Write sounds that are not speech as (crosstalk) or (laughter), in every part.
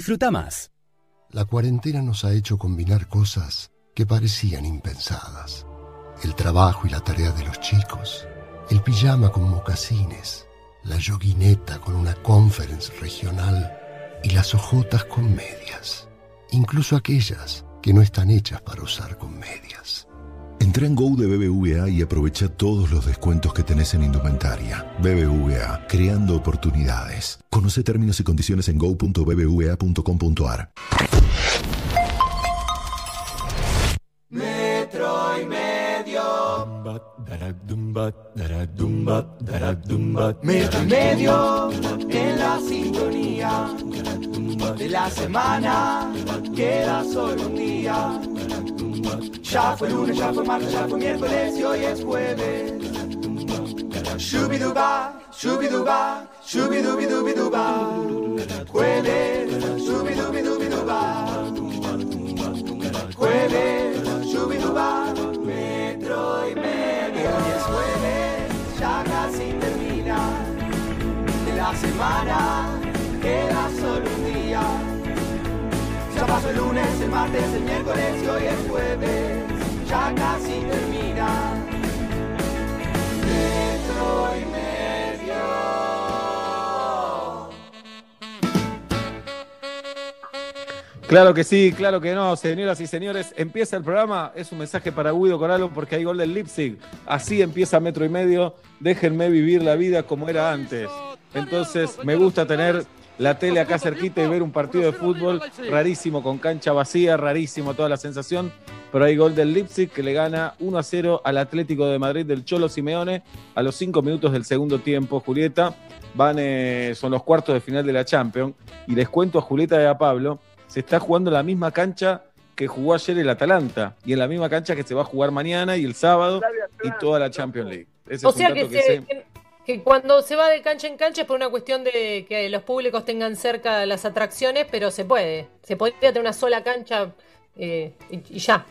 Disfruta más. La cuarentena nos ha hecho combinar cosas que parecían impensadas. El trabajo y la tarea de los chicos, el pijama con mocasines, la yoguineta con una conference regional y las ojotas con medias, incluso aquellas que no están hechas para usar con medias. Entra en Go de BBVA y aprovecha todos los descuentos que tenés en indumentaria. BBVA, creando oportunidades. Conoce términos y condiciones en go.bbva.com.ar. Metro y medio. Metro y medio en la sintonía de la semana. Queda solo un día. Ya fue lunes, ya fue martes, ya fue miércoles y hoy es jueves. Shubiduba, shubiduba, shubidubidubiduba. Jueves, shubidubidubiduba. Jueves, shubiduba, metro y medio. Hoy es jueves, ya casi termina. De la semana queda solo pasó el lunes, el martes, el miércoles y hoy es jueves. Ya casi termina. Metro y medio. Claro que sí, claro que no, señoras y señores. Empieza el programa, es un mensaje para Guido Coralo porque hay gol del Leipzig. Así empieza metro y medio. Déjenme vivir la vida como era antes. Entonces, me gusta tener la tele acá cerquita y ver un partido de fútbol rarísimo con cancha vacía, rarísimo toda la sensación. Pero hay gol del Leipzig que le gana 1 a 0 al Atlético de Madrid del Cholo Simeone a los 5 minutos del segundo tiempo. Julieta, van, eh, son los cuartos de final de la Champions. Y les cuento a Julieta y a Pablo, se está jugando en la misma cancha que jugó ayer el Atalanta y en la misma cancha que se va a jugar mañana y el sábado y toda la Champions League. Ese O es un sea dato que, que se- que- que cuando se va de cancha en cancha es por una cuestión de que los públicos tengan cerca las atracciones, pero se puede. Se podría tener una sola cancha eh, y, ya.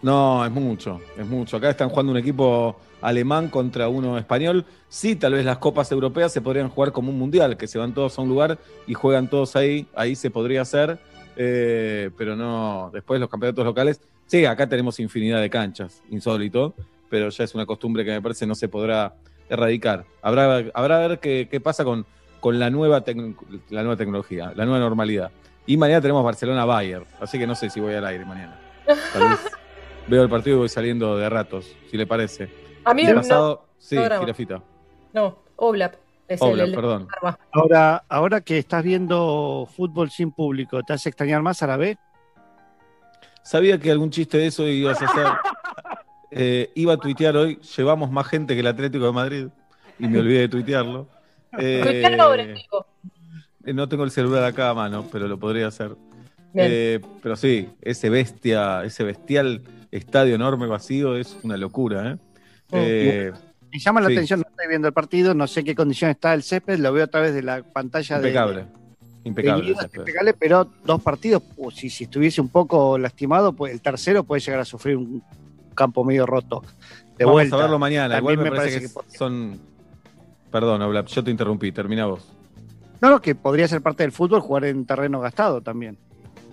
No, es mucho, es mucho. Acá están jugando un equipo alemán contra uno español. Sí, tal vez las copas europeas se podrían jugar como un mundial, que se van todos a un lugar y juegan todos ahí. Ahí se podría hacer, eh, pero no. Después los campeonatos locales. Sí, acá tenemos infinidad de canchas, insólito, pero ya es una costumbre que me parece no se podrá erradicar. Habrá, habrá a ver qué, qué pasa con, con la, nueva la nueva tecnología, la nueva normalidad. Y mañana tenemos Barcelona-Bayern, así que no sé si voy al aire mañana. Tal vez (laughs) veo el partido y voy saliendo de ratos, si le parece. A mí El no, pasado, sí, no grabo. jirafita. no, Oblap. Es Oblap, el, el- perdón. Ahora, ahora que estás viendo fútbol sin público, ¿te hace extrañar más a la B? Sabía que algún chiste de eso ibas a hacer. (laughs) Eh, iba a tuitear hoy, llevamos más gente que el Atlético de Madrid, y me olvidé de tuitearlo. Eh, eh, no tengo el celular acá a mano, pero lo podría hacer. Eh, pero sí, ese bestia, ese bestial estadio enorme vacío es una locura, ¿eh? Eh, Me llama la Sí. atención, no estoy viendo el partido, no sé en qué condición está el césped, lo veo a través de la pantalla de- impecable. de, Impecable. Impecable, pero dos partidos, pues, si, si estuviese un poco lastimado, pues el tercero puede llegar a sufrir un campo medio roto. De Vamos vuelta. a verlo mañana. Igual También me, me parece, parece que, que son. Perdón, Oblap, yo te interrumpí, termina vos. No, no, que podría ser parte del fútbol jugar en terreno gastado también.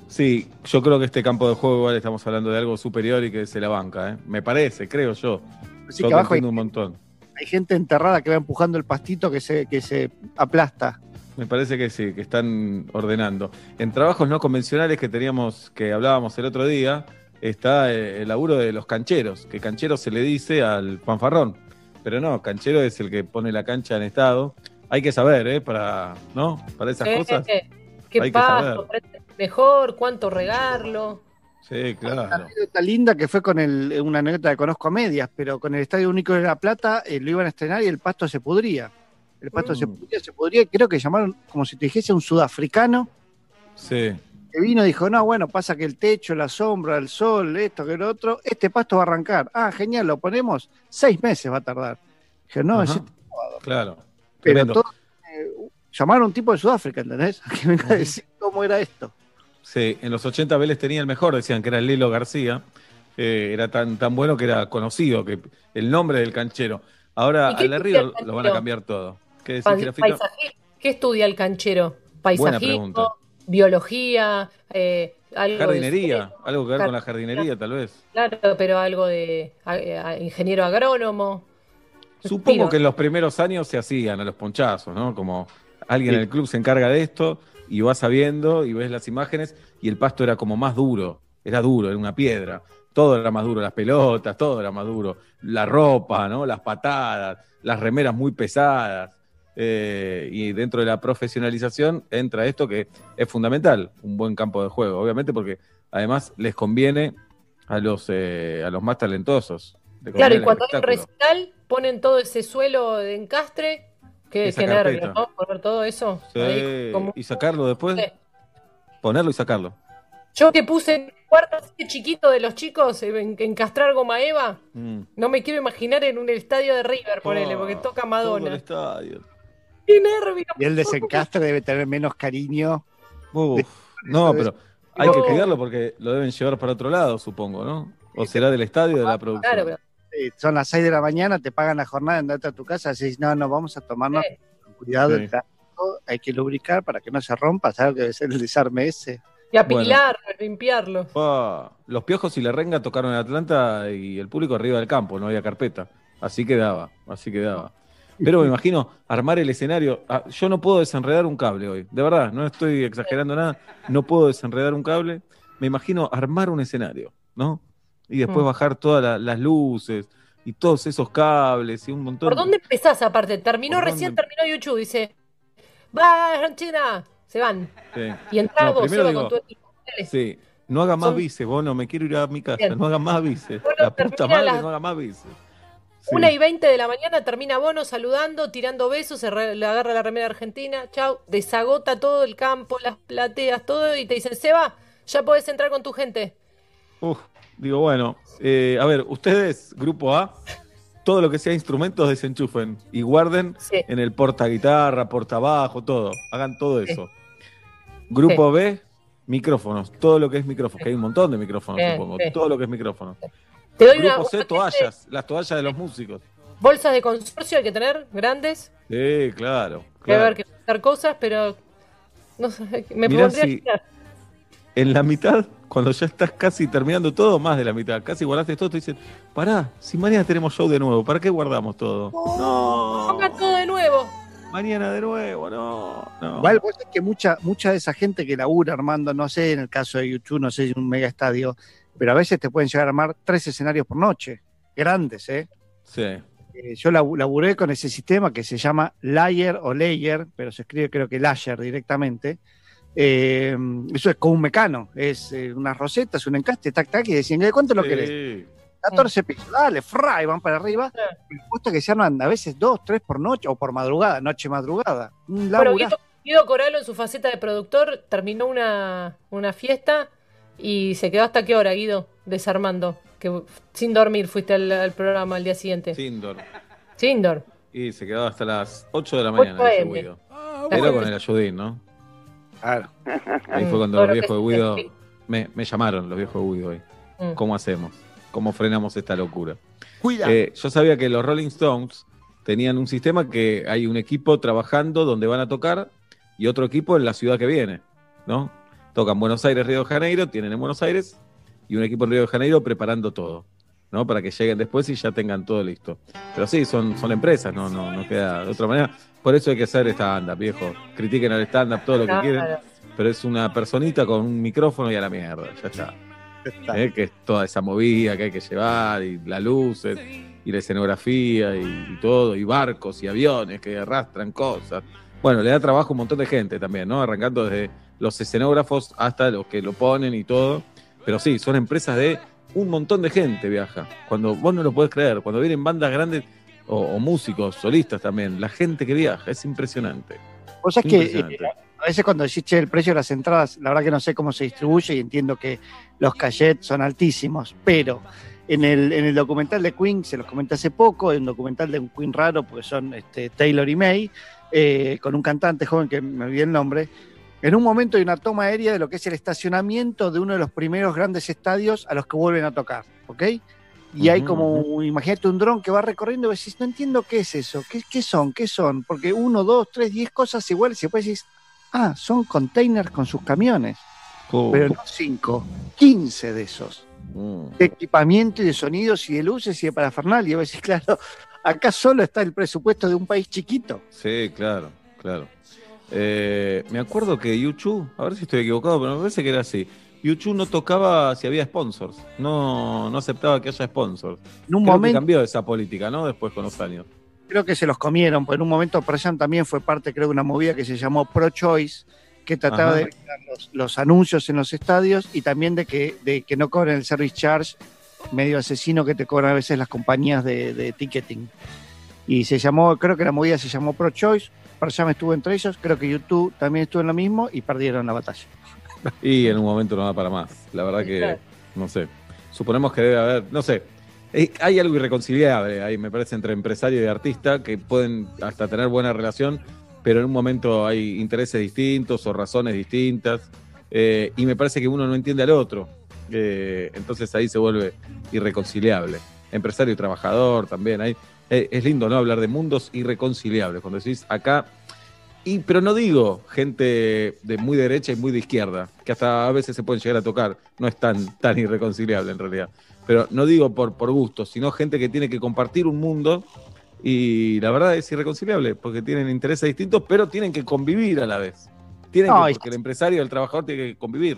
Sí, yo creo que este campo de juego igual estamos hablando de algo superior y que se la banca, ¿eh? Me parece, creo yo. Yo que abajo hay, un montón. hay gente enterrada que va empujando el pastito que se, que se aplasta. Me parece que sí, que están ordenando. En trabajos no convencionales que teníamos, que hablábamos el otro día, está eh, el laburo de los cancheros, que canchero se le dice al fanfarrón. Pero no, canchero es el que pone la cancha en estado. Hay que saber, ¿eh? Para, ¿no? Para esas Eh, cosas. eh, ¿Qué hay que pasto? saber. Mejor, cuánto regarlo. Sí, Una claro. anécdota linda que fue con el, una anécdota que conozco a medias, pero con el Estadio Único de La Plata eh, lo iban a estrenar y el pasto se pudría. El pasto se Mm. pudría, se pudría, creo que llamaron como si te dijese un sudafricano Sí. Que vino y dijo, no, bueno, pasa que el techo, la sombra, el sol, esto, que lo otro, este pasto va a arrancar. Ah, genial, lo ponemos, seis meses va a tardar. Dije, no, Ajá. ese- Claro. pero todo, eh, llamaron a un tipo de Sudáfrica, ¿entendés? (laughs) A que venga a decir cómo era esto. Sí, en los 80 Vélez tenía el mejor, decían que era Lilo García. Eh, era tan, tan bueno que era conocido, que el nombre del canchero. Ahora ¿Y qué al Río lo van a cambiar todo. ¿Qué estudia el canchero? Buena Paisajismo. pregunta. Biología, eh, algo de- Jardinería, algo que ver con la jardinería, tal vez. Claro, pero algo de a- a- ingeniero agrónomo. Supongo Tiro. que en los primeros años se hacían a los ponchazos, ¿no? Como alguien Sí. en el club se encarga de esto y vas sabiendo y ves las imágenes y el pasto era como más duro, era duro, era una piedra. Todo era más duro, las pelotas, todo era más duro. La ropa, ¿no? Las patadas, las remeras muy pesadas. Eh, y dentro de la profesionalización entra esto que es fundamental, un buen campo de juego, obviamente, porque además les conviene a los, eh, a los más talentosos. Le Claro, y cuando hay un recital, ponen todo ese suelo de encastre. Qué, Esa qué nervio. ¿no? Poner todo eso. Sí, ahí como- y sacarlo después, Sí. ponerlo y sacarlo. Yo que puse cuarto así chiquito de los chicos, eh, en, encastrar goma Eva, Mm. no me quiero imaginar en un estadio de River, ponele, porque Ah, toca todo el Madonna. estadio. ¡Qué nervio! Y el desencastre debe tener menos cariño. Uf, no, pero hay que cuidarlo porque lo deben llevar para otro lado, supongo, ¿no? O será del estadio de la producción. Claro, pero son las 6 de la mañana, te pagan la jornada, andate a tu casa, decís, no, no, vamos a tomarnos Sí. con cuidado. Sí. el Hay que lubricar para que no se rompa, ¿sabes que debe ser el desarme ese? y apilarlo, limpiarlo. Pa, los piojos y la renga tocaron en Atlanta y el público arriba del campo, no había carpeta. Así quedaba, así quedaba. Pero me imagino armar el escenario. Ah, yo no puedo desenredar un cable hoy, de verdad, no estoy exagerando nada. No puedo desenredar un cable. Me imagino armar un escenario, ¿no? Y después Mm. bajar todas la- las luces y todos esos cables y un montón. ¿Por dónde empezás aparte? Terminó ¿Por recién, dónde? terminó YouTube, dice, va Argentina, se van. Sí. Y entrás No, vos solo digo, con tu equipo. Sí. No haga más Son- vice, vos no me quiero ir a mi casa, Bien. no haga más vice. Bueno, la puta madre, la- no haga más vice. Sí. Una y veinte de la mañana termina Bono saludando, tirando besos, se re- le agarra la remera argentina, chau, desagota todo el campo, las plateas, todo, y te dicen, Seba, ya podés entrar con tu gente. Uf, digo, bueno, eh, a ver, ustedes, grupo A, todo lo que sea instrumentos desenchufen y guarden Sí. en el porta guitarra, porta bajo, todo. Hagan todo eso. Grupo B, micrófonos, todo lo que es micrófono, que hay un montón de micrófonos, supongo, todo lo que es micrófono. Te doy una, Grupo C, una- toallas, las toallas de los músicos. bolsas de consorcio hay que tener, grandes, Sí, claro. que claro. haber que juntar cosas, pero no sé, me Mirá pondría si- a. En la mitad, cuando ya estás casi terminando todo, más de la mitad, casi guardaste todo, te dicen, pará, si mañana tenemos show de nuevo, ¿para qué guardamos todo? No, Pongan todo de nuevo. mañana de nuevo, no, no. Igual vos sabés que mucha, mucha de esa gente que labura armando, no sé, en el caso de YouTube, no sé un mega estadio, pero a veces te pueden llegar a armar tres escenarios por noche, grandes, ¿eh? Sí, Eh, yo labu- laburé con ese sistema que se llama Layer o Layer, pero se escribe creo que Layer directamente. Eh, eso es como un mecano, es eh, unas rosetas, un encaste, tac, tac, y decían, "¿Eh, ¿cuánto lo Sí. querés? 14 pisos, dale, fra, y van para arriba. Gusta que se arman a veces dos, tres por noche o por madrugada, noche madrugada. Laburazo. Guido, Guido Coralo en su faceta de productor terminó una, una fiesta y se quedó hasta qué hora, Guido, desarmando. Que sin dormir fuiste al, al programa al día siguiente. Sindor. Sin dormir. Y se quedaba hasta las 8 de la mañana, 8 dice. Guido. Ah, Era bueno. con el ayudín, ¿no? Claro. Ahí fue cuando Todo los viejos de Guido me, me llamaron, los viejos de Guido hoy. Mm. ¿Cómo hacemos? ¿Cómo frenamos esta locura? Cuida. Eh, yo sabía que los Rolling Stones tenían un sistema que hay un equipo trabajando donde van a tocar y otro equipo en la ciudad que viene, ¿no? Tocan Buenos Aires, Río de Janeiro, tienen en Buenos Aires y un equipo en Río de Janeiro preparando todo, ¿no? Para que lleguen después y ya tengan todo listo. Pero sí, son, son empresas, no, no, no queda de otra manera. Por eso hay que hacer stand-up, viejo. Critiquen al stand-up todo lo que Claro. quieren, pero es una personita con un micrófono y a la mierda, ya está. Está. ¿eh? que es toda esa movida que hay que llevar, y las luces, y la escenografía, y, y todo, y barcos y aviones que arrastran cosas. Bueno, le da trabajo a un montón de gente también, ¿no? Arrancando desde los escenógrafos hasta los que lo ponen y todo. Pero sí, son empresas de un montón de gente viaja. Cuando vos no lo podés creer, cuando vienen bandas grandes o, o músicos, solistas también, la gente que viaja, es impresionante. Vos sabés que eh, a veces cuando decís, che, el precio de las entradas, la verdad que no sé cómo se distribuye y entiendo que los cachets son altísimos, pero en el, en el documental de Queen, se los comenté hace poco, en un documental de un Queen raro, porque son este, Taylor y May, eh, con un cantante joven que me olvidé el nombre, en un momento hay una toma aérea de lo que es el estacionamiento de uno de los primeros grandes estadios a los que vuelven a tocar, ¿ok? Y hay como, imagínate un dron que va recorriendo y decís, no entiendo qué es eso, qué, qué son, qué son, porque uno, dos, tres, diez cosas iguales y después decís, Ah, son containers con sus camiones. Oh. Pero no 5, 15 de esos. Mm. De equipamiento y de sonidos y de luces y de parafernalia. Y vos decís, (laughs) claro, acá solo está el presupuesto de un país chiquito. Sí, claro, claro. Eh, me acuerdo que YouTube, a ver si estoy equivocado, pero me parece que era así. YouTube no tocaba si había sponsors, no, no aceptaba que haya sponsors. En un Creo que momento, cambió esa política, ¿no? Después con los años. creo que se los comieron, porque en un momento Persian también fue parte, creo, de una movida que se llamó Pro Choice, que trataba Ajá. de evitar los, los anuncios en los estadios y también de que, de que no cobren el service charge medio asesino que te cobran a veces las compañías de, de ticketing. Y se llamó, creo que la movida se llamó Pro Choice, Persian estuvo entre ellos, creo que YouTube también estuvo en lo mismo y perdieron la batalla. (laughs) Y en un momento no da para más. La verdad que, claro. no sé. Suponemos que debe haber, no sé. Eh, Hay algo irreconciliable ahí, me parece, entre empresario y artista, que pueden hasta tener buena relación, pero en un momento hay intereses distintos o razones distintas, eh, y me parece que uno no entiende al otro. Eh, entonces ahí se vuelve irreconciliable. Empresario y trabajador también. Hay, eh, es lindo, ¿no? Hablar de mundos irreconciliables. Cuando decís acá y, pero no digo gente de muy derecha y muy de izquierda, que hasta a veces se pueden llegar a tocar. No es tan, tan irreconciliable en realidad. Pero no digo por, por gusto, sino gente que tiene que compartir un mundo y la verdad es irreconciliable, porque tienen intereses distintos, pero tienen que convivir a la vez. Tienen No, que, porque el empresario el trabajador tienen que convivir.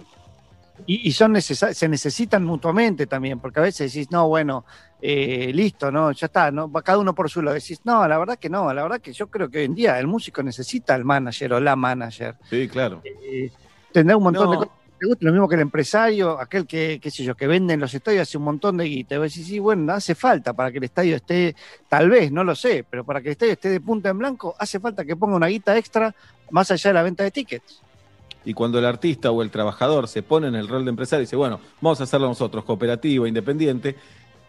Y, y son necesa- se necesitan mutuamente también, porque a veces decís, no, bueno, eh, listo, no, ya está, no, va cada uno por su lado. Decís, no, la verdad que no, la verdad que yo creo que hoy en día el músico necesita al manager o la manager. Sí, claro. Eh, tendrá un montón No. de cosas que te gustan, lo mismo que el empresario, aquel que, qué sé yo, que vende en los estadios hace un montón de guita. Y vos decís, sí, bueno, hace falta para que el estadio esté, tal vez, no lo sé, pero para que el estadio esté de punta en blanco, hace falta que ponga una guita extra más allá de la venta de tickets. Y cuando el artista o el trabajador se pone en el rol de empresario y dice, bueno, vamos a hacerlo nosotros, cooperativa, independiente,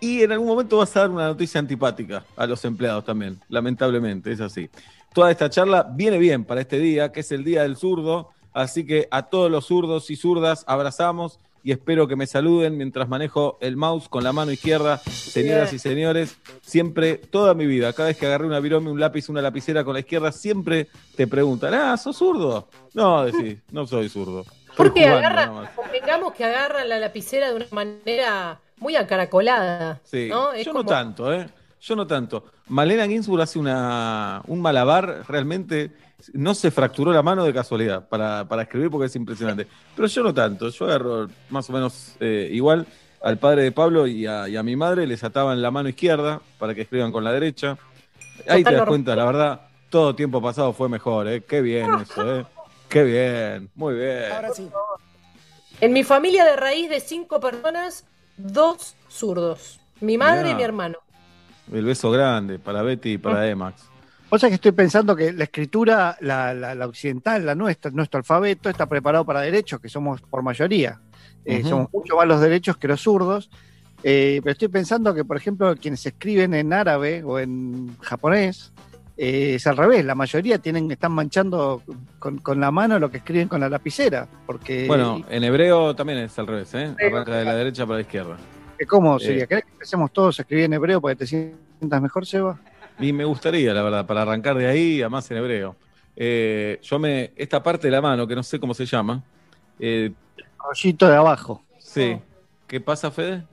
y en algún momento vas a dar una noticia antipática a los empleados también, lamentablemente, es así. Toda esta charla viene bien para este día, que es el Día del Zurdo, así que a todos los zurdos y zurdas abrazamos y espero que me saluden mientras manejo el mouse con la mano izquierda. Señoras y señores, siempre, toda mi vida, cada vez que agarré una virome, un lápiz, una lapicera con la izquierda, siempre te preguntan, ah, ¿sos zurdo? No, decís, no soy zurdo. Porque más. convengamos que agarran la lapicera de una manera muy acaracolada. Sí, ¿no? Es yo no tanto, ¿eh? Yo no tanto. Malena Ginsburg hace una, un malabar realmente. No se fracturó la mano de casualidad para, para escribir porque es impresionante. Pero yo no tanto. Yo agarro más o menos eh, igual al padre de Pablo y a, y a mi madre. Les ataban la mano izquierda para que escriban con la derecha. Ahí te das cuenta, la verdad, todo tiempo pasado fue mejor, ¿eh? Qué bien eso, ¿eh? Qué bien, muy bien. En mi familia de raíz de cinco personas, dos zurdos. Mi madre Mirá. y mi hermano. El beso grande para Betty y para Emax. O sea que estoy pensando que la escritura, la, la- la occidental, la nuestra, nuestro alfabeto, está preparado para derechos, que somos por mayoría. Eh. Somos mucho más los derechos que los zurdos. Eh, pero estoy pensando que, por ejemplo, quienes escriben en árabe o en japonés, eh, es al revés. La mayoría tienen, están manchando con, con la mano lo que escriben con la lapicera. Porque, Bueno, en hebreo también es al revés, ¿eh? Arranca de la derecha para la izquierda. ¿cómo sería? eh. ¿Querés que empecemos todos a escribir en hebreo para que te sientas mejor, Seba? Y me gustaría, la verdad, para arrancar de ahí, además en hebreo. Eh, yo me. Esta parte de la mano, que no sé cómo se llama. eh, Rollito de abajo. sí. ¿Qué pasa, Fede?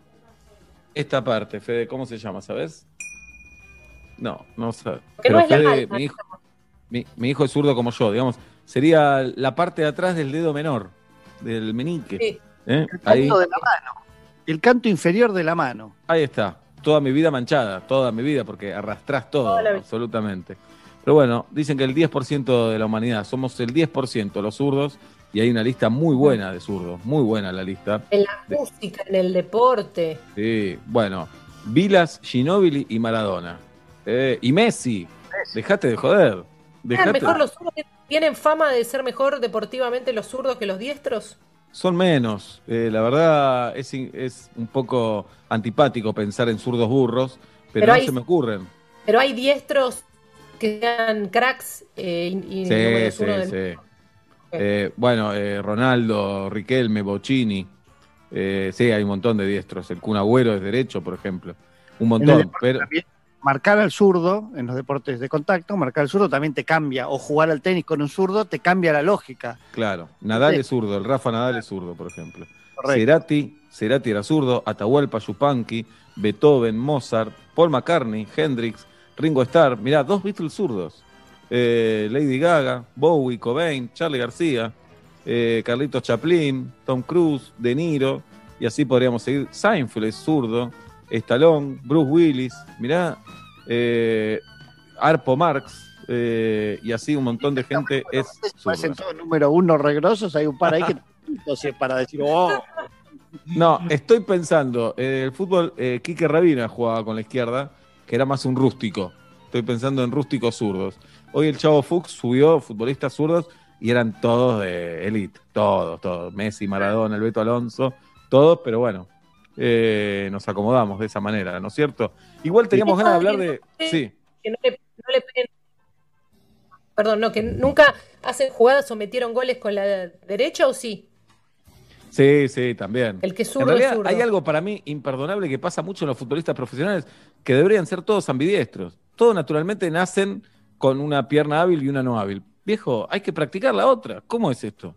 Esta parte, Fede, ¿cómo se llama, sabes? No, no no Pero la Fede, mi hijo, mi, mi hijo es zurdo como yo, digamos. Sería la parte de atrás del dedo menor, del meñique. Sí. ¿eh? El Ahí, canto de la mano. El canto inferior de la mano. ahí está. Toda mi vida manchada, toda mi vida, porque arrastrás todo, absolutamente. Pero bueno, dicen que el 10% de la humanidad, somos el 10% los zurdos, y hay una lista muy buena de zurdos, muy buena la lista. En la música, en el deporte. Sí, bueno, Vilas, Ginóbili y Maradona. Eh, y Messi, dejate de joder. ¿Eran Dejate- mejor los zurdos? ¿Tienen fama de ser mejor deportivamente los zurdos que los diestros? Son menos. Eh, la verdad es, es un poco antipático pensar en zurdos burros, pero, Pero no hay- se me ocurren. Pero hay diestros que sean cracks eh, y, y Sí, uno sí, del- sí. Eh, bueno, eh, Ronaldo, Riquelme, Bocini. Eh, sí, hay un montón de diestros. El Kun Agüero es derecho, por ejemplo. Un montón. Pero, también. Marcar al zurdo en los deportes de contacto, marcar al zurdo también te cambia, o jugar al tenis con un zurdo te cambia la lógica. Claro, Nadal Sí. es zurdo, el Rafa Nadal es zurdo, por ejemplo. Correcto. Cerati, Cerati era zurdo, Atahualpa Yupanqui, Beethoven, Mozart, Paul McCartney, Hendrix, Ringo Starr, mirá, dos Beatles zurdos. Eh, Lady Gaga, Bowie, Cobain, Charlie García, eh, Carlitos Chaplin, Tom Cruise, De Niro, y así podríamos seguir. Seinfeld es zurdo, Stallone, Bruce Willis, mirá, eh, Arpo Marx, eh, y así un montón de gente es Parecen todos número uno regrosos, hay un par ahí que (laughs) entonces para decir, oh, No, estoy pensando, en el fútbol, eh, Quique Rabina jugaba con la izquierda, que era más un rústico. Estoy pensando en rústicos zurdos. Hoy el Chavo Fuchs subió futbolistas zurdos y eran todos de elite, todos, todos. Messi, Maradona, el Beto Alonso, todos, pero bueno, eh, nos acomodamos de esa manera, ¿no es cierto? Igual teníamos ganas de hablar de... Sí, Que no le, no le peguen- Perdón, no, que nunca hacen jugadas o metieron goles con la derecha o sí. sí, sí, también. El que En realidad zurdo. hay algo para mí imperdonable que pasa mucho en los futbolistas profesionales, que deberían ser todos ambidiestros. Todos naturalmente nacen con una pierna hábil y una no hábil. Viejo, hay que practicar la otra. ¿Cómo es esto?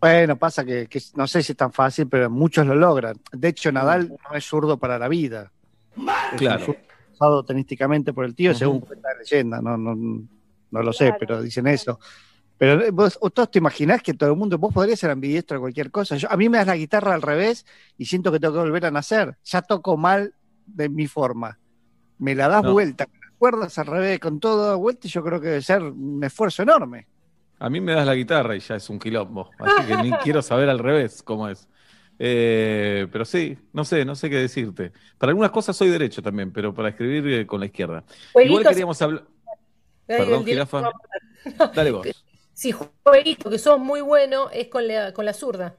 Bueno, pasa que, que no sé si es tan fácil, pero muchos lo logran. De hecho, Nadal no es zurdo para la vida. Es Claro. usado tenísticamente por el tío, Ujú. según cuenta la leyenda, no, no, no lo sé, pero dicen eso. Pero eh, vos, vos te imaginás que todo el mundo, vos podrías ser ambidiestro de cualquier cosa. Yo, a mí me das la guitarra al revés y siento que tengo que volver a nacer. Ya toco mal de mi forma. Me la das No. vuelta, con las cuerdas al revés, con todo a vuelta, y yo creo que debe ser un esfuerzo enorme. A mí me das la guitarra y ya es un quilombo. Así que ni (laughs) quiero saber al revés cómo es. Eh, pero sí, no sé, no sé qué decirte. Para algunas cosas soy derecho también, pero para escribir eh, con la izquierda. Igual queríamos hablar. Perdón, (laughs) jirafa. Dale vos. Si jueguito que sos muy bueno es con la, con la zurda.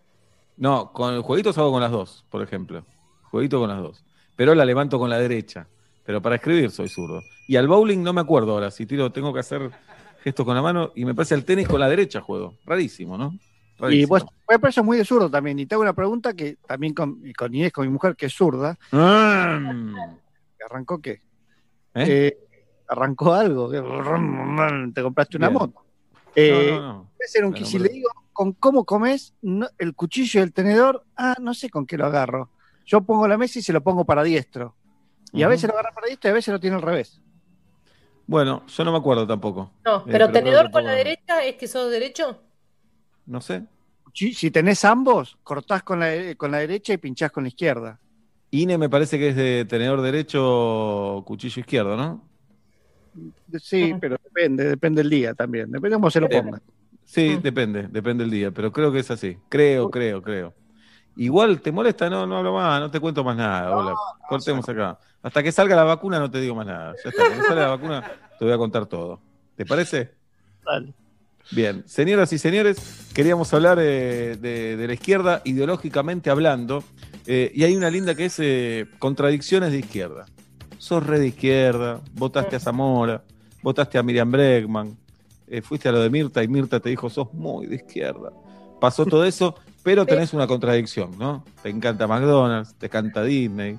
No, con el jueguitos hago con las dos, por ejemplo. Jueguito con las dos. Pero la levanto con la derecha. Pero para escribir soy zurdo. Y al bowling no me acuerdo ahora. Si tiro, tengo que hacer gestos con la mano. Y me parece al tenis con la derecha juego. Rarísimo, ¿no? Y vos, bueno, pero eso es muy de zurdo también. Y te hago una pregunta que también con, con Inés, con mi mujer, que es zurda, Mm. que ¿arrancó qué? ¿Eh? Eh, ¿Arrancó algo? ¿Te compraste una Bien. moto? Eh, no, no, no. puede ser un Bueno, si le digo con cómo comes no- el cuchillo y el tenedor, ah, no sé con qué lo agarro. Yo pongo la mesa y se lo pongo para diestro. Y a veces lo agarra para diestro y a veces lo tiene al revés. Bueno, yo no me acuerdo tampoco. No, Eh, pero tenedor con la derecha es que sos derecho. No sé. Si tenés ambos, cortás con la, con la derecha y pinchás con la izquierda. Ine me parece que es de tenedor derecho, cuchillo izquierdo, ¿no? Sí, pero depende, depende del día también. Depende cómo se lo Eh, ponga. Sí, Mm. depende, depende del día, pero creo que es así. Creo, creo, creo. Igual te molesta, no, no hablo más, no te cuento más nada. hola. Cortemos acá. Hasta que salga la vacuna no te digo más nada. Ya está, cuando salga la vacuna te voy a contar todo. ¿Te parece? Dale. Bien, señoras y señores, queríamos hablar eh, de, de la izquierda ideológicamente hablando, eh, y hay una linda que es eh, contradicciones de izquierda. Sos re de izquierda, votaste a Zamora, votaste a Miriam Bregman, fuiste a lo de Mirta y Mirta te dijo sos muy de izquierda. Pasó todo eso, pero tenés una contradicción, ¿no? Te encanta McDonald's, te encanta Disney,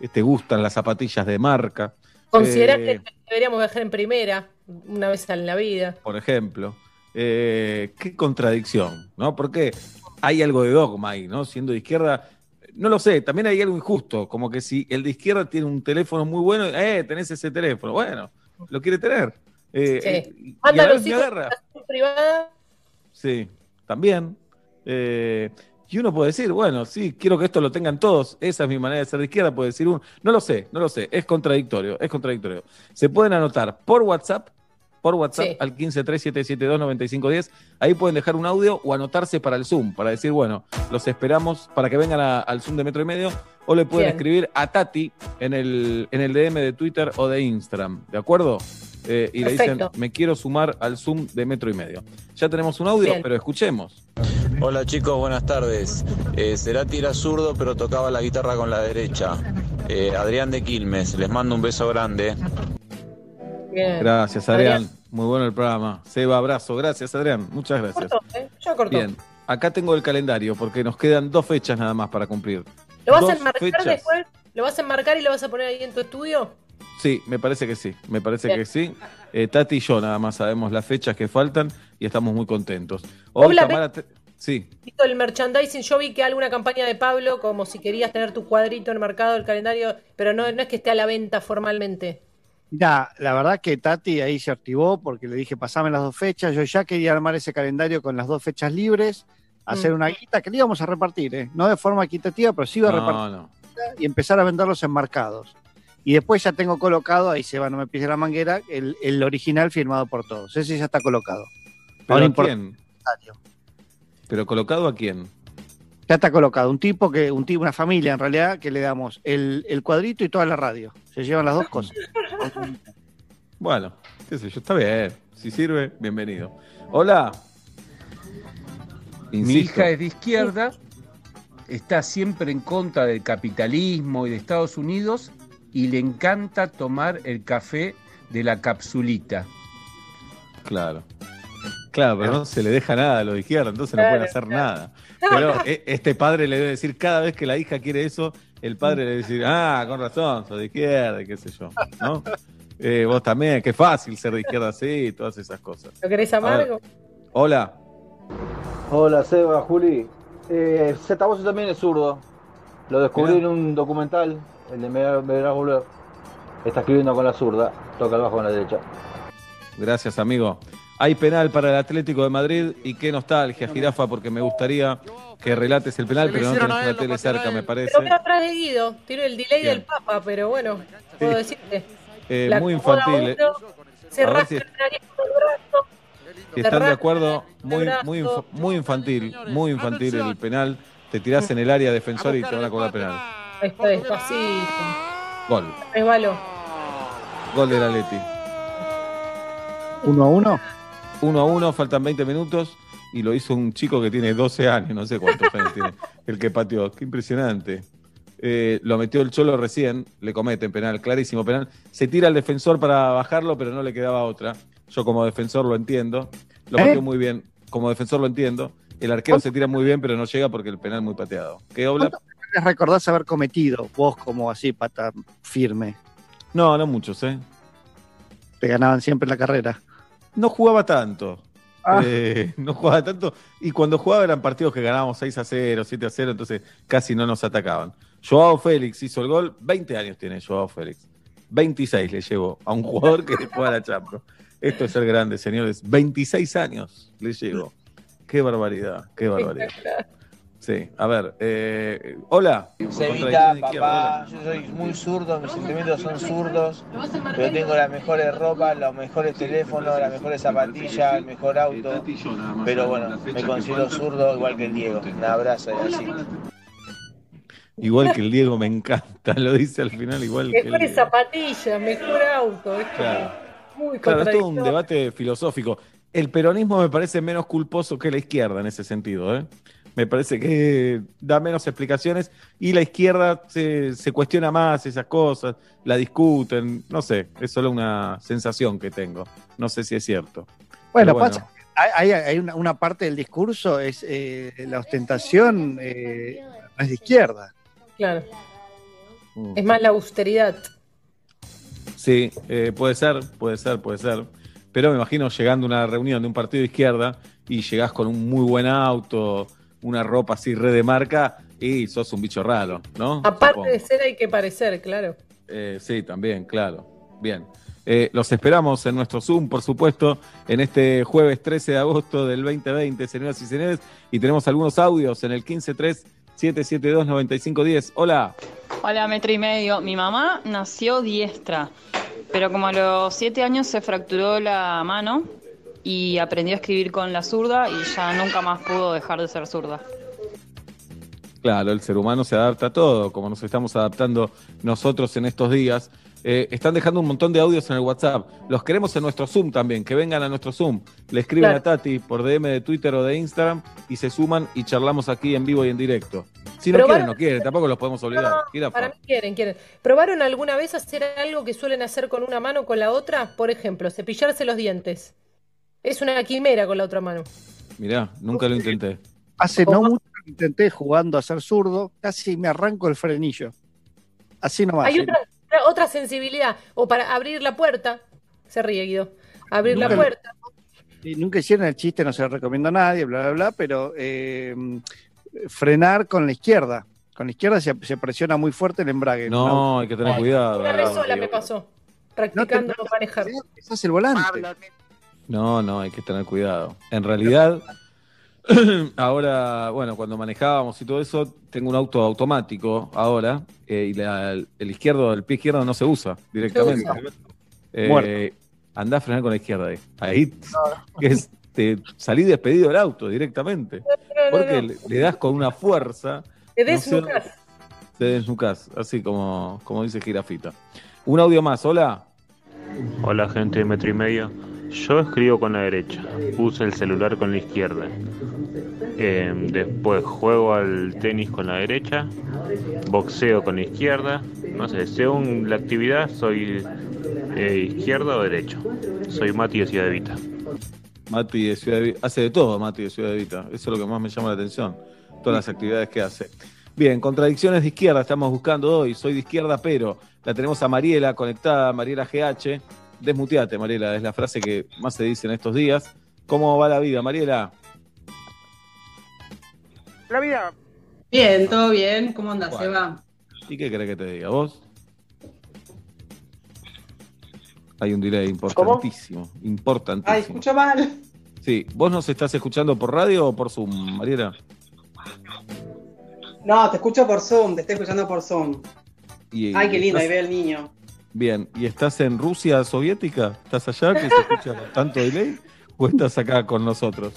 eh, te gustan las zapatillas de marca, Considerás Eh, que deberíamos viajar en primera una vez en la vida. por ejemplo. Eh, qué contradicción, ¿no? Porque hay algo de dogma ahí, ¿no? Siendo de izquierda, no lo sé, también hay algo injusto, como que si el de izquierda tiene un teléfono muy bueno, eh, tenés ese teléfono, bueno, lo quiere tener. Eh, Sí. y Manda a los hijos agarra. privada. Sí, también. Eh, y uno puede decir, bueno, sí, quiero que esto lo tengan todos, esa es mi manera de ser de izquierda, puede decir uno, no lo sé, no lo sé, es contradictorio, es contradictorio. Se pueden anotar por WhatsApp, por WhatsApp Sí. al 1537729510, ahí pueden dejar un audio o anotarse para el Zoom, para decir, bueno, los esperamos para que vengan a- al Zoom de Metro y Medio, o le pueden Bien. escribir a Tati en el, en el DM de Twitter o de Instagram, ¿de acuerdo? Eh, y le dicen, me quiero sumar al Zoom de Metro y Medio. Ya tenemos un audio, Bien. pero escuchemos. Hola chicos, buenas tardes. Eh, Cerati era zurdo pero tocaba la guitarra con la derecha. Eh, Adrián de Quilmes, les mando un beso grande. Bien. Gracias, Adrián. Adrián. Muy bueno el programa. Seba, abrazo. Gracias, Adrián. Muchas gracias. Cortó, ¿eh? Ya cortó. Bien, acá tengo el calendario porque nos quedan dos fechas nada más para cumplir. ¿Lo vas Dos a enmarcar fechas. después? ¿Lo vas a enmarcar y lo vas a poner ahí en tu estudio? Sí, me parece que sí, me parece Bien. que sí. Eh, Tati y yo nada más sabemos las fechas que faltan y estamos muy contentos. Hoy Tamara, te- sí, el merchandising, yo vi que alguna campaña de Pablo, como si querías tener tu cuadrito enmarcado el calendario, pero no, no es que esté a la venta formalmente. Mirá, la verdad que Tati ahí se activó porque le dije, pasame las dos fechas. Yo ya quería armar ese calendario con las dos fechas libres, hacer Mm. una guita que le íbamos a repartir, ¿eh? no de forma equitativa, pero sí iba a repartir no, y empezar a venderlos enmarcados. Y después ya tengo colocado, ahí se va, no me pise la manguera, el, el original firmado por todos. Ese ya está colocado. ¿Pero Ahora a quién? ¿Pero colocado a quién? Ya está colocado. Un tipo que, un tipo, una familia en realidad, que le damos el, el cuadrito y toda la radio. Se llevan las dos cosas. (laughs) Bueno, qué sé yo, está bien. Si sirve, bienvenido. Hola. Mi hija es de izquierda, está siempre en contra del capitalismo y de Estados Unidos y le encanta tomar el café de la capsulita. Claro. Claro, pero no se le deja nada a los de izquierda, entonces no pueden hacer claro. nada. Pero eh, este padre le debe decir, cada vez que la hija quiere eso, el padre le debe decir, ah, con razón, sos de izquierda, y qué sé yo, ¿no? (laughs) Eh, vos también, qué fácil ser de izquierda así, todas esas cosas. ¿Lo querés amargo? Hola. Hola Seba, Juli. Eh, Z Bozo también es zurdo. Lo descubrí en un documental, el de Me Me volver. Está escribiendo con la zurda, toca el bajo con la derecha. Gracias, amigo. Hay penal para el Atlético de Madrid y qué nostalgia, jirafa, porque me gustaría que relates el penal, pero no tenés una tele cerca, me parece. Pero veo atrás de Guido, tiene el delay Bien. del Papa, pero bueno, puedo decirte. Eh, La muy infantil. se rasca si- el brazo. Si están de acuerdo, muy, muy, muy infantil, muy infantil el penal. Te tirás en el área defensor y te van a cobrar penal. Ahí está despacito. Gol. Resbaló. Gol del Atleti. Uno a uno. 1 a 1, faltan 20 minutos y lo hizo un chico que tiene 12 años, no sé cuántos años tiene, (laughs) el que pateó. Qué impresionante. Eh, lo metió el Cholo recién, le cometen penal, clarísimo penal. Se tira al defensor para bajarlo, pero no le quedaba otra. Yo como defensor lo entiendo. Lo ¿Eh? pateó muy bien. Como defensor lo entiendo. El arquero se tira muy bien, pero no llega porque el penal muy pateado. ¿Qué obla? ¿Cuántos recordás haber cometido vos como así, pata firme? No, no muchos, ¿eh? Te ganaban siempre en la carrera. No jugaba tanto. Ah. Eh, (laughs) no jugaba tanto. Y cuando jugaba eran partidos que ganábamos 6 a 0, 7 a 0, entonces casi no nos atacaban. Joao Félix hizo el gol. 20 años tiene Joao Félix. 26 le llevó a un jugador que juega la Champions. Esto es ser grande, señores. 26 años le llegó. Qué barbaridad, qué barbaridad. Sí, a ver. eh, hola. Sevita, papá, yo soy muy zurdo, mis sentimientos son zurdos, pero tengo las mejores ropas, los mejores teléfonos, las mejores zapatillas, el mejor auto, pero bueno, me considero zurdo igual que el Diego. Un abrazo y así. Igual que el Diego me encanta, (laughs) lo dice al final igual que el Mejores zapatillas, mejor auto. Es Claro. muy Claro, es todo un debate filosófico. El peronismo me parece menos culposo que la izquierda en ese sentido. ¿eh? Me parece que da menos explicaciones y la izquierda se, se cuestiona más esas cosas, la discuten, no sé, es solo una sensación que tengo. No sé si es cierto. Bueno, Pero pasa. Hay, hay- hay una, una parte del discurso, es eh, la ostentación eh, no es de izquierda. Claro, Mm. es más la austeridad. Sí, eh, puede ser, puede ser, puede ser. Pero me imagino llegando a una reunión de un partido de izquierda y llegás con un muy buen auto, una ropa así re de marca y sos un bicho raro, ¿no? Aparte Supongo. de ser, hay que parecer, claro. Eh, sí, también, claro. Bien. Eh, los esperamos en nuestro Zoom, por supuesto, en este jueves 13 de agosto del 2020, señoras y señores. Y tenemos algunos audios en el 153-772-9510. Hola. Hola, metro y medio. Mi mamá nació diestra, pero como a los siete años se fracturó la mano y aprendió a escribir con la zurda y ya nunca más pudo dejar de ser zurda. Claro, el ser humano se adapta a todo, como nos estamos adaptando nosotros en estos días. Eh, están dejando un montón de audios en el WhatsApp. Los queremos en nuestro Zoom también, que vengan a nuestro Zoom. Le escriben Claro. a Tati por DM de Twitter o de Instagram y se suman y charlamos aquí en vivo y en directo. Si no quieren, no quieren, tampoco los podemos obligar. No, para mí quieren, quieren. ¿Probaron alguna vez hacer algo que suelen hacer con una mano o con la otra? Por ejemplo, cepillarse los dientes. Es una quimera con la otra mano. Mirá, nunca lo intenté. Hace no mucho que intenté jugando a ser zurdo, casi me arranco el frenillo. Así nomás. Hay ¿sí? otra, otra, otra sensibilidad. O para abrir la puerta. Se ríe Guido. Abrir la puerta. Y nunca hicieron el chiste, no se lo recomiendo a nadie, bla, bla, bla, pero eh, frenar con la izquierda. Con la izquierda se, se presiona muy fuerte el embrague. No, hay que tener cuidado. Una vez sola me pasó. Practicando manejar. Pisás el volante. No, no, hay que tener cuidado. En realidad, (clears throat) ahora, bueno, cuando manejábamos y todo eso, tengo un auto automático ahora eh, y la- el izquierdo, el pie izquierdo no se usa directamente. Se usa. Eh, Muerto. andá a frenar con la izquierda ahí. (laughs) Es- te salí despedido del auto directamente. no, Porque no. Le, le das con una fuerza. Te desnucas. Te desnucas, así como, como dice Girafita. Un audio más, hola. Hola gente de metro y medio. Yo escribo con la derecha, uso el celular con la izquierda. Eh, después juego al tenis con la derecha, boxeo con la izquierda. No sé, según la actividad soy eh, izquierda o derecho. Soy Mati de Ciudad Evita. Mati de Ciudad Evita. Hace de todo Mati de Ciudad Evita. Eso es lo que más me llama la atención. Todas las actividades que hace. Bien, contradicciones de izquierda estamos buscando hoy. Soy de izquierda, pero la tenemos a Mariela conectada, Mariela GH. Desmuteate, Mariela, es la frase que más se dice en estos días. ¿Cómo va la vida, Mariela? La vida. Bien, todo bien. ¿Cómo andas, Bueno. Eva? ¿Y qué querés que te diga? ¿Vos? Hay un delay importantísimo. Ay, Importantísimo. escucho mal. Sí, ¿vos nos estás escuchando por radio o por Zoom, Mariela? No, te escucho por Zoom, te estoy escuchando por Zoom. Y- Ay, qué lindo, ahí estás- veo el niño. Bien, ¿y estás en Rusia soviética? ¿Estás allá que se escucha con tanto delay? ¿O estás acá con nosotros?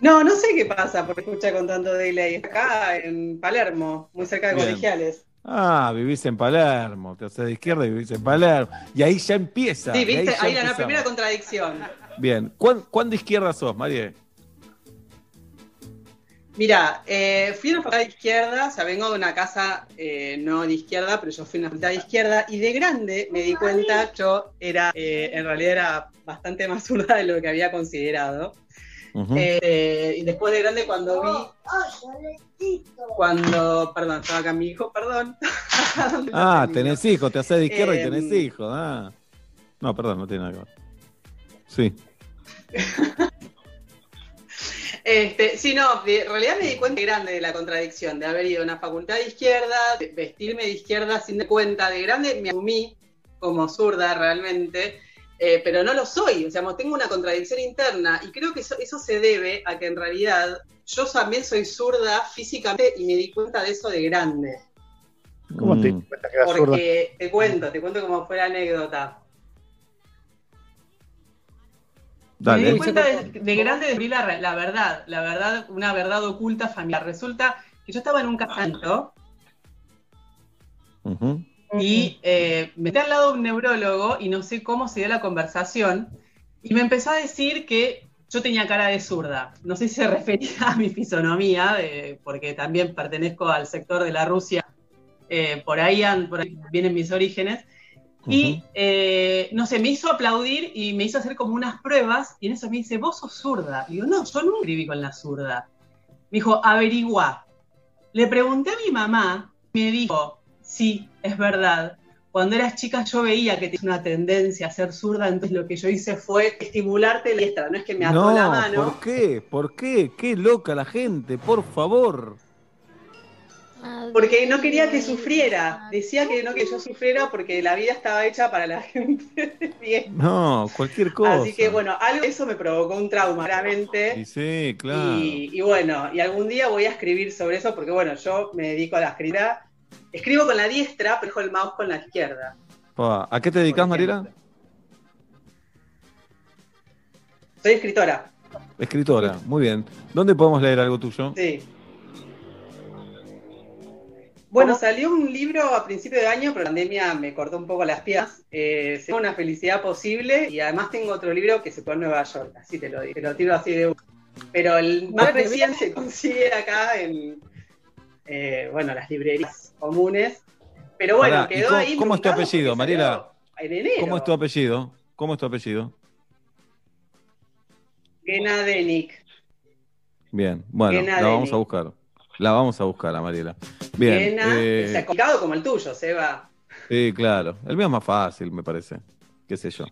No, no sé qué pasa porque escucha con tanto delay. Acá en Palermo, muy cerca de Bien. colegiales. Ah, vivís en Palermo, te haces de izquierda y vivís en Palermo. Y ahí ya empieza. Sí, viste, ya ahí, la, primera contradicción. Bien, ¿Cuán, cuán de izquierda sos, María? Mira, eh, fui a una facultad de izquierda, o sea, vengo de una casa eh, no de izquierda, pero yo fui a una facultad de izquierda y de grande me di cuenta, yo era, eh, en realidad era bastante más zurda de lo que había considerado. Eh, y después de grande cuando vi, cuando, perdón, estaba acá mi hijo, perdón. (laughs) Ah, tenés hijos, te haces de izquierda y Em, tenés hijos. Ah. No, perdón, no tiene nada que ver. Sí. (laughs) Este, sí, no, en realidad me di cuenta de grande de la contradicción, de haber ido a una facultad de izquierda, de vestirme de izquierda sin de cuenta, de grande me asumí como zurda realmente, eh, pero no lo soy, o sea, tengo una contradicción interna y creo que eso, eso se debe a que en realidad yo también soy zurda físicamente y me di cuenta de eso de grande. ¿Cómo te Mm. diste cuenta que eras zurda? Porque te cuento, te cuento como fue la anécdota. Me di cuenta de, de grande descubrí la, verdad, la verdad, una verdad oculta familiar. Resulta que yo estaba en un casamiento Ujú. y eh, me metí al lado de un neurólogo y no sé cómo se dio la conversación y me empezó a decir que yo tenía cara de zurda. No sé si se (laughs) refería a mi fisonomía, de- porque también pertenezco al sector de la Rusia, eh, por, ahí han- por ahí vienen mis orígenes. Y eh, no sé, me hizo aplaudir y me hizo hacer como unas pruebas y en eso me dice, vos sos zurda. Y digo, no, yo no escribí con la zurda. Me dijo, averigua. Le pregunté a mi mamá, me dijo, sí, es verdad. Cuando eras chica yo veía que tenías una tendencia a ser zurda, entonces lo que yo hice fue estimularte la diestra, no es que me ató No, la mano. ¿por qué? ¿Por qué? Qué loca la gente, por favor. Porque no quería que sufriera. Decía que no que yo sufriera porque la vida estaba hecha para la (laughs) gente bien. No, cualquier cosa. Así que bueno, algo eso me provocó un trauma, realmente. Y sí, claro. Y, y bueno, y algún día voy a escribir sobre eso porque bueno, yo me dedico a la escritura. Escribo con la diestra, pero dejo el mouse con la izquierda. ¿A qué te dedicas, Mariela? Soy escritora. Escritora, muy bien. ¿Dónde podemos leer algo tuyo? Sí. Bueno, salió un libro a principio de año, pero la pandemia me cortó un poco las piernas. Eh, se llama Una felicidad posible y además tengo otro libro que se fue en Nueva York, así te lo digo, te lo tiro así de uno. Pero el más Bueno, reciente se consigue acá en, eh, bueno, las librerías comunes. Pero bueno, Pará, ¿y quedó cómo, ahí. ¿Cómo es tu apellido, Mariela? En enero. ¿Cómo es tu apellido? ¿Cómo es tu apellido? Gena Denik. Bien, bueno, Gena la vamos a buscar. La vamos a buscar a Mariela. Bien. Eh, sea, complicado como el tuyo, Seba. Sí, claro. El mío es más fácil, me parece. Qué sé yo.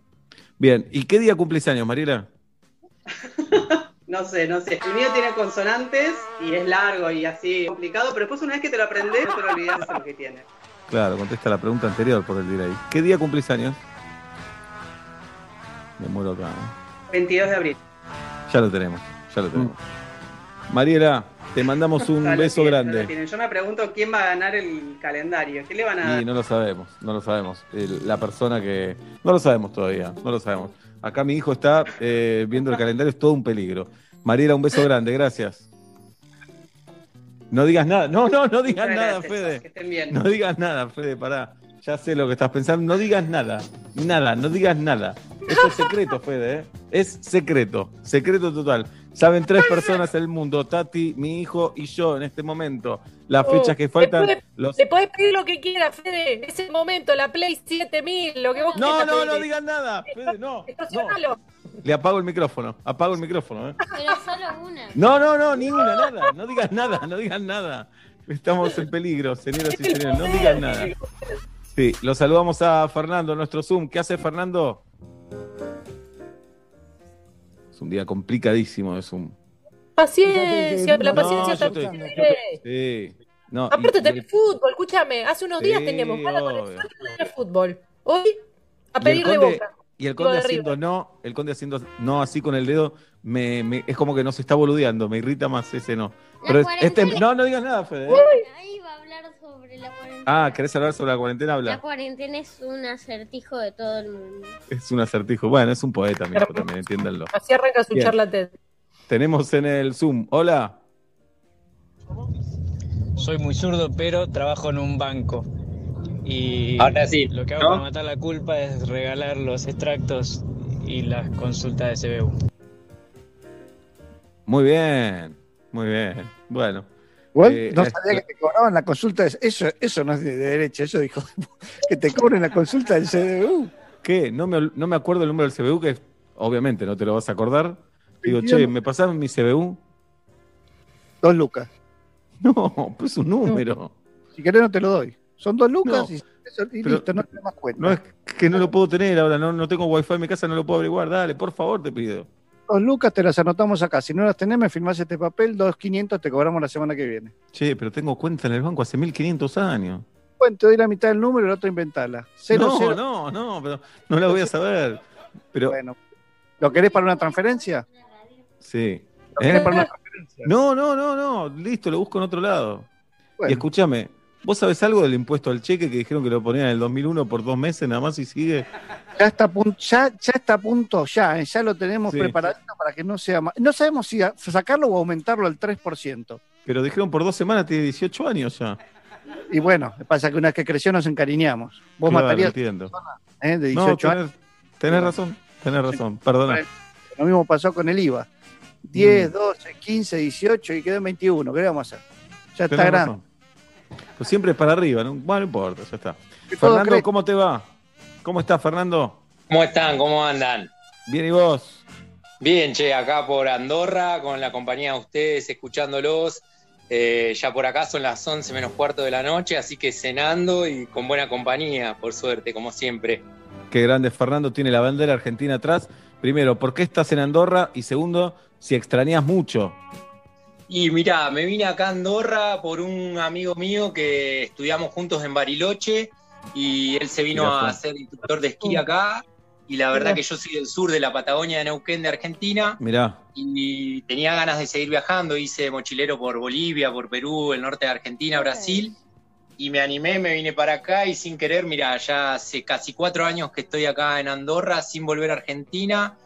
Bien, ¿y qué día cumplís años, Mariela? (laughs) No sé, no sé. El mío tiene consonantes y es largo y así complicado, pero después una vez que te lo aprendes, no te lo olvidas de lo que tiene. Claro, contesta la pregunta anterior por el ahí. ¿Qué día cumplís años? Me muero acá. ¿eh? 22 de abril. Ya lo tenemos, ya lo tenemos. Mariela, te mandamos un (laughs) beso tienen, grande. Yo me pregunto quién va a ganar el calendario. ¿Qué le van a dar? Y no lo sabemos, no lo sabemos. La persona que. No lo sabemos todavía, no lo sabemos. Acá mi hijo está eh, viendo el calendario, es todo un peligro. Mariela, un beso grande, gracias. No digas nada, no, no, no digas nada, Fede. Que estén bien. No digas nada, Fede, pará. Ya sé lo que estás pensando. No digas nada, nada, no digas nada. Esto es secreto, Fede, ¿eh? Es secreto, secreto total. Saben tres personas en el mundo, Tati, mi hijo y yo en este momento. Las Oh, fechas que faltan, le podés- los Le podés pedir lo que quieras, Fede. Es el momento, la Play 7000, lo que vos No, quieras. no, pedile. no digas nada, Fede, no. Estacionalo. Le apago el micrófono, apago el micrófono, ¿eh? Pero solo una. No, no, no, ni una, nada. No digas nada, no digas nada. Estamos en peligro, señoras y señores, no digas nada. Sí, lo saludamos a Fernando, nuestro Zoom. ¿Qué hace Fernando? Es un día complicadísimo de Zoom. Paciencia, la No, paciencia también. estoy- Fede. Sí. No, Aparte y- tenés fútbol, escúchame. Hace unos días teníamos obvio. conexión tenés fútbol. Hoy, a pedir de boca. Y el conde de haciendo no, el conde haciendo no así con el dedo, me, me- es como que no se está boludeando, me irrita más ese no. Pero es- este, no, no digas nada, Fede. Ahí va a hablar sobre la cuarentena. Ah, ¿querés hablar sobre la cuarentena? La Habla. cuarentena es un acertijo de todo el mundo. Es un acertijo. Bueno, es un poeta, mi hijo también, entiéndanlo. Así arranca su Bien. charla TED. Tenemos en el Zoom. Hola. Soy muy zurdo, pero trabajo en un banco. Y Ahora sí, lo que hago ¿no? para matar la culpa es regalar los extractos y las consultas de CBU. Muy bien, muy bien. Bueno. Eh, no es- sabía que te cobraban la consulta. de- Eso, eso no es de derecha, eso dijo. (laughs) Que te cobren la consulta del CDU. ¿Qué? No me, no me acuerdo el número del CBU, que obviamente no te lo vas a acordar. Digo, che, 21. ¿me pasaron mi CBU? Dos lucas. (laughs) No, pues es un número. Si querés no te lo doy. Son dos lucas No. y, eso- y Pero- listo, no te más cuenta. No es que no lo puedo tener ahora, no, no tengo wifi en mi casa, no lo puedo averiguar. Dale, por favor, te pido. Dos lucas te las anotamos acá. Si no las tenés, me firmás este papel, dos quinientos te cobramos la semana que viene. Che, pero tengo cuenta en el banco hace 1500 años. Bueno, te doy la mitad del número y la otra inventala. Cero, no, cero. no, no, pero no la voy a saber. Pero, Bueno, ¿lo querés para una transferencia? sí. ¿Lo querés ¿Eh? para una transferencia? No, no, no, no, listo, lo busco en otro lado. Bueno. Y escúchame, ¿vos sabés algo del impuesto al cheque que dijeron que lo ponían en el 2001 por dos meses nada más y sigue? Ya está a punto, ya, ya está a punto, ya, eh, ya lo tenemos Sí. preparadito para que no sea más. No sabemos si a- sacarlo o aumentarlo al 3%. Pero dijeron por dos semanas, tiene 18 años ya. Y bueno, pasa que una vez que creció nos encariñamos. Vos Claro, matarías entiendo. eh, de No, 18 tenés, años. tenés razón, tenés razón, perdona. Lo mismo pasó con el IVA. 10, 12, 15, 18 y quedó en 21. ¿Qué le vamos a hacer? Ya está grande. razón. Pues siempre para arriba, ¿no? Bueno, no importa, ya está. Fernando. ¿cómo te va? ¿Cómo estás, Fernando? ¿Cómo están? ¿Cómo andan? Bien, ¿y vos? Bien, che, acá por Andorra, con la compañía de ustedes, escuchándolos. Eh, ya por acá son las 11 menos cuarto de la noche, así que cenando y con buena compañía, por suerte, como siempre. Qué grande Fernando, tiene la bandera argentina atrás. Primero, ¿por qué estás en Andorra? Y segundo, si extrañas mucho. Y mirá, me vine acá a Andorra por un amigo mío que estudiamos juntos en Bariloche y él se vino Mirá, a ser instructor de esquí acá. Y la verdad que yo soy del sur de la Patagonia de Neuquén de Argentina. Mirá, y tenía ganas de seguir viajando. Hice mochilero por Bolivia, por Perú, el norte de Argentina, Brasil. Y me animé, me vine para acá y sin querer, mira, ya hace casi cuatro años que estoy acá en Andorra sin volver a Argentina.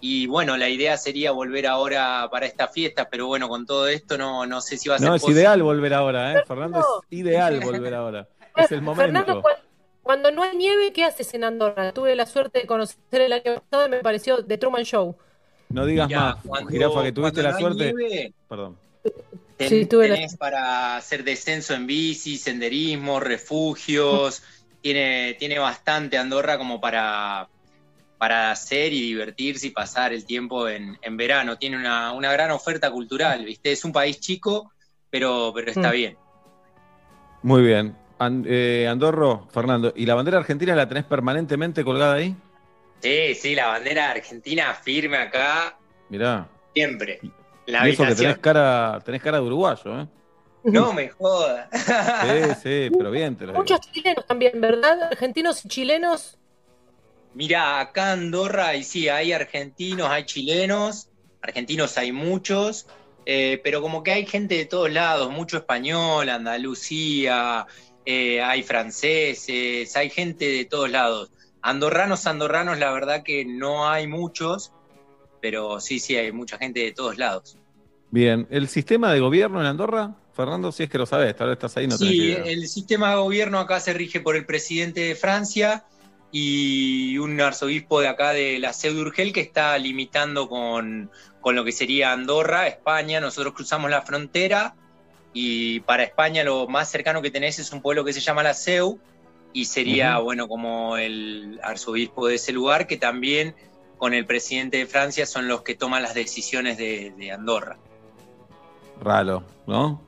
Y bueno, la idea sería volver ahora para esta fiesta, pero bueno, con todo esto no, no sé si va a ser no, es posible. ideal volver ahora, ¿eh? Fernando, es ideal volver ahora. (laughs) Es el Fernando, momento. cu- cuando no hay nieve, ¿qué haces en Andorra? Tuve la suerte de conocer el año pasado y me pareció The Truman Show. No digas Mirá, más, cuando- Jirafa, que tuviste cuando la no hay suerte. nieve, Perdón. Ten- Sí, tuve la- tenés para hacer descenso en bici, senderismo, refugios. (laughs) tiene, tiene bastante Andorra como para, para hacer y divertirse y pasar el tiempo en, en verano. Tiene una, una gran oferta cultural, ¿viste? Es un país chico, pero, pero está Mm. bien. Muy bien. Eh, Andorro, Fernando, ¿y la bandera argentina la tenés permanentemente colgada ahí? Sí, sí, la bandera argentina firme acá, Mirá. siempre. La y eso que tenés cara, tenés cara de uruguayo, ¿eh? No me jodas. Sí, sí, pero bien te lo digo. Muchos chilenos también, ¿verdad? Argentinos y chilenos. Mira, acá Andorra, y sí, hay argentinos, hay chilenos, argentinos hay muchos, eh, pero como que hay gente de todos lados, mucho español, Andalucía, eh, hay franceses, hay gente de todos lados. Andorranos, andorranos, la verdad que no hay muchos, pero sí, sí, hay mucha gente de todos lados. Bien, ¿el sistema de gobierno en Andorra? Fernando, si es que lo sabes, tal vez estás ahí, no tenés Sí, idea. el sistema de gobierno acá se rige por el presidente de Francia y un arzobispo de acá de la Seu d'Urgell que está limitando con, con lo que sería Andorra, España. Nosotros cruzamos la frontera y para España lo más cercano que tenés es un pueblo que se llama la Seu y sería, bueno, como el arzobispo de ese lugar que también con el presidente de Francia son los que toman las decisiones de, de Andorra. Raro, ¿no?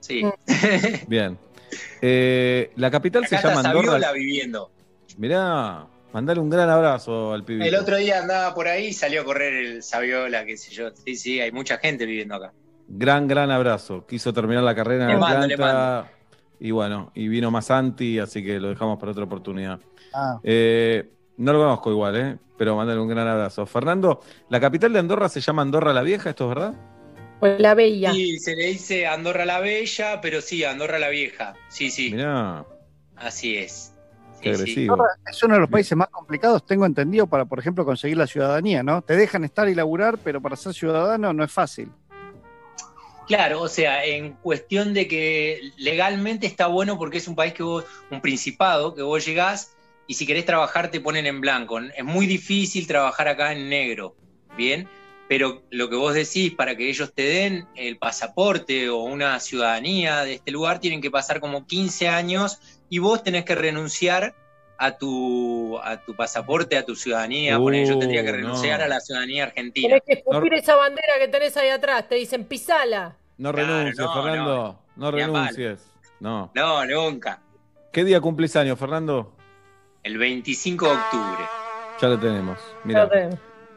Sí. (laughs) Bien. Eh, la capital se llama está Andorra. Saviola viviendo. Mirá, mandale un gran abrazo al pibito. El otro día andaba por ahí y salió a correr el Saviola, qué sé yo. Sí, sí, hay mucha gente viviendo acá. Gran, gran abrazo. Quiso terminar la carrera en le. Y bueno, y vino más Santi, así que lo dejamos para otra oportunidad. Ah. Eh, no lo conozco igual, ¿eh? pero mandale un gran abrazo. Fernando, la capital de Andorra se llama Andorra la Vieja, ¿esto es verdad? Pues la bella. Sí, se le dice Andorra la Bella, pero sí, Andorra la Vieja. Sí, sí, Mirá, así es. Qué Sí, sí. agresivo. Andorra Es uno de los países más complicados, tengo entendido, para, por ejemplo, conseguir la ciudadanía, ¿no? Te dejan estar y laburar, pero para ser ciudadano no es fácil. Claro, o sea, en cuestión de que legalmente está bueno porque es un país que vos, un principado, que vos llegás y si querés trabajar te ponen en blanco. Es muy difícil trabajar acá en negro, ¿bien? Pero lo que vos decís, para que ellos te den el pasaporte o una ciudadanía de este lugar, tienen que pasar como 15 años y vos tenés que renunciar a tu, a tu pasaporte, a tu ciudadanía. Uh, Ponele, yo tendría que no. renunciar a la ciudadanía argentina. Tenés que escupir esa bandera que tenés ahí atrás. Te dicen pisala. No Claro, renuncies, no, Fernando. No, renuncies. No. No, nunca. ¿Qué día cumplís años, Fernando? El 25 de octubre. Ya lo tenemos. Mira,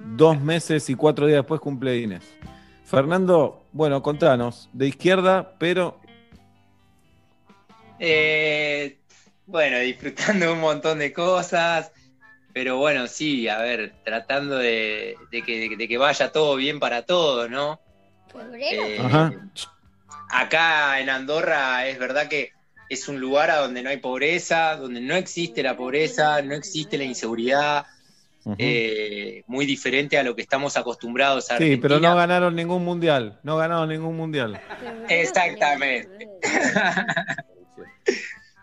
dos meses y cuatro días después cumple Inés. Fernando, bueno, contanos, de izquierda, pero Eh, bueno, disfrutando de un montón de cosas, pero bueno, sí, a ver, tratando de, de que, de que vaya todo bien para todos, ¿no? Eh, Ajá. acá en Andorra es verdad que es un lugar a donde no hay pobreza, donde no existe la pobreza, no existe la inseguridad, eh, muy diferente a lo que estamos acostumbrados a sí, pero no ganaron ningún mundial. No ganaron ningún mundial. Exactamente. (laughs)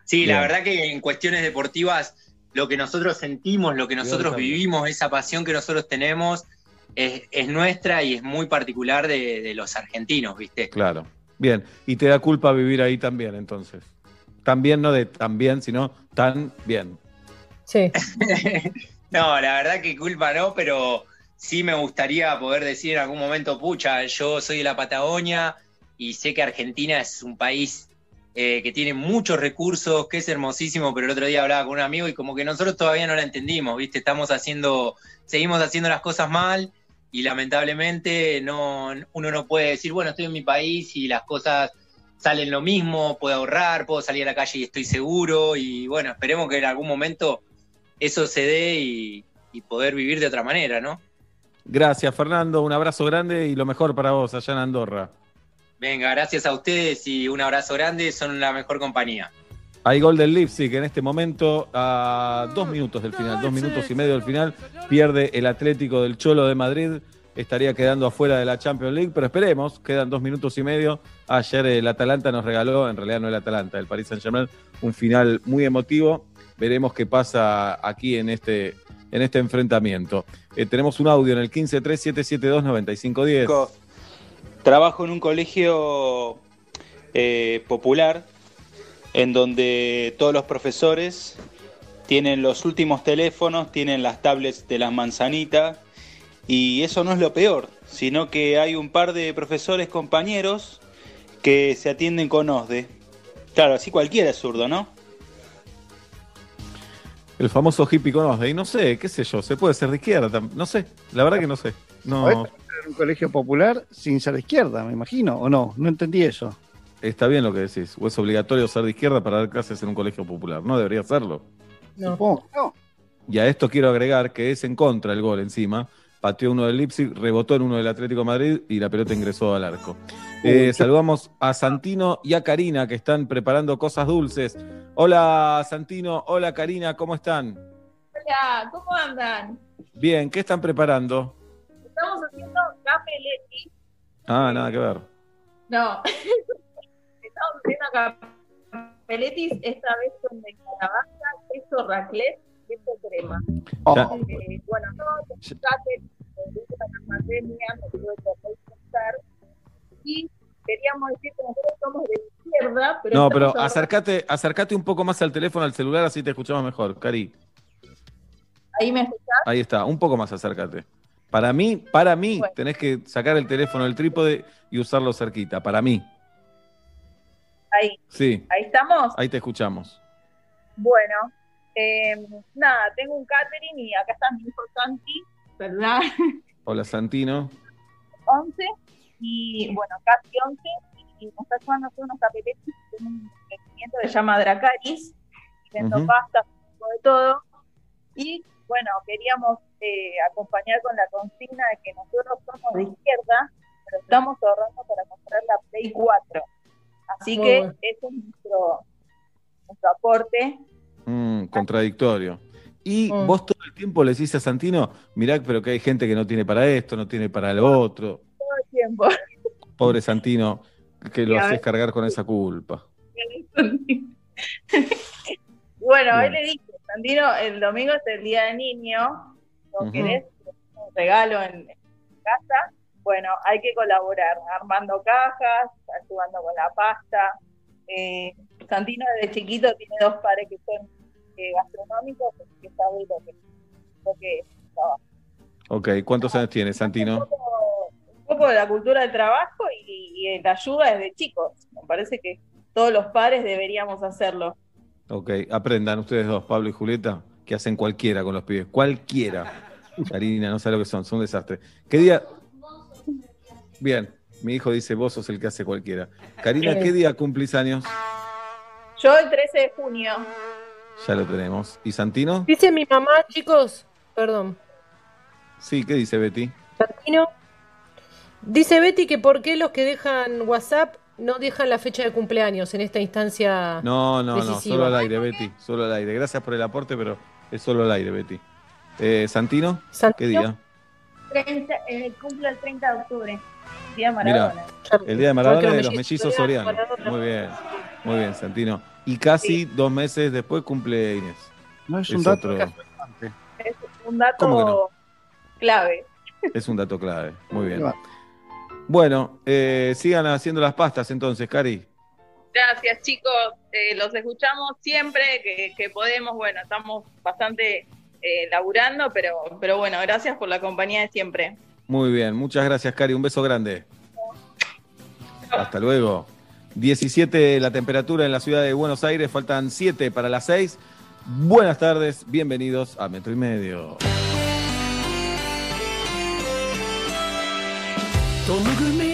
sí, Bien. la verdad que en cuestiones deportivas, lo que nosotros sentimos, lo que nosotros vivimos, esa pasión que nosotros tenemos, es, es nuestra y es muy particular de, de los argentinos, ¿viste? Claro. Bien. Y te da culpa vivir ahí también, entonces. También, no de tan bien, sino tan bien. Sí. (laughs) no, la verdad que culpa no, pero sí me gustaría poder decir en algún momento, pucha, yo soy de la Patagonia y sé que Argentina es un país eh, que tiene muchos recursos, que es hermosísimo, pero el otro día hablaba con un amigo y como que nosotros todavía no la entendimos, ¿viste? Estamos haciendo, seguimos haciendo las cosas mal y lamentablemente no, uno no puede decir, bueno, estoy en mi país y las cosas salen lo mismo, puedo ahorrar, puedo salir a la calle y estoy seguro y bueno, esperemos que en algún momento eso se dé y, y poder vivir de otra manera, ¿no? Gracias, Fernando. Un abrazo grande y lo mejor para vos allá en Andorra. Venga, gracias a ustedes y un abrazo grande, son la mejor compañía. Hay gol del Leipzig en este momento a dos minutos del final, dos minutos y medio del final. Pierde el Atlético del Cholo de Madrid. Estaría quedando afuera de la Champions League, pero esperemos, quedan dos minutos y medio. Ayer el Atalanta nos regaló, en realidad no el Atalanta, el Paris Saint Germain, un final muy emotivo. Veremos qué pasa aquí en este, en este enfrentamiento. Eh, tenemos un audio en el 1537729510. Trabajo en un colegio eh, popular en donde todos los profesores tienen los últimos teléfonos, tienen las tablets de las manzanitas y eso no es lo peor, sino que hay un par de profesores compañeros que se atienden con OSDE. Claro, así cualquiera es zurdo, ¿no? El famoso hippie con Osday. No sé, qué sé yo, se puede ser de izquierda. No sé, la verdad que no sé. No, ¿Podés en un colegio popular sin ser de izquierda, me imagino, o no? No entendí eso. está bien lo que decís. O es obligatorio ser de izquierda para dar clases en un colegio popular. No debería serlo. Supongo que no. Y a esto quiero agregar que es en contra el gol encima. Pateó uno del Leipzig, rebotó en uno del Atlético de Madrid y la pelota ingresó al arco. Eh, saludamos a Santino y a Karina que están preparando cosas dulces. Hola Santino, hola Karina, ¿cómo están? Hola, ¿cómo andan? Bien, ¿qué están preparando? Estamos haciendo café Leti. Ah, nada que ver. No, (laughs) estamos haciendo capeletis esta vez con de calabaza, queso raclette, queso crema. Ya. Eh, bueno, no, a la pandemia me tuve que y queríamos decir que nosotros somos de izquierda, pero No, pero ahorrando- acércate, acércate un poco más al teléfono, al celular, así te escuchamos mejor, Cari. ahí me escuchás. Ahí está, un poco más acércate. Para mí, para mí, Bueno. tenés que sacar el teléfono del trípode y usarlo cerquita. Para mí. Ahí, Sí, ahí estamos. ahí te escuchamos. Bueno, eh, nada, tengo un catering y acá está mi hijo Santi, ¿verdad? (laughs) Hola Santino. 11 y bueno, casi 11 y nos está llevando a hacer unos capeletis en un emprendimiento que se llama Dracaris y vendo un poco de todo y bueno, queríamos eh, acompañar con la consigna de que nosotros somos de izquierda, pero estamos ahorrando para comprar la Play 4. Así que ese es nuestro, nuestro aporte. Mm, contradictorio. Y Mm. vos todo el tiempo le decís a Santino, mirá, pero que hay gente que no tiene para esto, no tiene para lo otro. todo el tiempo. (laughs) Pobre Santino, que lo haces cargar con esa culpa. (laughs) bueno, hoy le dije, Santino, el domingo es el día del niño, ¿no querés un regalo en, en casa? Bueno, hay que colaborar, armando cajas, ayudando con la pasta. Eh, Santino desde chiquito tiene dos pares que son eh, gastronómicos, así que sabe lo que, lo que es el trabajo. Ok, ¿cuántos años tienes, Santino? un poco de la cultura del trabajo y, y la ayuda desde chicos. Me parece que todos los padres deberíamos hacerlo. Ok, aprendan ustedes dos, Pablo y Julieta, que hacen cualquiera con los pibes. Cualquiera. Karina, no sabe lo que son, son un desastre. ¿Qué día? Bien, mi hijo dice, vos sos el que hace cualquiera. Karina, ¿qué día cumplís años? Yo el 13 de junio. Ya lo tenemos. ¿Y Santino? Dice mi mamá, chicos, perdón, Sí, ¿qué dice Betty? Santino. Dice Betty que por qué los que dejan WhatsApp no dejan la fecha de cumpleaños en esta instancia No, no, no, solo al aire, Betty, solo al aire. Gracias por el aporte, pero es solo al aire, Betty. Eh, ¿Santino? ¿Qué día? 30, eh, cumple el 30 de octubre. Día de Maradona. el día de Maradona de los mellizos mellizos Soriano, Soriano. Maradona. Muy bien, muy bien, Santino. Y casi dos meses después cumple Inés. No es Es un dato otro-. Es un dato clave. Es un dato clave. Muy bien. Bueno, eh, sigan haciendo las pastas entonces, Cari. Gracias, chicos. Eh, los escuchamos siempre que, que podemos. Bueno, estamos bastante eh, laburando, pero, pero bueno, gracias por la compañía de siempre. Muy bien, muchas gracias, Cari. Un beso grande. Hasta luego. 17 la temperatura en la ciudad de Buenos Aires, faltan 7 para las 6. Buenas tardes, bienvenidos a Metro y Medio. Don't look at me,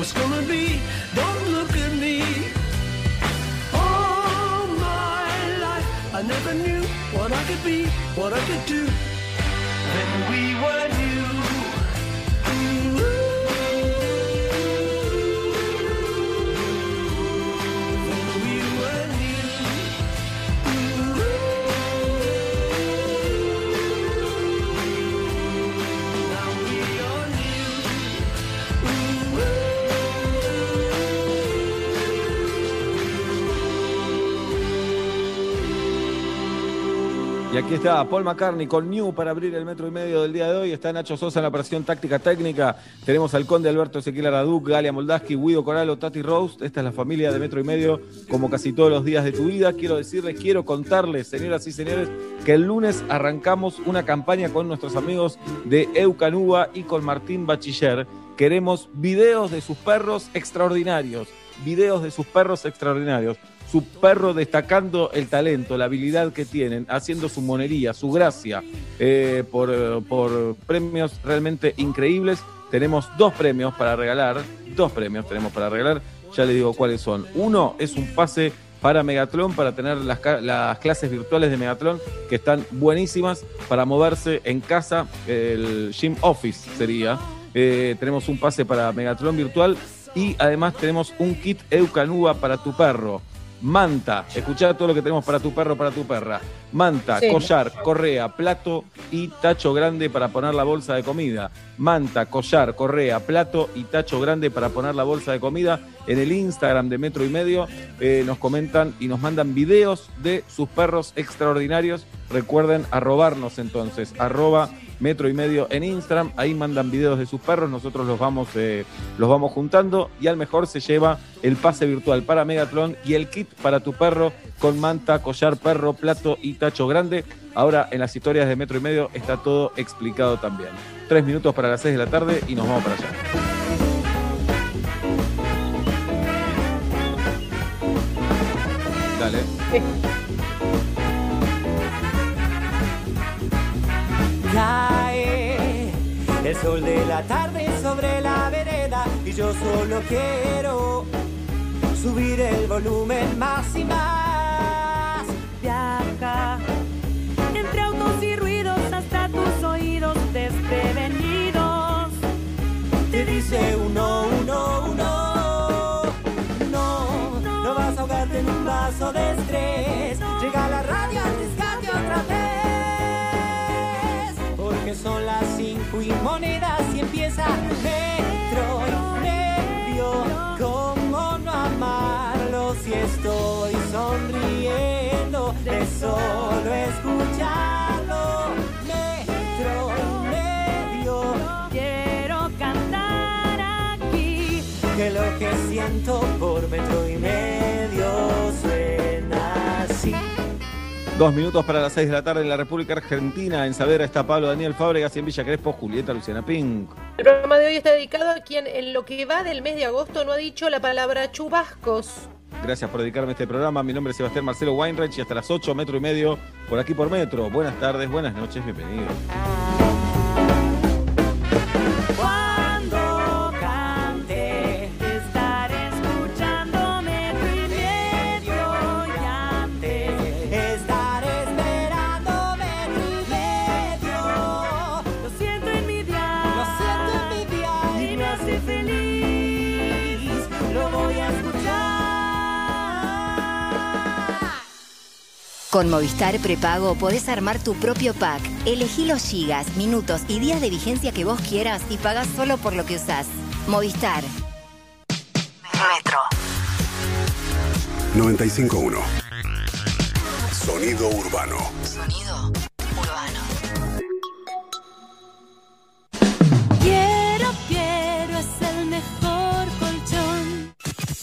what's gonna be. Don't look at me. All my life, I never knew what I could be, what I could do. When we were aquí está Paul McCartney con New para abrir el metro y medio del día de hoy. Está Nacho Sosa en la operación táctica técnica. Tenemos al conde Alberto Ezequiel Araduc, Galia Moldaski, Guido Coralo, Tati Rose. Esta es la familia de metro y medio, como casi todos los días de tu vida. Quiero decirles, quiero contarles, señoras y señores, que el lunes arrancamos una campaña con nuestros amigos de Eucanuba y con Martín Bachiller. Queremos videos de sus perros extraordinarios. Videos de sus perros extraordinarios su perro destacando el talento, la habilidad que tienen, haciendo su monería, su gracia, eh, por, por premios realmente increíbles. Tenemos dos premios para regalar, dos premios tenemos para regalar, ya les digo cuáles son. Uno es un pase para Megatron, para tener las, las clases virtuales de Megatron, que están buenísimas para moverse en casa, el Gym Office sería. Eh, tenemos un pase para Megatron virtual y además tenemos un kit Eucanuba para tu perro. Manta, escuchá todo lo que tenemos para tu perro, para tu perra. Manta, Sí. collar, correa, plato y tacho grande para poner la bolsa de comida. Manta, collar, correa, plato y tacho grande para poner la bolsa de comida. En el Instagram de Metro y Medio eh, nos comentan y nos mandan videos de sus perros extraordinarios. Recuerden arrobarnos entonces, arroba Metro y Medio en Instagram. Ahí mandan videos de sus perros, nosotros los vamos, eh, los vamos juntando y al mejor se lleva el pase virtual para Megatron y el kit para tu perro con manta, collar, perro, plato y tacho grande. Ahora en las historias de Metro y Medio está todo explicado también. Tres minutos para las seis de la tarde y nos vamos para allá. Dale. Cae el sol de la tarde sobre la vereda y yo solo quiero subir el volumen más y más. Viaja entre autos y ruidos hasta tus oídos desprevenidos. Te dice uno, uno, uno. No, no vas a ahogarte en un vaso de estrés. Son las cinco y monedas y empieza metro y medio. ¿Cómo no amarlo si estoy sonriendo de solo escucharlo? Metro y medio. Quiero cantar aquí. que lo que siento por metro y medio Dos minutos para las seis de la tarde en la República Argentina. En Saavedra está Pablo Daniel Fábregas y en Villa Crespo Julieta Luciana Pink. El programa de hoy está dedicado a quien en lo que va del mes de agosto no ha dicho la palabra chubascos. Gracias por dedicarme a este programa. Mi nombre es Sebastián Marcelo Weinreich y hasta las 8, metro y medio, por aquí por metro. Buenas tardes, buenas noches, bienvenidos. Con Movistar Prepago podés armar tu propio pack. Elegí los gigas, minutos y días de vigencia que vos quieras y pagás solo por lo que usás. Movistar. Metro. 951. Sonido urbano. Sonido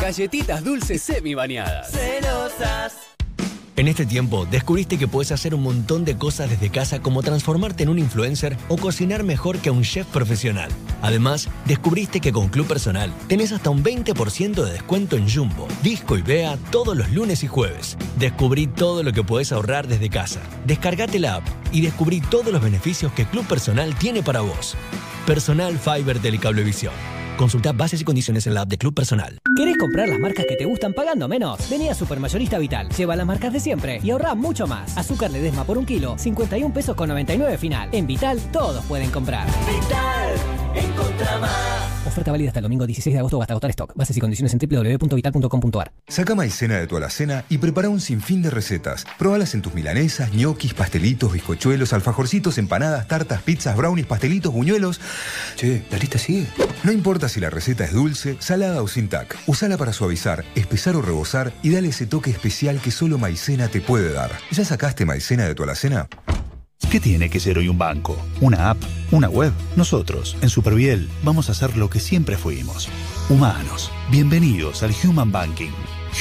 Galletitas dulces semi bañadas. Celosas. En este tiempo, descubriste que puedes hacer un montón de cosas desde casa como transformarte en un influencer o cocinar mejor que un chef profesional. Además, descubriste que con Club Personal tenés hasta un 20% de descuento en Jumbo, Disco y Bea todos los lunes y jueves. Descubrí todo lo que puedes ahorrar desde casa. Descargate la app y descubrí todos los beneficios que Club Personal tiene para vos. Personal Fiber Telecablevisión. Consulta bases y condiciones en la app de Club Personal. ¿Querés comprar las marcas que te gustan pagando menos? Vení a Supermayorista Vital. Lleva las marcas de siempre y ahorra mucho más. Azúcar Ledesma por un kilo, 51 pesos con 99 final. En Vital todos pueden comprar. Vital, encontra más. Oferta válida hasta el domingo 16 de agosto o hasta agotar stock. Bases y condiciones en www.vital.com.ar. Saca maicena de tu alacena y prepara un sinfín de recetas. Probalas en tus milanesas, ñoquis, pastelitos, bizcochuelos, alfajorcitos, empanadas, tartas, pizzas, brownies, pastelitos, buñuelos. Che, la lista sigue. No importa si la receta es dulce, salada o sin tac. Usala para suavizar, espesar o rebosar y dale ese toque especial que solo maicena te puede dar. ¿Ya sacaste maicena de tu alacena? ¿Qué tiene que ser hoy un banco? ¿Una app? ¿Una web? Nosotros, en Superviel, vamos a hacer lo que siempre fuimos. Humanos. Bienvenidos al Human Banking.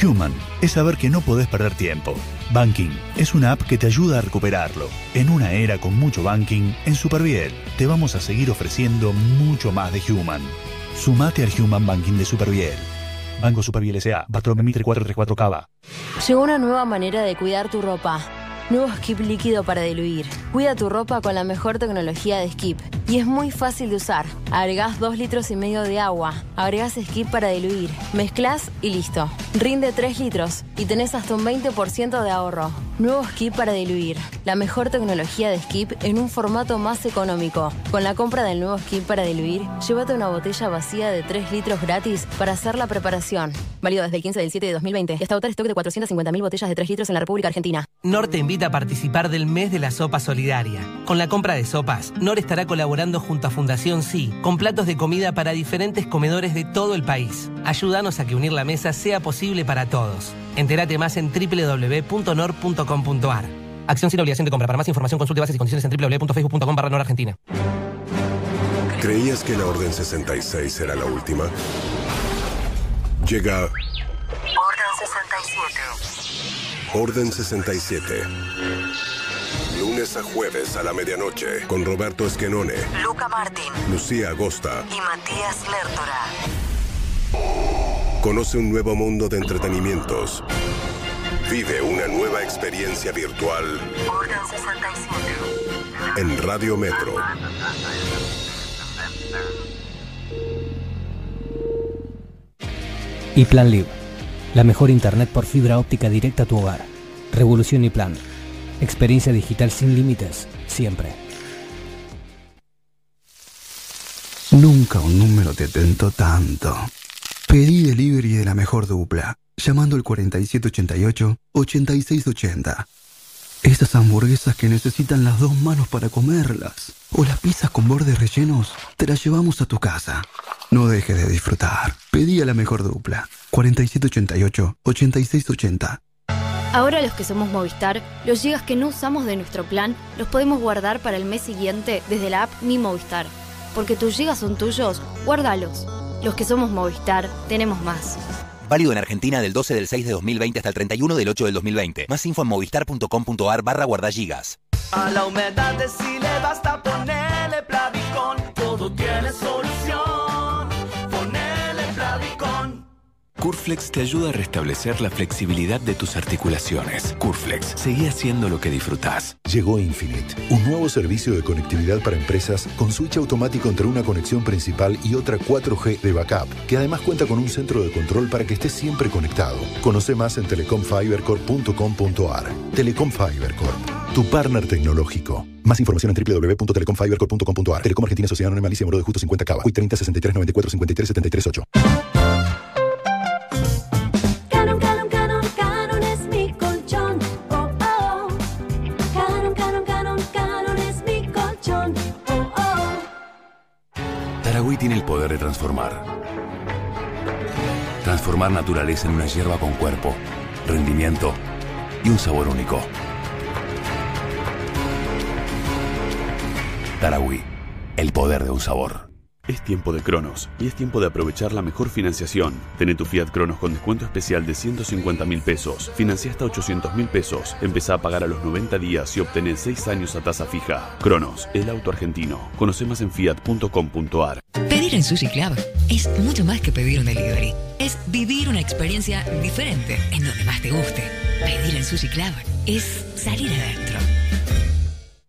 Human es saber que no podés perder tiempo. Banking es una app que te ayuda a recuperarlo. En una era con mucho banking, en Superviel te vamos a seguir ofreciendo mucho más de Human. Sumate al Human Banking de Superviel. Banco Superviel S.A. Bartolomé Mitre 434 Cava. Llegó una nueva manera de cuidar tu ropa. Nuevo Skip líquido para diluir. Cuida tu ropa con la mejor tecnología de Skip. Y es muy fácil de usar. Agregás 2 litros y medio de agua. Agregás Skip para diluir. Mezclas y listo. Rinde 3 litros y tenés hasta un 20% de ahorro. Nuevo Skip para diluir. La mejor tecnología de Skip en un formato más económico. Con la compra del nuevo Skip para diluir, llévate una botella vacía de 3 litros gratis para hacer la preparación. Válido desde el 15 del 7 de 2020 y hasta agotar stock de 450.000 botellas de 3 litros en la República Argentina. NOR te a participar del mes de la sopa solidaria. Con la compra de sopas, NOR estará colaborando junto a Fundación Sí con platos de comida para diferentes comedores de todo el país. Ayúdanos a que unir la mesa sea posible para todos. Entérate más en www.nor.com.ar. Acción sin obligación de compra. Para más información consulte bases y condiciones en www.facebook.com barra NOR. ¿Creías que la Orden 66 era la última? Llega 67. Orden 67. Lunes a jueves a la medianoche con Roberto Esquenone, Luca Martín Lucía Agosta. y Matías Lertora. Conoce un nuevo mundo de entretenimientos. Vive una nueva experiencia virtual Orden 67. en Radio Metro. Y Plan Live. La mejor internet por fibra óptica directa a tu hogar. Revolución y Plan. Experiencia digital sin límites, siempre. Nunca un número te tentó tanto. Pedí delivery de la mejor dupla, llamando al 4788-8680. Esas hamburguesas que necesitan las dos manos para comerlas. O las pizzas con bordes rellenos, te las llevamos a tu casa. No dejes de disfrutar. Pedí a la mejor dupla. 4788-8680. Ahora los que somos Movistar, los gigas que no usamos de nuestro plan los podemos guardar para el mes siguiente desde la app Mi Movistar. Porque tus gigas son tuyos, guárdalos. Los que somos Movistar, tenemos más. Válido en Argentina del 12 del 6 de 2020 hasta el 31 del 8 del 2020. Más info en movistar.com.ar barra guardagigas. A la humedad de si le basta ponerle Plavicón. Todo tiene solución. Curflex te ayuda a restablecer la flexibilidad de tus articulaciones. Curflex, seguí haciendo lo que disfrutás. Llegó Infinite, un nuevo servicio de conectividad para empresas con switch automático entre una conexión principal y otra 4G de backup, que además cuenta con un centro de control para que estés siempre conectado. Conoce más en telecomfibercorp.com.ar. Telecom Fiber Corp, tu partner tecnológico. Más información en www.telecomfibercorp.com.ar. Telecom Argentina Sociedad Anónima Alicia Moro de Justo 50 Cava. Hoy 30 63 94 53 73 8. Transformar. Transformar naturaleza en una hierba con cuerpo, rendimiento y un sabor único. Taragüí, el poder de un sabor. Es tiempo de Cronos y es tiempo de aprovechar la mejor financiación. Tené tu Fiat Cronos con descuento especial de 150 mil pesos. Financia hasta 800 mil pesos. Empezá a pagar a los 90 días y obtené 6 años a tasa fija. Cronos, el auto argentino. Conoce más en fiat.com.ar. Pedir en Sushi Club es mucho más que pedir un delivery. Es vivir una experiencia diferente en donde más te guste. Pedir en Sushi Club es salir adentro.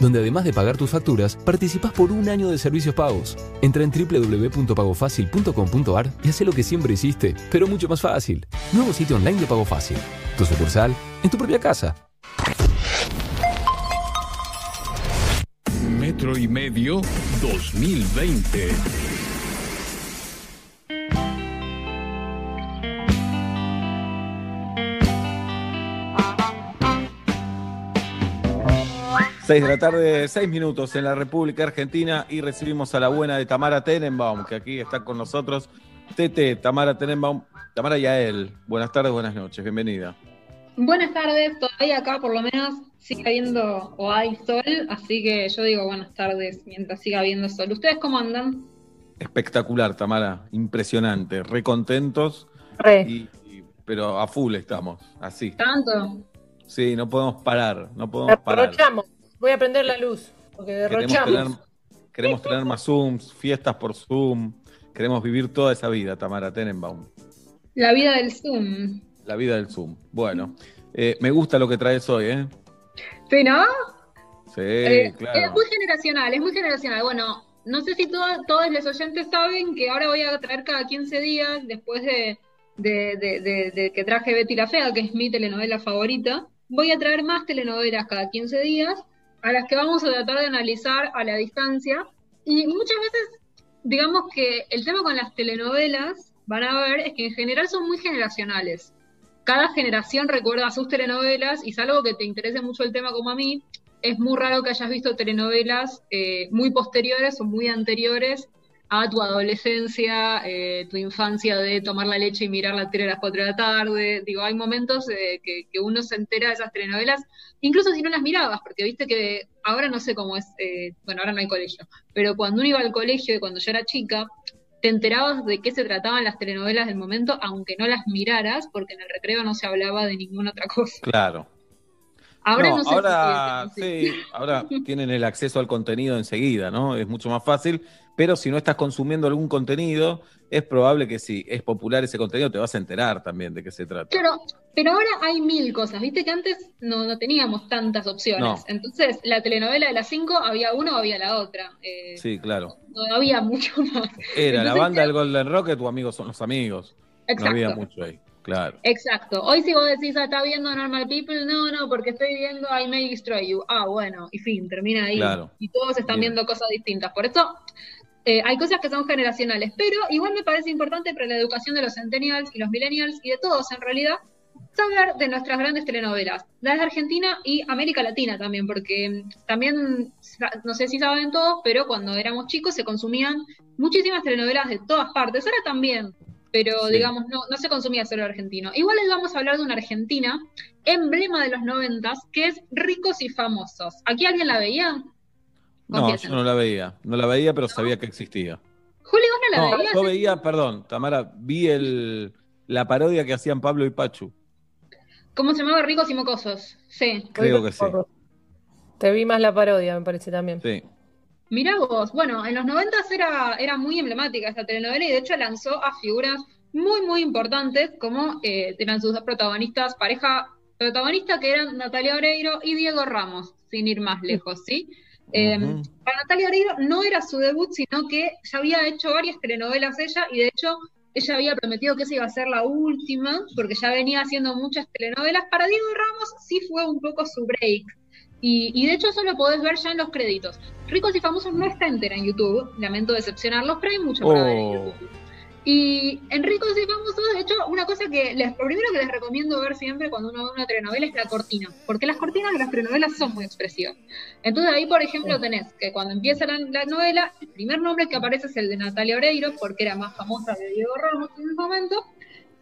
donde además de pagar tus facturas, participás por un año de servicios pagos. Entra en www.pagofacil.com.ar y haz lo que siempre hiciste, pero mucho más fácil. Nuevo sitio online de Pago Fácil. Tu sucursal, en tu propia casa. Metro y medio 2020. Seis de la tarde, seis minutos en la República Argentina y recibimos a la buena de Tamara Tenenbaum, que aquí está con nosotros. Tete, Tamara Tenenbaum, Tamara Yael. Buenas tardes, buenas noches, bienvenida. Buenas tardes, todavía acá por lo menos sigue habiendo o hay sol, así que yo digo buenas tardes mientras siga habiendo sol. ¿Ustedes cómo andan? Espectacular, Tamara, impresionante, re contentos, y- y- pero a full estamos, así. ¿Tanto? Sí, no podemos parar, no podemos parar. Derrochamos. Voy a prender la luz. Porque Queremos derrochamos. tener, queremos tener más Zooms, fiestas por Zoom, queremos vivir toda esa vida, Tamara Tenenbaum, La vida del Zoom. la vida del Zoom. Bueno, eh, me gusta lo que traes hoy, ¿eh? ¿Sí, no? Sí, Eh, claro. Es muy generacional, es muy generacional. Bueno, no sé si todo- todos los oyentes saben que ahora voy a traer cada 15 días, después de, de- de- de- de que traje Betty la Fea, que es mi telenovela favorita, voy a traer más telenovelas cada 15 días, a las que vamos a tratar de analizar a la distancia. Y muchas veces, digamos que el tema con las telenovelas, van a ver, es que en general son muy generacionales cada generación recuerda sus telenovelas y salvo que te interese mucho el tema como a mí, es muy raro que hayas visto telenovelas eh, muy posteriores o muy anteriores a tu adolescencia, eh, tu infancia de tomar la leche y mirar la tele a las 4 de la tarde. Digo, hay momentos eh, que, que uno se entera de esas telenovelas, incluso si no las mirabas, porque viste que ahora no sé cómo es, eh, bueno, ahora no hay colegio, pero cuando uno iba al colegio y cuando yo era chica, te enterabas de qué se trataban las telenovelas del momento, aunque no las miraras, porque en el recreo no se hablaba de ninguna otra cosa. Claro. Ahora no, sé si ahora sí, ahora tienen el acceso al contenido enseguida, ¿no? Es mucho más fácil, pero si no estás consumiendo algún contenido, es probable que si es popular ese contenido te vas a enterar también de qué se trata. Claro, pero ahora hay mil cosas, viste que antes no, no teníamos tantas opciones. No. Entonces, la telenovela de las cinco había una o había la otra. Eh, Sí, claro. no había mucho (laughs) más. Era la banda del Golden Rocket, tu amigos son los amigos. Exacto. No había mucho ahí, claro. Exacto. Hoy si vos decís, ah, está viendo Normal People, no, no, porque estoy viendo I May Destroy You. Ah, bueno, y fin, termina ahí. Claro. Y todos están Bien. viendo cosas distintas. Por eso eh, hay cosas que son generacionales, pero igual me parece importante para la educación de los centennials y los millennials y de todos en realidad, saber de nuestras grandes telenovelas, las de Argentina y América Latina también, porque mm, también, no sé si saben todos, pero cuando éramos chicos se consumían muchísimas telenovelas de todas partes, ahora también, pero Sí. digamos, no, no se consumía solo argentino. Igual les vamos a hablar de una Argentina, emblema de los noventas, que es Ricos y Famosos. ¿Aquí alguien la veía? No, yo no la veía. No la veía, pero sabía que existía. Juli, ¿vos no la No, veías? yo veía, perdón, Tamara, vi el, la parodia que hacían Pablo y Pachu. ¿Cómo se llamaba? Ricos y Mocosos. Sí. Creo que sí. Te vi más la parodia, me parece también. Sí. Mirá vos, bueno, en los noventas era, era muy emblemática esta telenovela y de hecho lanzó a figuras muy, muy importantes como eh, eran sus dos protagonistas, pareja protagonista que eran Natalia Oreiro y Diego Ramos, sin ir más lejos, ¿sí? Eh, Para Natalia Oreiro no era su debut, sino que ya había hecho varias telenovelas ella y de hecho ella había prometido que esa iba a ser la última porque ya venía haciendo muchas telenovelas. Para Diego Ramos sí fue un poco su break. Y, y de hecho eso lo podés ver ya en los créditos. Ricos y Famosos no está entera en YouTube, lamento decepcionarlos, pero hay mucho para ver en Oh, YouTube. Y en Ricos y Famosos, de hecho, una cosa que les, lo primero que les recomiendo ver siempre cuando uno ve una telenovela es la cortina, porque las cortinas de las telenovelas son muy expresivas. Entonces ahí, por ejemplo, tenés que cuando empieza la, la novela, el primer nombre que aparece es el de Natalia Oreiro, porque era más famosa de Diego Ramos en ese momento,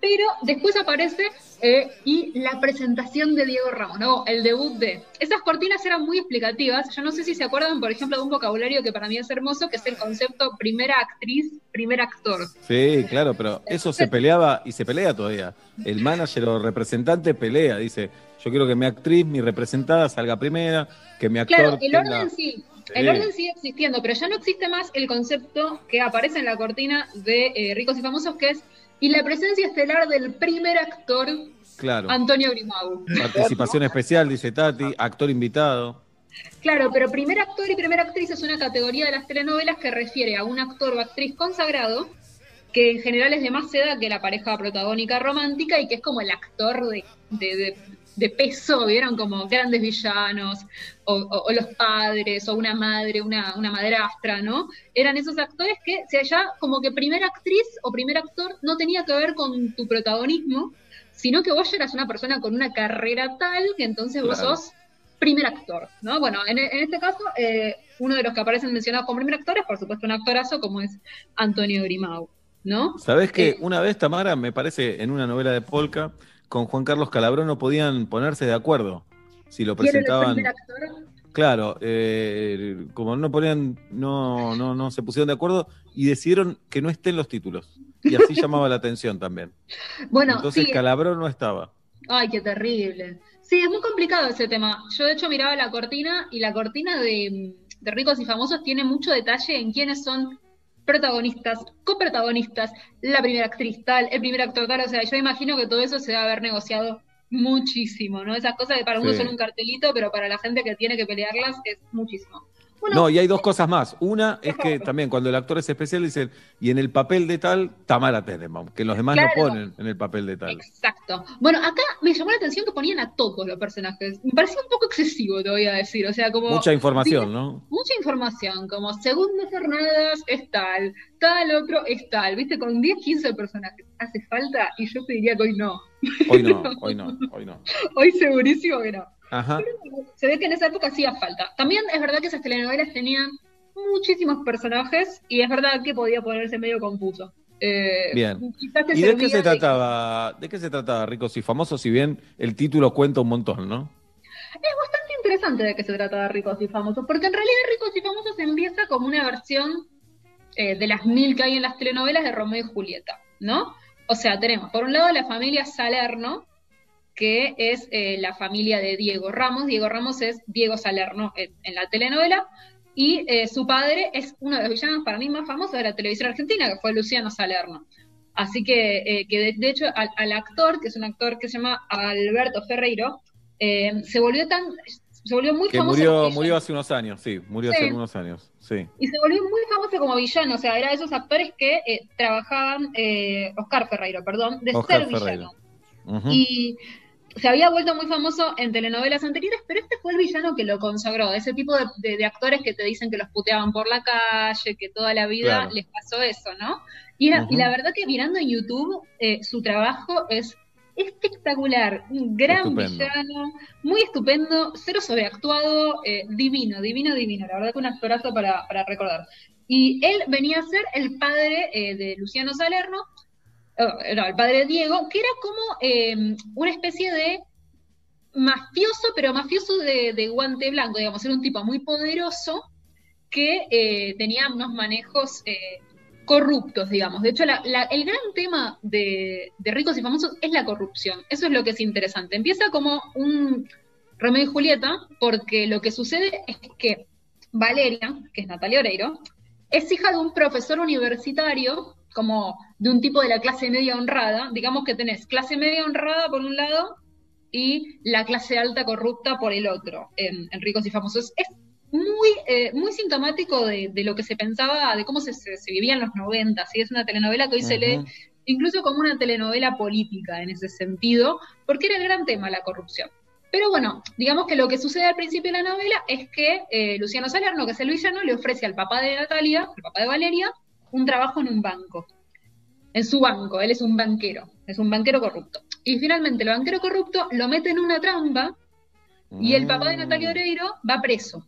pero después aparece eh, y la presentación de Diego Ramos, ¿no? El debut de. Esas cortinas eran muy explicativas. Yo no sé si se acuerdan, por ejemplo, de un vocabulario que para mí es hermoso, que es el concepto primera actriz, primer actor. Sí, claro, pero eso se peleaba y se pelea todavía. El manager o representante pelea, dice, yo quiero que mi actriz, mi representada salga primera, que mi actor Claro, el tenga- orden sí. El orden sigue existiendo, pero ya no existe más el concepto que aparece en la cortina de eh, Ricos y Famosos, que es y la presencia estelar del primer actor, Claro. Antonio Grimau. Participación especial, dice Tati, actor invitado. Claro, pero primer actor y primera actriz es una categoría de las telenovelas que refiere a un actor o actriz consagrado, que en general es de más edad que la pareja protagónica romántica y que es como el actor de, de- de- de peso, vieron como grandes villanos, o, o- o los padres, o una madre, una, una madrastra, ¿no? Eran esos actores que, si allá como que primera actriz o primer actor no tenía que ver con tu protagonismo, sino que vos eras una persona con una carrera tal que entonces vos Claro. sos primer actor, ¿no? Bueno, en, en este caso, eh, uno de los que aparecen mencionados como primer actor es, por supuesto, un actorazo como es Antonio Grimau, ¿no? ¿Sabés que Eh, una vez, Tamara, me parece, en una novela de Polka, con Juan Carlos Calabró no podían ponerse de acuerdo si lo ¿quién era el presentaban? primer actor? Claro, eh, como no ponían, no, no, no se pusieron de acuerdo y decidieron que no estén los títulos. Y así (laughs) llamaba la atención también. Bueno, Entonces sí, Calabró no estaba. Ay, qué terrible. Sí, es muy complicado ese tema. Yo, de hecho, miraba la cortina y la cortina de, de Ricos y Famosos tiene mucho detalle en quiénes son protagonistas, coprotagonistas, la primera actriz tal, el primer actor tal. O sea, yo imagino que todo eso se va a haber negociado muchísimo, ¿no? Esas cosas que para uno Sí. son un cartelito, pero para la gente que tiene que pelearlas es muchísimo. Bueno, No, y hay dos cosas más. Una (laughs) es que también cuando el actor es especial dicen, y en el papel de tal, Tamara Tenenbaum, que los demás no Claro. ponen en el papel de tal. Exacto. Bueno, acá me llamó la atención que ponían a todos los personajes. Me parecía un poco excesivo, te voy a decir. O sea, como. Mucha información, ¿no? Mucha información, como segundo jornadas es tal, tal otro es tal, viste, con 10, 15 personajes. ¿Hace falta? Y yo te diría que hoy no. Hoy no, (laughs) hoy no, hoy no. Hoy segurísimo que no. Ajá. Se ve que en esa época hacía falta. También es verdad que esas telenovelas tenían muchísimos personajes y es verdad que podía ponerse medio confuso. Eh, Bien. ¿Y de qué se trataba? ¿De qué se trataba Ricos y Famosos? Si bien el título cuenta un montón, ¿no? Es bastante interesante de qué se trata de Ricos y Famosos, porque en realidad Ricos y Famosos empieza como una versión eh, de las mil que hay en las telenovelas de Romeo y Julieta, ¿no? O sea, tenemos por un lado la familia Salerno, que es eh, la familia de Diego Ramos. Diego Ramos es Diego Salerno en, en la telenovela, y eh, su padre es uno de los villanos para mí más famosos de la televisión argentina, que fue Luciano Salerno. Así que, eh, que de, de hecho al, al actor, que es un actor que se llama Alberto Ferreiro, se volvió tan, se volvió muy Que famoso murió, murió hace unos años, sí, murió Sí. hace algunos años, sí. y se volvió muy famoso como villano, o sea, era de esos actores que trabajaban, Oscar Ferreiro, perdón, de Oscar ser villano. Y se había vuelto muy famoso en telenovelas anteriores, pero este fue el villano que lo consagró, ese tipo de, de- de actores que te dicen que los puteaban por la calle, que toda la vida Claro. les pasó eso, ¿no? Y, era- y Ujú. la verdad que mirando en YouTube, eh, su trabajo es espectacular, un gran Estupendo. villano, muy estupendo, cero sobreactuado, eh, divino, divino, divino, la verdad que un actorazo para, para recordar. Y él venía a ser el padre eh, de Luciano Salerno, no, el padre Diego, que era como eh, una especie de mafioso, pero mafioso de, guante blanco, digamos, era un tipo muy poderoso que eh, tenía unos manejos eh, corruptos, digamos. De hecho, el gran tema de, de ricos y famosos es la corrupción. Eso es lo que es interesante. Empieza como un Romeo y Julieta, porque lo que sucede es que Valeria, que es Natalia Oreiro, es hija de un profesor universitario, como de un tipo de la clase media honrada. Digamos que tenés clase media honrada por un lado y la clase alta corrupta por el otro, en, en Ricos y Famosos. Es muy, eh, muy sintomático de, de lo que se pensaba, de cómo se, se, se vivía en los 90, ¿sí? Es una telenovela que hoy se lee incluso como una telenovela política en ese sentido, porque era el gran tema la corrupción. Pero bueno, digamos que lo que sucede al principio de la novela es que eh, Luciano Salerno, que es el villano, le ofrece al papá de Natalia, al papá de Valeria, un trabajo en un banco. en su banco, él es un banquero, es un banquero corrupto. Y finalmente el banquero corrupto lo mete en una trampa y el papá de Natalia Oreiro va preso.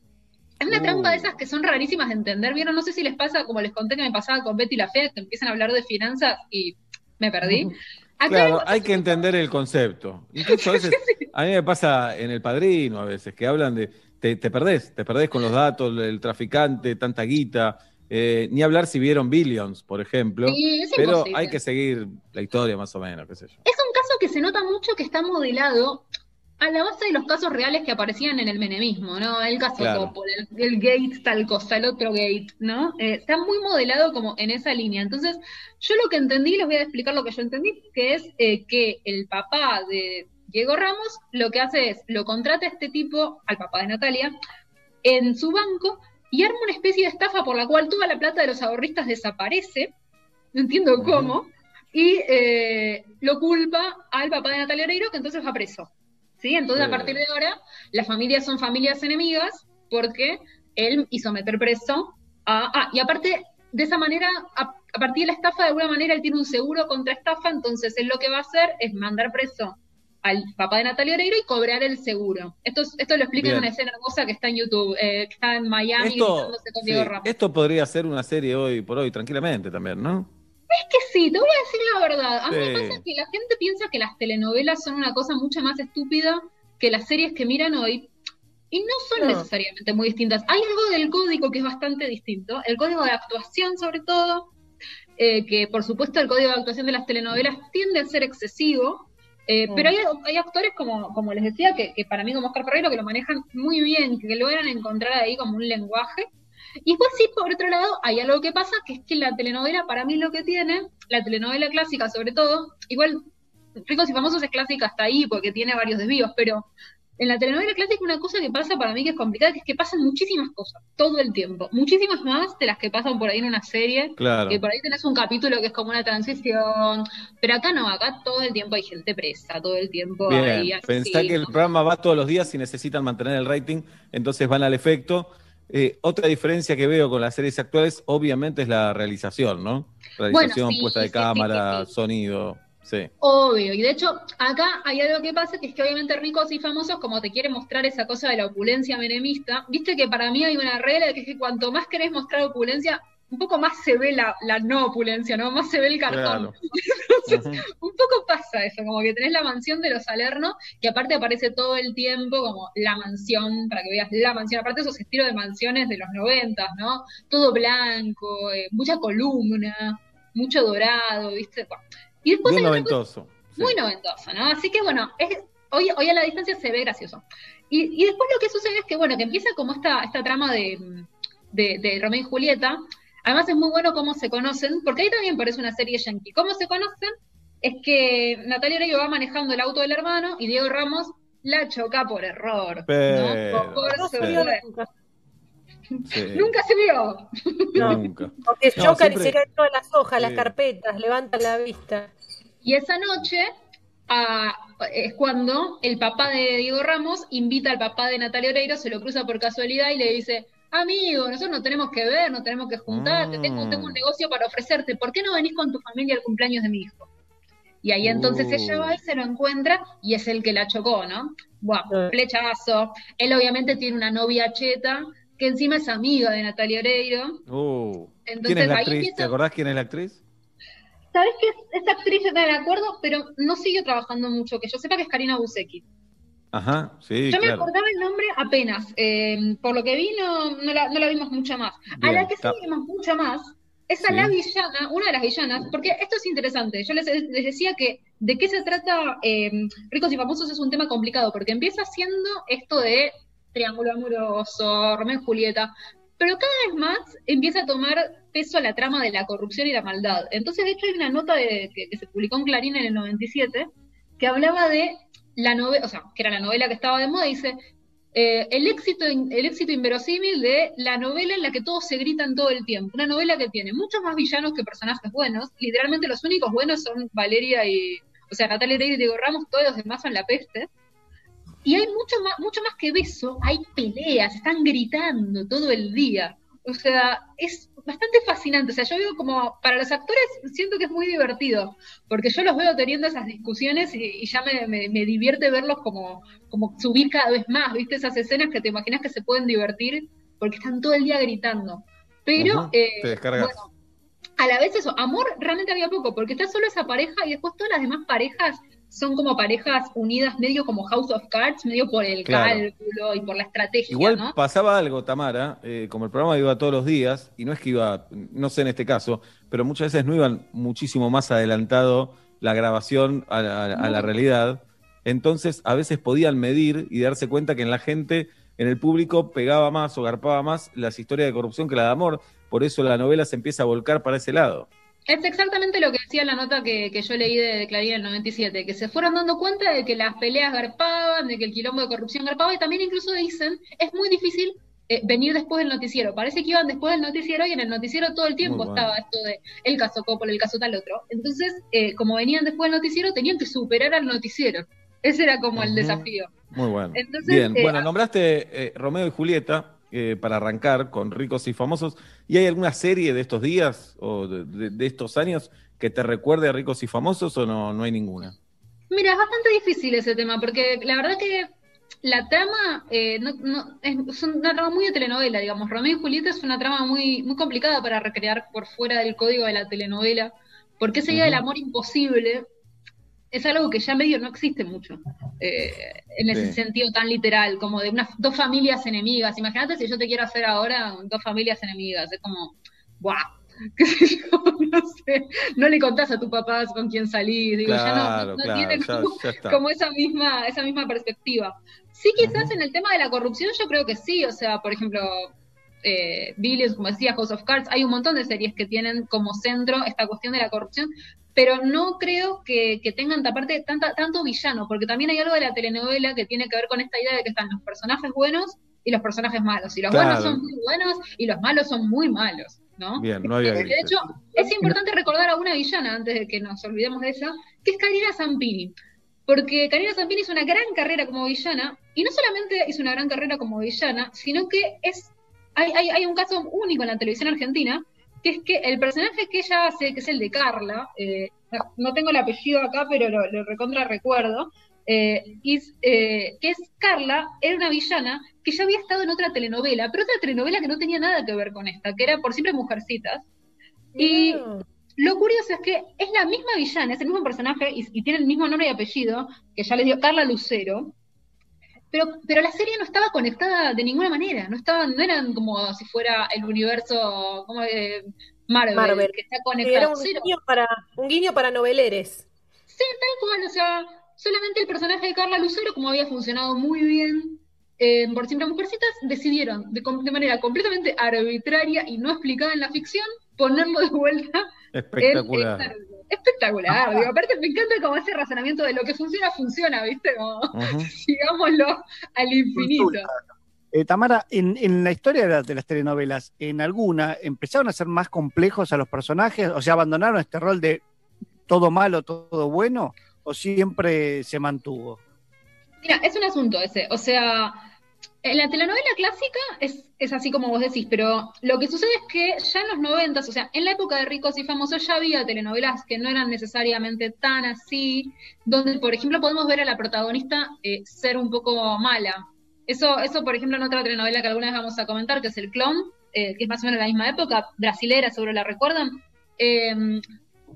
Es una trampa de esas que son rarísimas de entender, ¿vieron? No sé si les pasa, como les conté que me pasaba con Betty la Fea, que empiezan a hablar de finanzas y me perdí. Acá Claro, hay que entender el concepto. Incluso a veces, (laughs) a mí me pasa en el padrino a veces, que hablan de, te, te perdés, te perdés con los datos, el traficante, tanta guita, eh, ni hablar si vieron Billions, por ejemplo, Sí, es pero imposible. hay que seguir la historia más o menos, qué sé yo. Es un caso que se nota mucho que está modelado a la base de los casos reales que aparecían en el menemismo, ¿no? El caso Claro. Coppola, el, el Gates tal cosa, el otro Gate, ¿no? Eh, está muy modelado como en esa línea. Entonces, yo lo que entendí, les voy a explicar lo que yo entendí, que es eh, que el papá de Diego Ramos lo que hace es, lo contrata a este tipo, al papá de Natalia, en su banco y arma una especie de estafa por la cual toda la plata de los ahorristas desaparece, no entiendo cómo, y eh, lo culpa al papá de Natalia Oreiro, que entonces va preso. ¿Sí? Entonces, a partir de ahora, las familias son familias enemigas porque él hizo meter preso a... Ah, y aparte, de esa manera, a, a partir de la estafa, de alguna manera, él tiene un seguro contra estafa, entonces él lo que va a hacer es mandar preso al papá de Natalia Oreiro y cobrar el seguro. Esto, es- esto lo explica en una escena hermosa que está en YouTube, eh, que está en Miami Esto, con sí, Diego Ramos. esto podría ser una serie hoy por hoy, tranquilamente también, ¿no? Es que sí, te voy a decir la verdad. A mí me Sí. pasa que la gente piensa que las telenovelas son una cosa mucho más estúpida que las series que miran hoy. Y no son No. necesariamente muy distintas. Hay algo del código que es bastante distinto. El código de actuación, sobre todo, eh, que por supuesto el código de actuación de las telenovelas tiende a ser excesivo. Eh, Mm. Pero hay, hay actores, como, como les decía, que, que para mí como Oscar Ferreiro, que lo manejan muy bien, que logran encontrar ahí como un lenguaje. Y después sí, por otro lado, hay algo que pasa, que es que la telenovela, para mí lo que tiene, la telenovela clásica sobre todo, igual Ricos y Famosos es clásica hasta ahí porque tiene varios desvíos, pero en la telenovela clásica una cosa que pasa para mí que es complicada, que es que pasan muchísimas cosas, todo el tiempo, muchísimas más de las que pasan por ahí en una serie, Claro. que por ahí tenés un capítulo que es como una transición, pero acá no, acá todo el tiempo hay gente presa, todo el tiempo hay Bien, así, pensá que el programa va todos los días y necesitan mantener el rating, entonces van al efecto. Eh, otra diferencia que veo con las series actuales, obviamente, es la realización, ¿no? Realización, sí, puesta de sí, cámara, sí, sonido. Sí. Obvio, y de hecho acá hay algo que pasa, que es que obviamente ricos y famosos, como te quieren mostrar esa cosa de la opulencia menemista, viste que para mí hay una regla que es que cuanto más querés mostrar opulencia, un poco más se ve la, la no opulencia, ¿no? Más se ve el cartón. Claro. (laughs) Un poco pasa eso, como que tenés la mansión de los Salerno, que aparte aparece todo el tiempo como la mansión, para que veas la mansión, aparte esos estilos de mansiones de los noventas, ¿no? Todo blanco, eh, mucha columna, mucho dorado, ¿viste? Bueno, Y después Bien noventoso. muy noventoso, ¿no? Así que bueno, es, hoy, hoy a la distancia se ve gracioso. Y, y después lo que sucede es que, bueno, que empieza como esta, esta trama de, de, de Romeo y Julieta. Además es muy bueno cómo se conocen, porque ahí también parece una serie yankee. ¿Cómo se conocen? Es que Natalia Oreiro va manejando el auto del hermano y Diego Ramos la choca por error. Pero, ¿no? Por. Sí. Nunca se vio. Nunca. Porque No, chocan y se caen todas las hojas, las carpetas, levantan la vista. Y esa noche ah, es cuando el papá de Diego Ramos invita al papá de Natalia Oreiro, se lo cruza por casualidad y le dice, amigo, nosotros no tenemos que ver, no tenemos que juntar, te tengo, tengo un negocio para ofrecerte, ¿por qué no venís con tu familia al cumpleaños de mi hijo? Y ahí entonces Uh. ella va y se lo encuentra y es el que la chocó, ¿no? Buah, flechazo. Él obviamente tiene una novia cheta, que encima es amiga de Natalia Oreiro. Uh, ¿Quién Entonces, es la ahí actriz? empieza- ¿Te acordás quién es la actriz? ¿Sabes qué? Esa actriz yo no me acuerdo, pero no sigue trabajando mucho. Que yo sepa que es Karina Busecki. Ajá, sí, yo me acordaba el nombre apenas. eh, por lo que vi, no, no, la, no la vimos mucho más. a la que sí vimos mucho más es a Sí. la villana, una de las villanas, porque esto es interesante. Yo les, les decía que de qué se trata eh, Ricos y Famosos es un tema complicado, porque empieza siendo esto de triángulo amoroso, Romeo y Julieta, pero cada vez más empieza a tomar peso la trama de la corrupción y la maldad. Entonces, de hecho, hay una nota de, que, se publicó en Clarín en el 97 que hablaba de la novela, o sea, que era la novela que estaba de moda, dice, eh, el, éxito, el éxito inverosímil de la novela en la que todos se gritan todo el tiempo. Una novela que tiene muchos más villanos que personajes buenos. Literalmente los únicos buenos son Valeria y, o sea, Natalia Oreiro y Diego Ramos, todos los demás son la peste. Y hay mucho más, mucho más que beso, hay peleas, están gritando todo el día. O sea, es bastante fascinante. O sea, yo veo como, para los actores siento que es muy divertido, porque yo los veo teniendo esas discusiones y, y ya me, me- me divierte verlos como, como subir cada vez más, ¿viste? Esas escenas que te imaginas que se pueden divertir porque están todo el día gritando. Pero, eh, te descargas. bueno, a la vez eso, amor realmente había poco, porque está solo esa pareja y después todas las demás parejas son como parejas unidas medio como House of Cards, medio por el Claro. cálculo y por la estrategia, Igual ¿no? pasaba algo, Tamara, eh, como el programa iba todos los días, y no es que iba, no sé en este caso, pero muchas veces no iban muchísimo más adelantado la grabación a la, a la realidad. Entonces, a veces podían medir y darse cuenta que en la gente, en el público, pegaba más o garpaba más las historias de corrupción que la de amor. Por eso la novela se empieza a volcar para ese lado. Es exactamente lo que decía la nota que, que yo leí de, Clarín en el 97, que se fueron dando cuenta de que las peleas garpaban, de que el quilombo de corrupción garpaba, y también incluso dicen, es muy difícil eh, venir después del noticiero. Parece que iban después del noticiero y en el noticiero todo el tiempo bueno. estaba esto de el caso Coppola, el caso tal otro. Entonces, eh, como venían después del noticiero, tenían que superar al noticiero. Ese era como el desafío. Muy bueno. Entonces, Bien, eh, bueno, ah- nombraste eh, Romeo y Julieta eh, para arrancar con ricos y famosos. ¿Y hay alguna serie de estos días o de, estos años que te recuerde a ricos y famosos o no, no hay ninguna? Mira, es bastante difícil ese tema, porque la verdad que la trama eh, no, no- es, una trama muy de telenovela, digamos. Romeo y Julieta es una trama muy, muy complicada para recrear por fuera del código de la telenovela, porque esa idea del amor imposible es algo que ya medio no existe mucho, eh, en ese Sí. sentido tan literal, como de unas dos familias enemigas. Imagínate si yo te quiero hacer ahora dos familias enemigas, es como, ¡buah! (laughs) qué sé yo, no sé, no le contás a tu papá con quién salís, digo, ya no- no, no claro, tiene ya- como, ya está. como esa misma, esa misma perspectiva. Sí, quizás en el tema de la corrupción yo creo que sí, o sea, por ejemplo, eh, Billions, como decía, House of Cards, hay un montón de series que tienen como centro esta cuestión de la corrupción, pero no creo que, que tengan aparte tanta, tanto villano, porque también hay algo de la telenovela que tiene que ver con esta idea de que están los personajes buenos y los personajes malos, y los Claro. buenos son muy buenos y los malos son muy malos, ¿no? Bien, no había De grises. hecho, es importante recordar a una villana antes de que nos olvidemos de ella, que es Karina Zampini. Porque Karina Zampini hizo una gran carrera como villana, y no solamente hizo una gran carrera como villana, sino que es hay, hay, hay un caso único en la televisión argentina, que es que el personaje que ella hace, que es el de Carla, eh, no- tengo el apellido acá, pero lo, lo recontra recuerdo, eh, is- eh, que es Carla, era una villana que ya había estado en otra telenovela, pero otra telenovela que no tenía nada que ver con esta, que era por siempre Mujercitas. Y lo curioso es que es la misma villana, es el mismo personaje y, y tiene el mismo nombre y apellido, que ya les dio Carla Lucero, pero, pero la serie no estaba conectada de ninguna manera, no estaban, no eran como si fuera el universo como Marvel, Marvel. que está conectado. Era un Cero. guiño para, un guiño para noveleres. Sí, tal cual, o sea, solamente el personaje de Carla Lucero, como había funcionado muy bien eh, por Siempre Mujercitas, decidieron de, com- de manera completamente arbitraria y no explicada en la ficción, ponerlo de vuelta en Espectacular. Espectacular, digo, (laughs) aparte me encanta como ese razonamiento de lo que funciona, funciona, ¿viste? Como, (laughs) digámoslo al infinito. Eh, Tamara, en, en la historia de, la- de las telenovelas, ¿en alguna empezaron a ser más complejos a los personajes? O sea, abandonaron este rol de todo malo, todo bueno, o siempre se mantuvo? Mira, es un asunto ese. O sea, la telenovela clásica es, es así como vos decís, pero lo que sucede es que ya en los noventas, o sea, en la época de ricos y famosos ya había telenovelas que no eran necesariamente tan así, donde, por ejemplo, podemos ver a la protagonista eh, ser un poco mala. Eso, eso, por ejemplo, en otra telenovela que alguna vez vamos a comentar, que es El Clon, eh, que es más o menos la misma época, brasilera, seguro la recuerdan, eh,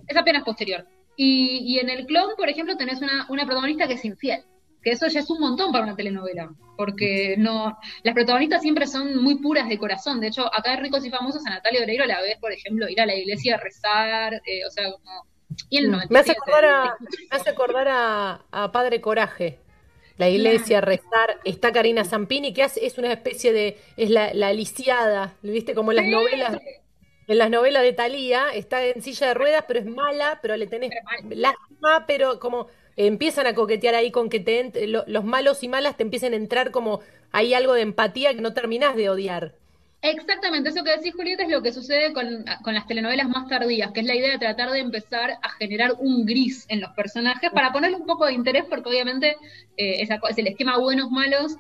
es apenas posterior. Y, y en El Clon, por ejemplo, tenés una, una protagonista que es infiel que eso ya es un montón para una telenovela, porque no, las protagonistas siempre son muy puras de corazón. De hecho, acá en Ricos y Famosos a Natalia Oreiro la ves, por ejemplo, ir a la iglesia a rezar, eh, o sea, como... Y en el Me hace 97, acordar a, me hace acordar a, a Padre Coraje. La iglesia, rezar. Está Karina Zampini, que hace, es una especie de. Es la, la lisiada, ¿viste? Como en las Sí. novelas. En las novelas de Thalía, está en silla de ruedas, pero es mala, pero le tenés lástima, pero como empiezan a coquetear ahí con que te lo- los malos y malas te empiecen a entrar como hay algo de empatía que no terminás de odiar. Exactamente, eso que decís, Julieta, es lo que sucede con, con las telenovelas más tardías, que es la idea de tratar de empezar a generar un gris en los personajes para ponerle un poco de interés, porque obviamente eh, es el esquema buenos, malos,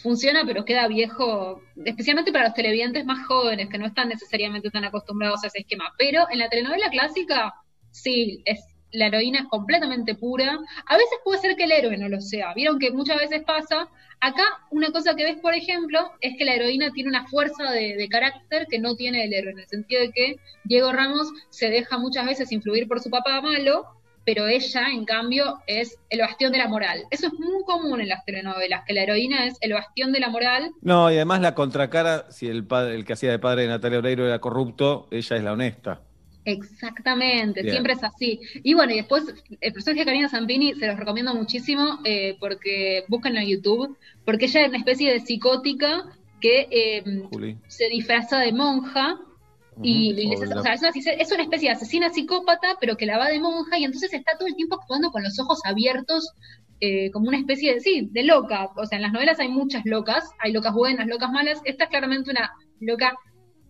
funciona, pero queda viejo, especialmente para los televidentes más jóvenes, que no están necesariamente tan acostumbrados a ese esquema. Pero en la telenovela clásica, sí, es, la heroína es completamente pura. A veces puede ser que el héroe no lo sea. Vieron que muchas veces pasa. Acá, una cosa que ves, por ejemplo, es que la heroína tiene una fuerza de, carácter que no tiene el héroe, en el sentido de que Diego Ramos se deja muchas veces influir por su papá malo, pero ella, en cambio, es el bastión de la moral. Eso es muy común en las telenovelas, que la heroína es el bastión de la moral. No, y además la contracara, si el padre, el que hacía de padre de Natalia Oreiro era corrupto, ella es la honesta. Exactamente, Bien. siempre es así. Y bueno, y después el personaje de Karina Zampini se los recomiendo muchísimo eh, porque búsquenlo en YouTube, porque ella es una especie de psicótica que eh, se disfraza de monja y, y les- o sea, es, una, es una especie de asesina psicópata, pero que la va de monja y entonces está todo el tiempo actuando con los ojos abiertos, eh, como una especie de, sí, de loca. O sea, en las novelas hay muchas locas, hay locas buenas, locas malas. Esta es claramente una loca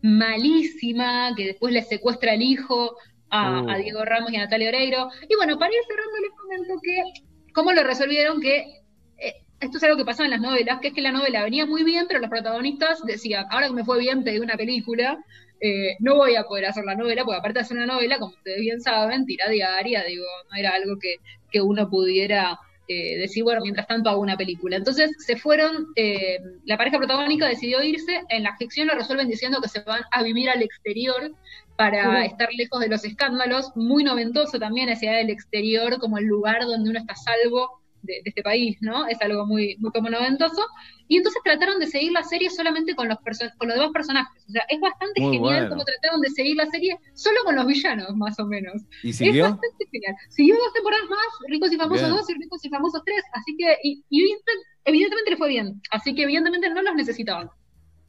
malísima, que después le secuestra el hijo a, Uh. a Diego Ramos y a Natalia Oreiro. Y bueno, para ir cerrando les comento que, ¿cómo lo resolvieron? Que eh, esto es algo que pasaba en las novelas, que es que la novela venía muy bien, pero los protagonistas decían, ahora que me fue bien, pedí una película, eh, no voy a poder hacer la novela, porque aparte de hacer una novela, como ustedes bien saben, tira diaria, digo, no era algo que, que uno pudiera eh, decir, bueno, mientras tanto hago una película. Entonces se fueron, eh, la pareja protagónica decidió irse, en la ficción lo resuelven diciendo que se van a vivir al exterior para estar lejos de los escándalos, muy noventoso también idea del exterior como el lugar donde uno está salvo de, de este país, ¿no? Es algo muy, muy como noventoso. Y entonces trataron de seguir la serie solamente con los, con los demás personajes. O sea, es bastante Muy genial bueno. cómo trataron de seguir la serie solo con los villanos, más o menos. ¿Y Es siguió? bastante genial. Siguió dos temporadas más, Ricos y Famosos Bien. 2 y Ricos y Famosos 3. Así que, y, y evidente- evidentemente le fue bien. Así que evidentemente no los necesitaban.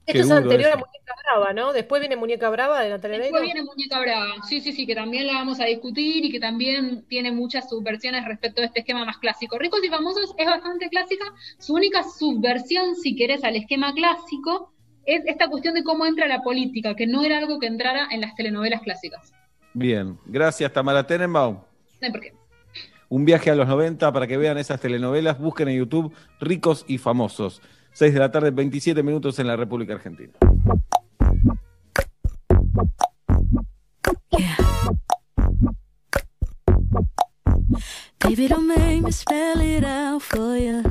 Esto es anterior eso. a Muñeca Brava, ¿no? Después viene Muñeca Brava de Natalia Después Oreiro. viene Muñeca Brava, sí, sí, sí, que también la vamos a discutir y que también tiene muchas subversiones respecto a este esquema más clásico. Ricos y Famosos es bastante clásica, su única subversión, si querés, al esquema clásico es esta cuestión de cómo entra la política, que no era algo que entrara en las telenovelas clásicas. Bien, gracias Tamara Tenenbaum. No hay por qué. Un viaje a los 90 para que vean esas telenovelas. Busquen en YouTube Ricos y Famosos. 6 de la tarde, 27 minutos en la República Argentina. Baby, don't make me spell it out for you.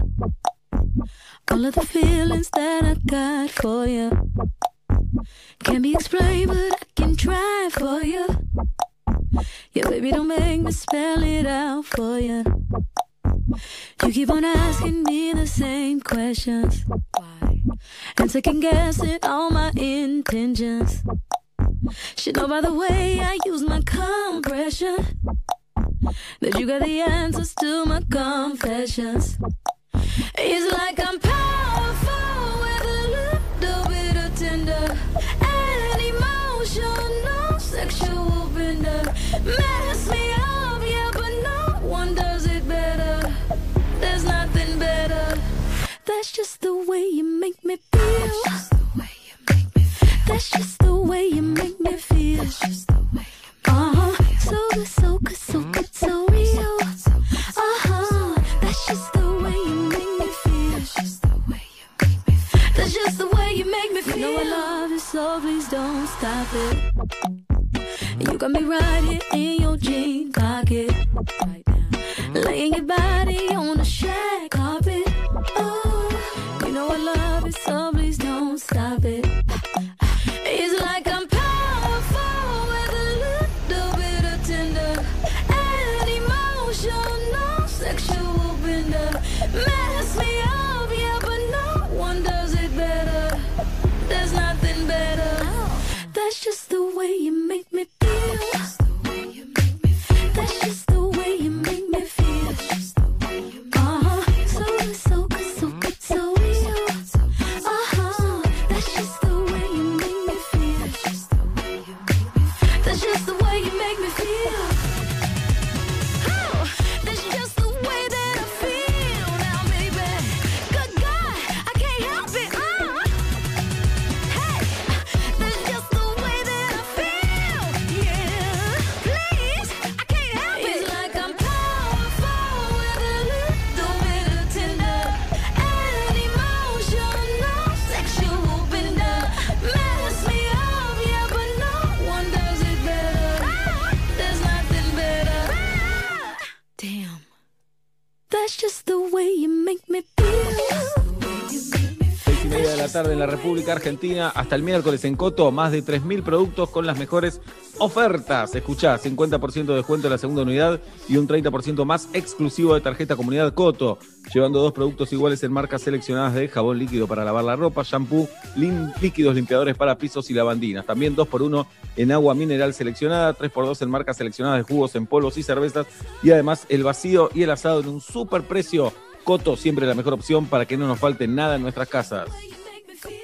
All of the feelings that I got for you can't be explained, but I can try for you. Yeah, baby, don't make me spell it out for you. You keep on asking me the same questions. Why? And second guessing all my intentions. Should know by the way I use my compression that you got the answers to my confessions. It's like I'm powerful with a little bit of tender and emotional, sexual bender. That's just the way you make me feel. That's just the way you make me feel. Uh-huh. So good, so good, so good, so real. Uh-huh. That's just the way you make me feel. That's just the way you make me feel. You know I love you, so please don't stop it. You got me right here in your jean pocket. Laying your body on the shag carpet. Oh, you know I love it, so please don't stop it. It's like I'm powerful with a little bit of tender and emotional, sexual bender. Mess me up, yeah, but no one does it better. There's nothing better. That's just the way you make me feel. That's just That's just the way you make me media de la tarde en la República Argentina. Hasta el miércoles en Coto, más de 3.000 productos con las mejores ofertas. Escuchá, 50% de descuento en la segunda unidad y un 30% más exclusivo de tarjeta comunidad Coto. Llevando dos productos iguales en marcas seleccionadas de jabón líquido para lavar la ropa, shampoo, líquidos limpiadores para pisos y lavandinas. También 2x1 en agua mineral seleccionada, 3x2 en marcas seleccionadas de jugos en polos y cervezas. Y además el vacío y el asado en un super precio. Coto, siempre la mejor opción para que no nos falte nada en nuestras casas.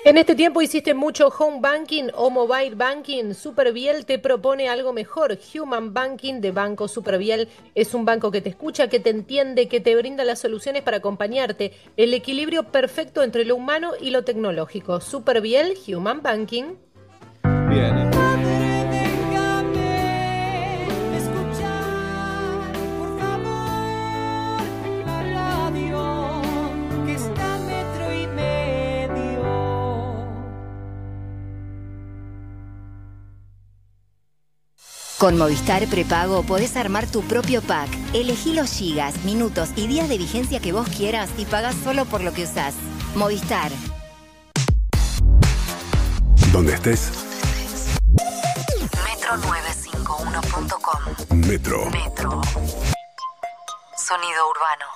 En este tiempo hiciste mucho home banking o mobile banking. Superbiel te propone algo mejor. Human Banking de Banco Superbiel es un banco que te escucha, que te entiende, que te brinda las soluciones para acompañarte. El equilibrio perfecto entre lo humano y lo tecnológico. Superbiel, Human Banking. Bien. Con Movistar Prepago podés armar tu propio pack. Elegí los gigas, minutos y días de vigencia que vos quieras y pagás solo por lo que usás. Movistar. Donde estés, Metro951.com. Metro. Metro. Sonido urbano.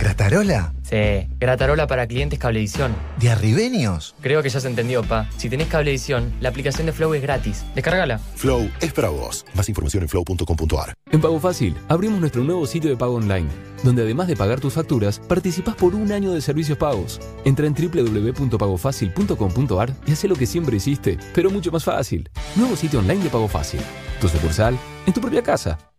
¿Gratarola? Sí, Gratarola para clientes Cablevisión. ¿De arribeños? Creo que ya se entendió, pa. Si tenés Cablevisión, la aplicación de Flow es gratis. Descárgala. Flow es para vos. Más información en flow.com.ar. En Pago Fácil, abrimos nuestro nuevo sitio de pago online, donde además de pagar tus facturas, participás por un año de servicios pagos. Entra en www.pagofacil.com.ar y haz lo que siempre hiciste, pero mucho más fácil. Nuevo sitio online de Pago Fácil. Tu sucursal, en tu propia casa.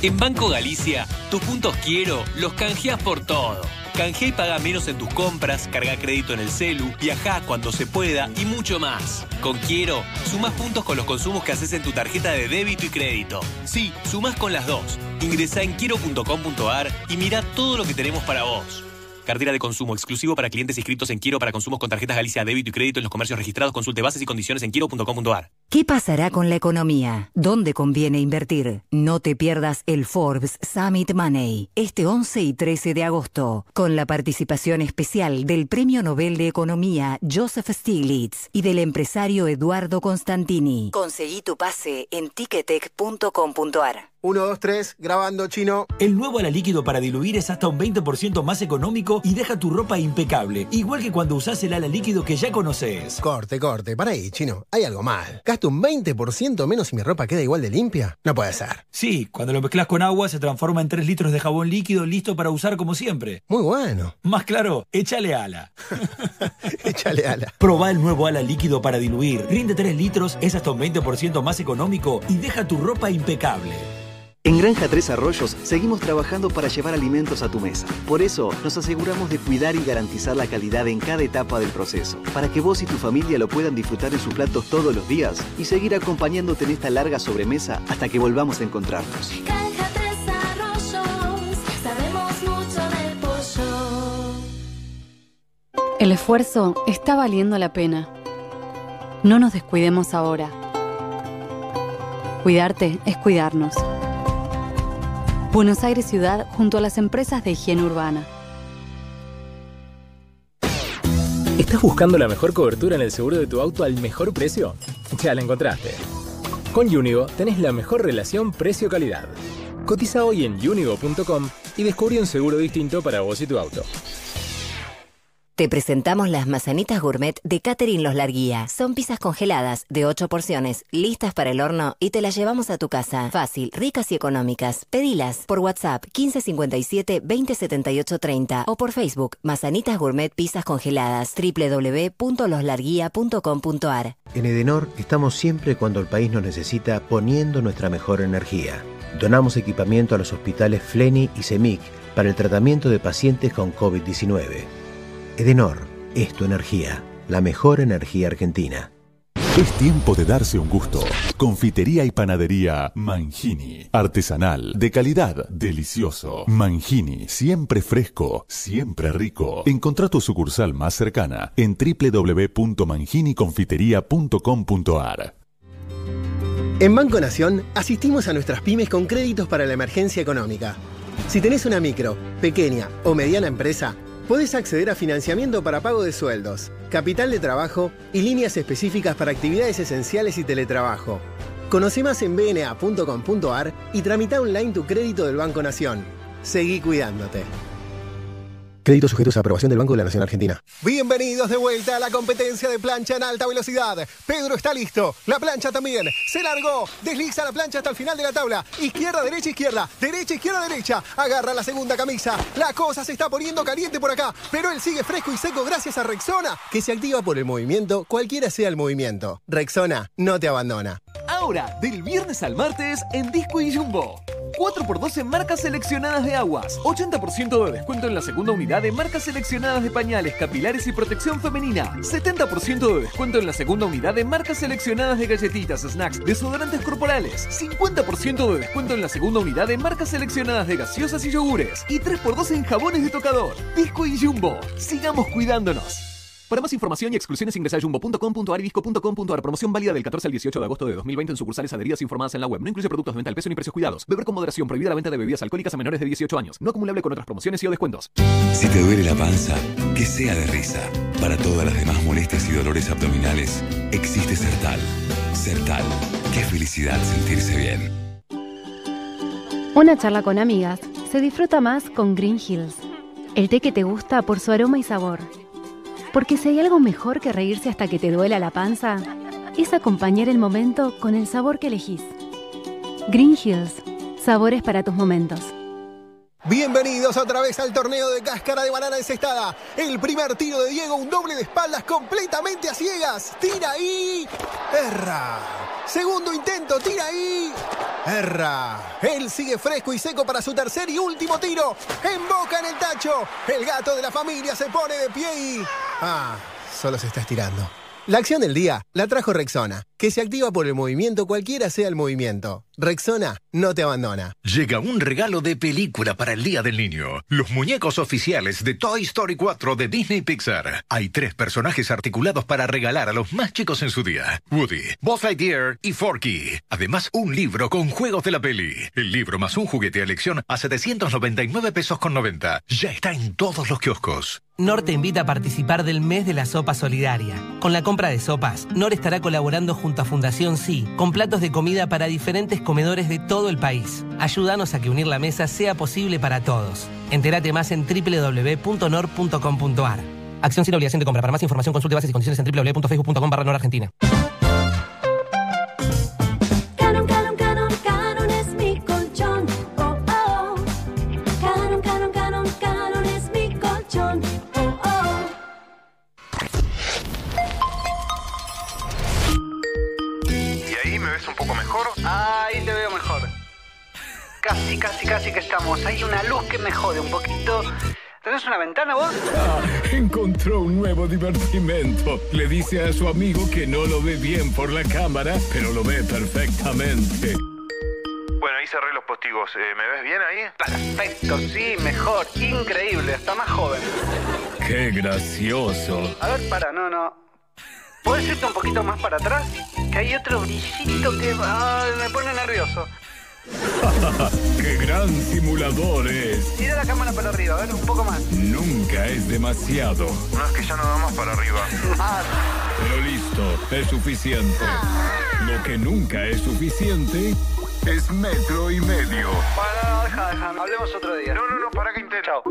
En Banco Galicia, tus puntos quiero los canjeás por todo. Canjea y paga menos en tus compras, carga crédito en el celu, viaja cuando se pueda y mucho más. Con Quiero, sumás puntos con los consumos que haces en tu tarjeta de débito y crédito. Sí, sumás con las dos. Ingresá en quiero.com.ar y mira todo lo que tenemos para vos. Cartera de consumo exclusivo para clientes inscritos en Quiero para consumos con tarjetas Galicia débito y crédito en los comercios registrados. Consulte bases y condiciones en quiero.com.ar. ¿Qué pasará con la economía? ¿Dónde conviene invertir? No te pierdas el Forbes Summit Money este 11 y 13 de agosto, con la participación especial del Premio Nobel de Economía Joseph Stiglitz y del empresario Eduardo Constantini. Conseguí tu pase en ticketek.com.ar. 1, 2, 3, grabando chino. El nuevo ala líquido para diluir es hasta un 20% más económico y deja tu ropa impecable, igual que cuando usás el ala líquido que ya conoces. Corte, corte, para ahí, chino. Hay algo mal. ¿Gasto un 20% menos y mi ropa queda igual de limpia? No puede ser. Sí, cuando lo mezclas con agua se transforma en 3 litros de jabón líquido listo para usar como siempre. Muy bueno. Más claro, échale ala. (laughs) échale ala. Probá el nuevo ala líquido para diluir. Rinde 3 litros, es hasta un 20% más económico y deja tu ropa impecable. En Granja Tres Arroyos seguimos trabajando para llevar alimentos a tu mesa. Por eso nos aseguramos de cuidar y garantizar la calidad en cada etapa del proceso, para que vos y tu familia lo puedan disfrutar en sus platos todos los días y seguir acompañándote en esta larga sobremesa hasta que volvamos a encontrarnos. Granja Tres Arroyos, sabemos mucho del pollo. El esfuerzo está valiendo la pena. No nos descuidemos ahora. Cuidarte es cuidarnos. Buenos Aires Ciudad junto a las empresas de higiene urbana. ¿Estás buscando la mejor cobertura en el seguro de tu auto al mejor precio? Ya la encontraste. Con Unigo tenés la mejor relación precio-calidad. Cotiza hoy en unigo.com y descubre un seguro distinto para vos y tu auto. Te presentamos las mazanitas gourmet de Catherine Los Larguía. Son pizzas congeladas de 8 porciones, listas para el horno y te las llevamos a tu casa. Fácil, ricas y económicas. Pedilas por WhatsApp 1557 2078 30 o por Facebook Mazanitas Gourmet Pizzas Congeladas www.loslarguía.com.ar En Edenor estamos siempre cuando el país nos necesita poniendo nuestra mejor energía. Donamos equipamiento a los hospitales Fleni y Semic para el tratamiento de pacientes con COVID-19. Edenor, es tu energía, la mejor energía argentina. Es tiempo de darse un gusto. Confitería y panadería Mangini. Artesanal, de calidad, delicioso. Mangini, siempre fresco, siempre rico. Encontrá tu sucursal más cercana en www.manginiconfiteria.com.ar. En Banco Nación asistimos a nuestras pymes con créditos para la emergencia económica. Si tenés una micro, pequeña o mediana empresa, podés acceder a financiamiento para pago de sueldos, capital de trabajo y líneas específicas para actividades esenciales y teletrabajo. Conoce más en bna.com.ar y tramita online tu crédito del Banco Nación. Seguí cuidándote. Créditos sujetos a aprobación del Banco de la Nación Argentina. Bienvenidos de vuelta a la competencia de plancha en alta velocidad. Pedro está listo. La plancha también. Se largó. Desliza la plancha hasta el final de la tabla. Izquierda, derecha, izquierda. Derecha, izquierda, derecha. Agarra la segunda camisa. La cosa se está poniendo caliente por acá. Pero él sigue fresco y seco gracias a Rexona, que se activa por el movimiento, cualquiera sea el movimiento. Rexona no te abandona. Ahora, del viernes al martes, en Disco y Jumbo. 4x2 en marcas seleccionadas de aguas. 80% de descuento en la segunda unidad de marcas seleccionadas de pañales, capilares y protección femenina. 70% de descuento en la segunda unidad de marcas seleccionadas de galletitas, snacks, desodorantes corporales. 50% de descuento en la segunda unidad de marcas seleccionadas de gaseosas y yogures. Y 3x2 en jabones de tocador. Disco y Jumbo. Sigamos cuidándonos. Para más información y exclusiones ingresa a jumbo.com.ar y disco.com.ar. Promoción válida del 14 al 18 de agosto de 2020 en sucursales adheridas informadas en la web. No incluye productos de venta al peso ni precios cuidados. Beber con moderación. Prohibida la venta de bebidas alcohólicas a menores de 18 años. No acumulable con otras promociones y o descuentos. Si te duele la panza, que sea de risa. Para todas las demás molestias y dolores abdominales, existe Sertal. Sertal. Qué felicidad sentirse bien. Una charla con amigas se disfruta más con Green Hills. El té que te gusta por su aroma y sabor. Porque si hay algo mejor que reírse hasta que te duela la panza, es acompañar el momento con el sabor que elegís. Green Hills, sabores para tus momentos. Bienvenidos otra vez al torneo de cáscara de banana encestada. El primer tiro de Diego, un doble de espaldas completamente a ciegas. Tira ahí. Erra. Segundo intento, tira ahí. Erra. Él sigue fresco y seco para su tercer y último tiro. Emboca en el tacho. El gato de la familia se pone de pie y... Ah, solo se está estirando. La acción del día la trajo Rexona, que se activa por el movimiento cualquiera sea el movimiento. Rexona no te abandona. Llega un regalo de película para el Día del Niño. Los muñecos oficiales de Toy Story 4 de Disney Pixar. Hay tres personajes articulados para regalar a los más chicos en su día. Woody, Buzz Lightyear y Forky. Además, un libro con juegos de la peli. El libro más un juguete a elección a 799 pesos con 90. Ya está en todos los kioscos. NOR te invita a participar del mes de la sopa solidaria. Con la compra de sopas, NOR estará colaborando junto Fundación Sí con platos de comida para diferentes comedores de todo el país. Ayúdanos a que unir la mesa sea posible para todos. Entérate más en www.nor.com.ar. Acción sin obligación de compra. Para más información consulte bases y condiciones en www.facebook.com barra Argentina. Casi, casi, casi que estamos. Hay una luz que me jode un poquito. ¿Tenés una ventana vos? Ah, encontró un nuevo divertimento. Le dice a su amigo que no lo ve bien por la cámara, pero lo ve perfectamente. Bueno, ahí cerré los postigos. Eh, ¿Me ves bien ahí? Perfecto, sí, mejor. Increíble, hasta más joven. ¡Qué gracioso! A ver, para, no, no. ¿Puedes irte un poquito más para atrás? Que hay otro brillito que ay, me pone nervioso. (laughs) ¡Qué gran simulador es! Tira la cámara para arriba, a ver, un poco más. Nunca es demasiado. No, es que ya no da más para arriba. (laughs) Pero listo, es suficiente. Lo que nunca es suficiente es metro y medio. Para, deja, deja. Hablemos otro día. No, no, no, para que intento.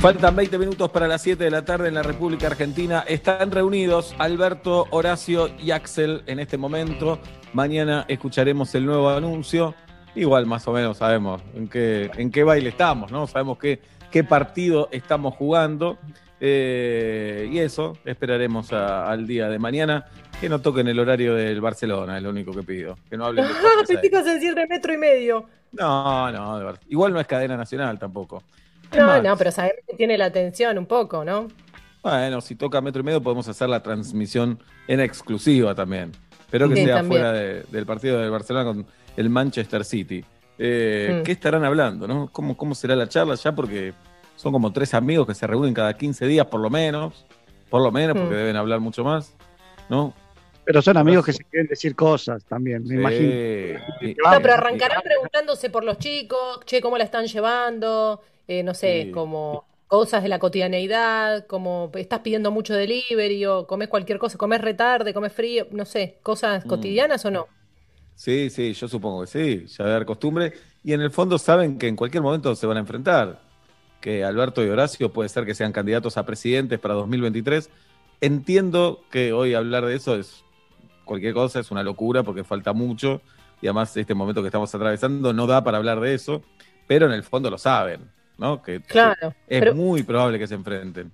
Faltan 20 minutos para las 7 de la tarde en la República Argentina. Están reunidos Alberto, Horacio y Axel en este momento. Mañana escucharemos el nuevo anuncio. Igual más o menos sabemos en qué, en qué baile estamos, ¿no? Sabemos qué, qué partido estamos jugando. Eh, y eso, esperaremos a- al día de mañana. Que no toquen el horario del Barcelona, es lo único que pido. Que no hablen de (laughs) cosas Pensé que ibas a decir de metro y medio. no, no. Igual no es cadena nacional tampoco. No, más. no, pero sabemos que tiene la atención un poco, ¿no? Bueno, si toca metro y medio podemos hacer la transmisión en exclusiva también. Espero que Sí, sea también. fuera de- del partido del Barcelona con el Manchester City. Eh, Mm. ¿Qué estarán hablando? ¿no? ¿Cómo, ¿Cómo será la charla ya? Porque son como tres amigos que se reúnen cada 15 días por lo menos. Por lo menos, porque Mm. deben hablar mucho más. ¿No? Pero son amigos que se quieren decir cosas también, me imagino. Sí. No, pero arrancarán preguntándose por los chicos, che, cómo la están llevando, eh, no sé, Sí. como cosas de la cotidianeidad, como estás pidiendo mucho delivery o comes cualquier cosa, comes retarde, comes frío, no sé, cosas Mm. cotidianas o no. Sí, sí, yo supongo que sí, ya debe haber costumbre. Y en el fondo saben que en cualquier momento se van a enfrentar. Que Alberto y Horacio puede ser que sean candidatos a presidentes para 2023. Entiendo que hoy hablar de eso es cualquier cosa, es una locura porque falta mucho. Y además este momento que estamos atravesando no da para hablar de eso. Pero en el fondo lo saben, ¿no? Que Claro, es pero- muy probable que se enfrenten.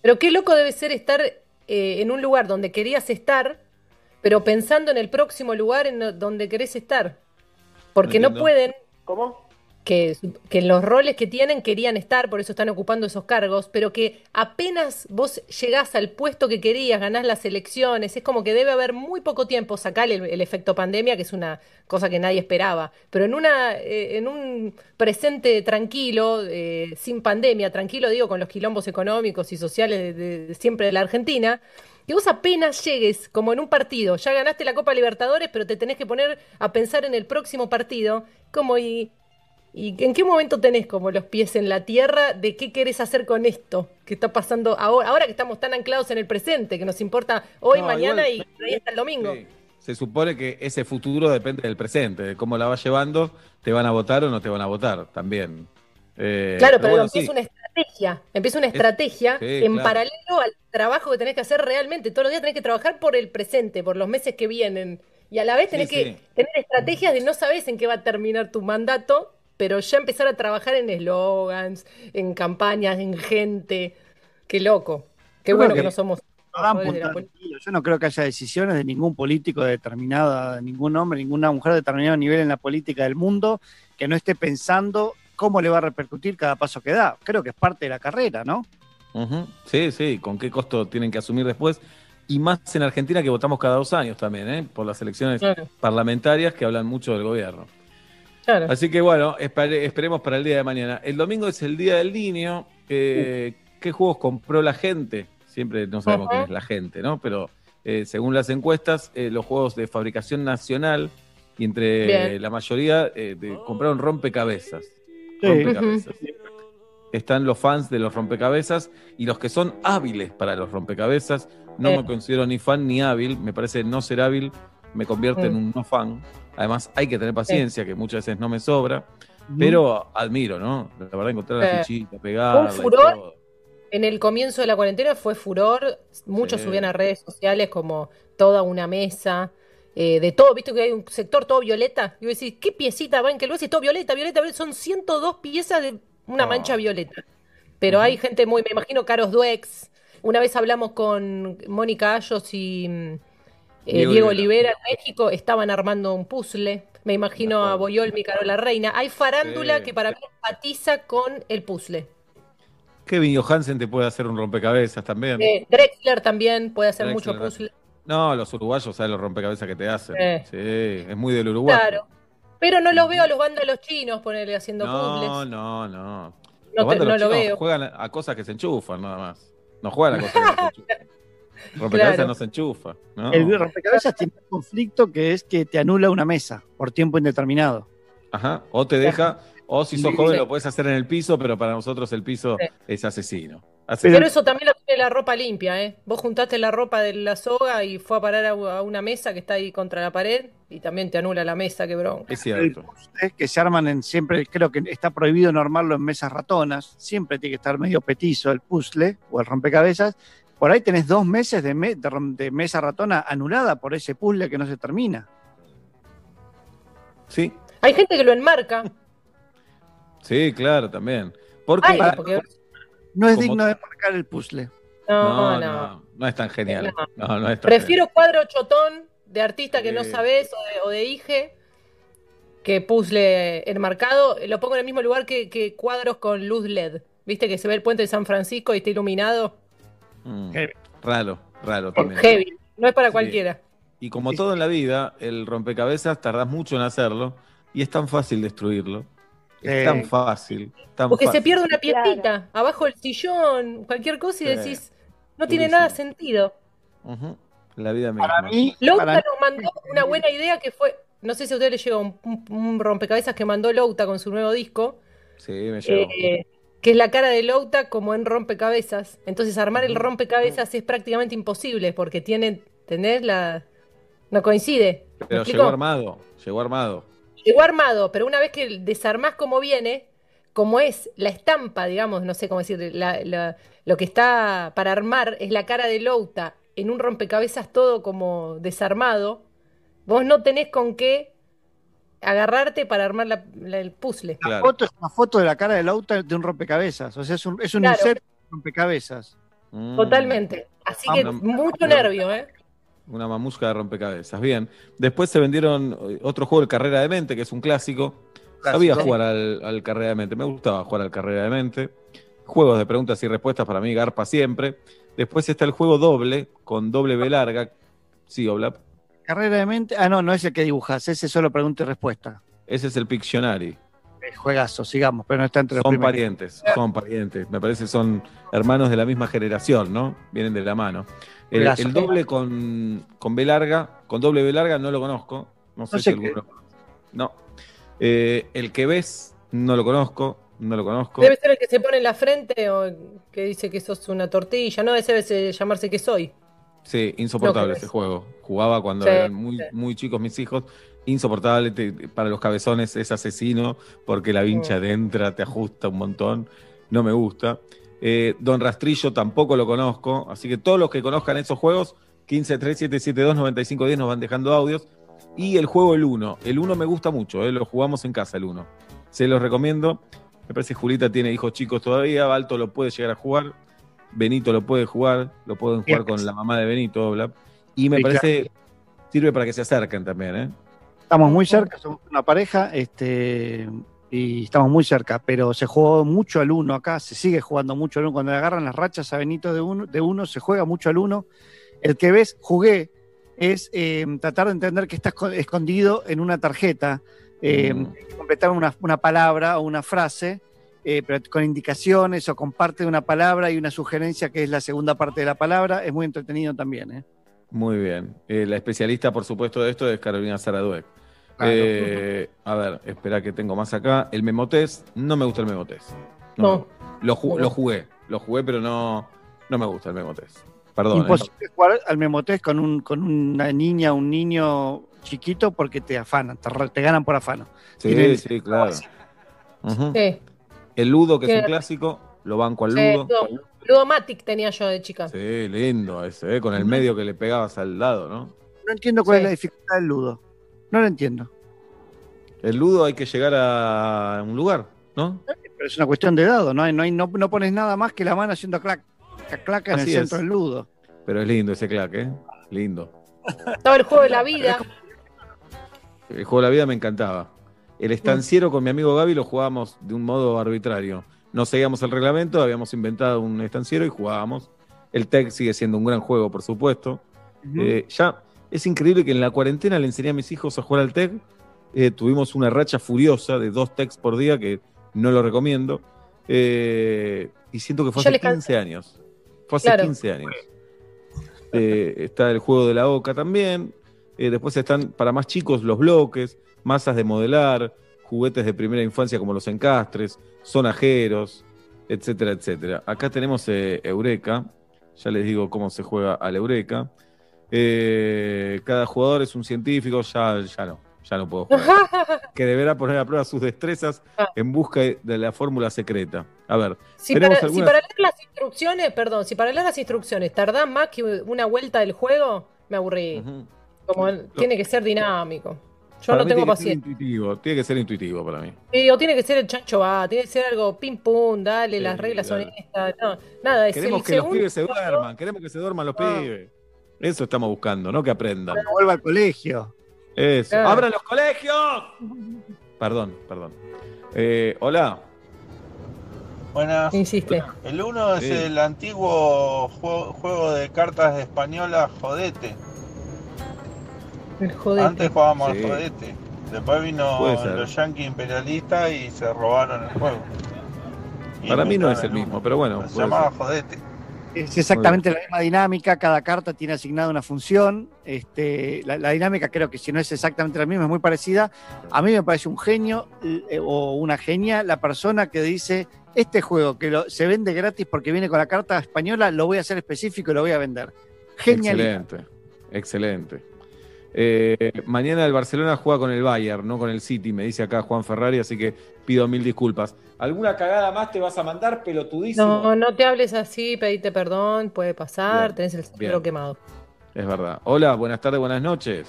Pero qué loco debe ser estar eh, en un lugar donde querías estar, pero pensando en el próximo lugar en donde querés estar. Porque no, pueden, ¿Cómo? Que, que en los roles que tienen querían estar, por eso están ocupando esos cargos, pero que apenas vos llegás al puesto que querías, ganás las elecciones, es como que debe haber muy poco tiempo, sacarle el, el efecto pandemia, que es una cosa que nadie esperaba, pero en, una, eh, en un presente tranquilo, eh, sin pandemia, tranquilo digo, con los quilombos económicos y sociales siempre de la Argentina, que vos apenas llegues, como en un partido, ya ganaste la Copa Libertadores, pero te tenés que poner a pensar en el próximo partido, como y... ¿Y en qué momento tenés como los pies en la tierra de qué querés hacer con esto que está pasando ahora, ahora que estamos tan anclados en el presente, que nos importa hoy, No, mañana igual- y ahí hasta el domingo? Se supone que ese futuro depende del presente, de cómo la vas llevando, te van a votar o no te van a votar también. Eh, Claro, pero, bueno, empieza sí. una estrategia, empieza una estrategia sí, en claro. paralelo al trabajo que tenés que hacer realmente. Todos los días tenés que trabajar por el presente, por los meses que vienen. Y a la vez tenés Sí, que tener estrategias de no sabes en qué va a terminar tu mandato, pero ya empezar a trabajar en eslogans, en campañas, en gente. Qué loco. Qué Yo bueno que, que no somos No de la. Yo no creo que haya decisiones de ningún político determinada, de ningún hombre, ninguna mujer de determinado nivel en la política del mundo que no esté pensando cómo le va a repercutir cada paso que da. Creo que es parte de la carrera, ¿no? Sí, sí, con qué costo tienen que asumir después. Y más en Argentina que votamos cada dos años también, ¿eh? por las elecciones Claro. parlamentarias que hablan mucho del gobierno. Claro. Así que bueno, espere- esperemos para el día de mañana. El domingo es el Día del Niño. Eh, ¿Qué juegos compró la gente? Siempre no sabemos Ajá. quién es la gente, ¿no? Pero eh, según las encuestas, eh, los juegos de fabricación nacional y entre la mayoría de- compraron rompecabezas. Sí. Rompecabezas. Están los fans de los rompecabezas y los que son hábiles para los rompecabezas. No me considero ni fan ni hábil. Me parece no ser hábil me convierte en Mm. un no fan. Además, hay que tener paciencia, que muchas veces no me sobra. Pero admiro, ¿no? La verdad, encontrar la fichita, y furor. En el comienzo de la cuarentena fue furor, muchos Sí. subían a redes sociales como toda una mesa, eh, de todo, viste que hay un sector todo violeta, y vos decís, ¿qué piecita va en que lo decís? Todo violeta, violeta, violeta, son 102 piezas de una Ah. mancha violeta. Pero hay gente muy, me imagino, Caros Duex, una vez hablamos con Mónica Ayos y mm, eh, Diego Diego, Olivera. En México, estaban armando un puzzle, me imagino a Boyolmi, Carola Reina, hay farándula Sí. que para mí empatiza con el puzzle. Kevin Johansen te puede hacer un rompecabezas también. Eh, Drexler también puede hacer Drexler, mucho puzzle. No, los uruguayos saben los rompecabezas que te hacen. Eh. Sí, es muy del Uruguay. Claro. Pero no los veo a los vándalos chinos ponerle haciendo No, puzzles. no, no. No Los te- vándalos no lo veo. juegan a a cosas que se enchufan, nada más. No juegan a cosas que se (laughs) enchufan. Rompecabezas Claro. no se enchufa. ¿no? El rompecabezas tiene un conflicto que es que te anula una mesa por tiempo indeterminado. Ajá. O te deja, o si sos joven lo puedes hacer en el piso, pero para nosotros el piso Sí. es asesino. Asesino. Pero eso también lo tiene la ropa limpia, ¿eh? Vos juntaste la ropa de la soga y fue a parar a una mesa que está ahí contra la pared y también te anula la mesa, qué bronca. Es cierto. Es que se arman en siempre, creo que está prohibido no armarlo en mesas ratonas, siempre tiene que estar medio petizo el puzzle o el rompecabezas. Por ahí tenés dos meses de, me- de rom- de mesa ratona anulada por ese puzzle que no se termina. Sí, Hay gente que lo enmarca. (laughs) sí, claro, también. Porque Ay, porque- No es Como- digno de marcar el puzzle. No, no, no. no, no es tan genial. No. No, no es tan Prefiero cuadro chotón de artista que no Sí. sabes o de, o de Ige que puzzle enmarcado. Lo pongo en el mismo lugar que, que cuadros con luz LED. ¿Viste que se ve el puente de San Francisco y está iluminado? Mm, Raro, raro también. Heavy. No es para Sí. cualquiera. Y como todo en la vida, el rompecabezas tardás mucho en hacerlo y es tan fácil destruirlo. Es tan fácil. Tan Porque se pierde una piecita abajo del sillón, cualquier cosa y Sí. decís, no tiene nada sentido. La vida. Louta Para- nos mandó una buena idea que fue, no sé si a ustedes les llegó un, un- un rompecabezas que mandó Louta con su nuevo disco, Sí, me llegó. eh, que es la cara de Louta como en rompecabezas. Entonces armar el rompecabezas es prácticamente imposible porque tiene, ¿tenés? La... No coincide. ¿Me Pero llegó armado. Llegó armado. Llegó armado, pero una vez que desarmás como viene, como es la estampa, digamos, no sé cómo decir, la- la- lo que está para armar es la cara de Louta en un rompecabezas todo como desarmado, vos no tenés con qué agarrarte para armar la- la- el puzzle. La foto es una foto de la cara de Lauta de un rompecabezas. O sea, es un, es un Claro. insert de rompecabezas. Mm. Totalmente. Así que Una- mucho nervio, ¿eh? Una mamusca de rompecabezas. Bien. Después se vendieron eh, otro juego, el Carrera de Mente, que es un clásico. Sabía jugar al, al Carrera de Mente. Me gustaba jugar al Carrera de Mente. Juegos de preguntas y respuestas para mí, Garpa siempre. Después está el juego doble, con doble B larga. Sí, Oblap. Carrera de mente. Ah, no, no es el que dibujas, ese es solo pregunta y respuesta. Ese es el Pictionary. Eh, Juegazo, sigamos, pero no está entre los Son primeros. parientes, son parientes. Me parece que son hermanos de la misma generación, ¿no? Vienen de la mano. El, Juegazo. el doble con, con B larga, con doble B larga no lo conozco. No sé No si sé qué- alguno. No. Eh, el que ves, no lo conozco. No lo conozco. Debe ser el que se pone en la frente o que dice que sos una tortilla, no, ese debe llamarse que soy. Sí, insoportable No, ese juego. Jugaba cuando Sí, eran muy, sí. muy chicos mis hijos. Insoportable te- para los cabezones, es asesino porque la vincha entra, te ajusta un montón. No me gusta. Eh, Don Rastrillo tampoco lo conozco. Así que todos los que conozcan esos juegos, 1537729510 nos van dejando audios. Y el juego El 1. El 1 me gusta mucho, eh, lo jugamos en casa el 1. Se los recomiendo. Me parece que Julita tiene hijos chicos todavía. Balto lo puede llegar a jugar. Benito lo puede jugar. Lo pueden jugar con la mamá de Benito, bla. Y me Sí, parece sirve para que se acerquen también, ¿eh? Estamos muy cerca, somos una pareja, este, y estamos muy cerca, pero se jugó mucho al uno acá, se sigue jugando mucho al uno. Cuando le agarran las rachas a Benito de uno, de uno se juega mucho al uno. El que ves, jugué, es eh, tratar de entender que está esco- escondido en una tarjeta, eh, Mm. completar una, una palabra o una frase, eh, pero con indicaciones o con parte de una palabra y una sugerencia que es la segunda parte de la palabra. Es muy entretenido también. ¿eh? Muy bien. Eh, la especialista, por supuesto, de esto es Carolina Saraduec. Claro. Eh, a ver, espera que tengo más acá. El Memotés, no me gusta el Memotés. No. Lo, ju- lo jugué, lo jugué, pero no, no me gusta el Memotés. Perdón. ¿eh? Imposible jugar al memotés con, un, con una niña, un niño chiquito porque te afanan, te, ganan por afano. Sí, Tienen- sí, claro. Sí. El Ludo, que es un clásico, lo banco al Sí, Ludo. Ludo- Ludomatic tenía yo de chica. Sí, lindo ese, ¿eh? con el medio que le pegabas al lado, ¿no? No entiendo cuál Sí. es la dificultad del ludo. No lo entiendo. El Ludo hay que llegar a un lugar, ¿no? Pero es una cuestión de dado, no, hay, no, hay, no, no pones nada más que la mano haciendo clac, clac, clac en Así el es. centro del ludo. Pero es lindo ese clack, ¿eh? Lindo. Estaba el juego de la vida. El juego de la vida me encantaba. El estanciero con mi amigo Gaby lo jugábamos de un modo arbitrario. No seguíamos el reglamento, habíamos inventado un estanciero y jugábamos. El TEC sigue siendo un gran juego, por supuesto. Eh, ya es increíble que en la cuarentena le enseñé a mis hijos a jugar al TEC. Eh, tuvimos una racha furiosa de dos TECs por día que no lo recomiendo. Eh, y siento que fue hace les cansé. 15 años. Fue hace Claro. 15 años. Eh, está el juego de la boca también. Después están para más chicos los bloques, masas de modelar, juguetes de primera infancia como los encastres, sonajeros, etcétera, etcétera. Acá tenemos eh, Eureka. Ya les digo cómo se juega al Eureka. Eh, cada jugador es un científico, ya, ya no, ya no puedo jugar. (laughs) que deberá poner a prueba sus destrezas en busca de la fórmula secreta. A ver, Si para, si algunas. para leer las instrucciones, perdón, si para leer las instrucciones tardás más que una vuelta del juego, me aburrí. Como tiene que ser dinámico. Yo para no mí tengo paciencia. intuitivo, tiene que ser intuitivo para mí. Sí, o tiene que ser el chancho va, tiene que ser algo pim pum, dale, las reglas claro. son estas. No, nada, es Queremos el que los pibes se duerman, queremos que se duerman los Ah. pibes. Eso estamos buscando, no que aprendan. Que vuelva al colegio. Eso. Claro. ¡Abran los colegios! Perdón, perdón. Eh, hola. Buenas. Insiste. El 1 es Sí. el antiguo juego, juego de cartas española Jodete. El jodete. Antes jugábamos Sí. al Jodete. Después vino ser. los yankees imperialistas y se robaron el juego. Y Para mí no es inventaron el mismo, pero bueno. Se puede llamaba ser. Jodete. Es exactamente la misma dinámica, cada carta tiene asignada una función. Este, la, la dinámica creo que si no es exactamente la misma, es muy parecida. A mí me parece un genio eh, o una genia la persona que dice, este juego que lo- se vende gratis porque viene con la carta española, lo voy a hacer específico y lo voy a vender. Genial. Excelente, excelente. Eh, mañana el Barcelona juega con el Bayern, no con el City, me dice acá Juan Ferrari, así que pido mil disculpas. ¿Alguna cagada más te vas a mandar, pelotudísimo? No, no te hables así, pedite perdón, puede pasar, Bien, tenés el cerebro quemado. Es verdad. Hola, buenas tardes, buenas noches.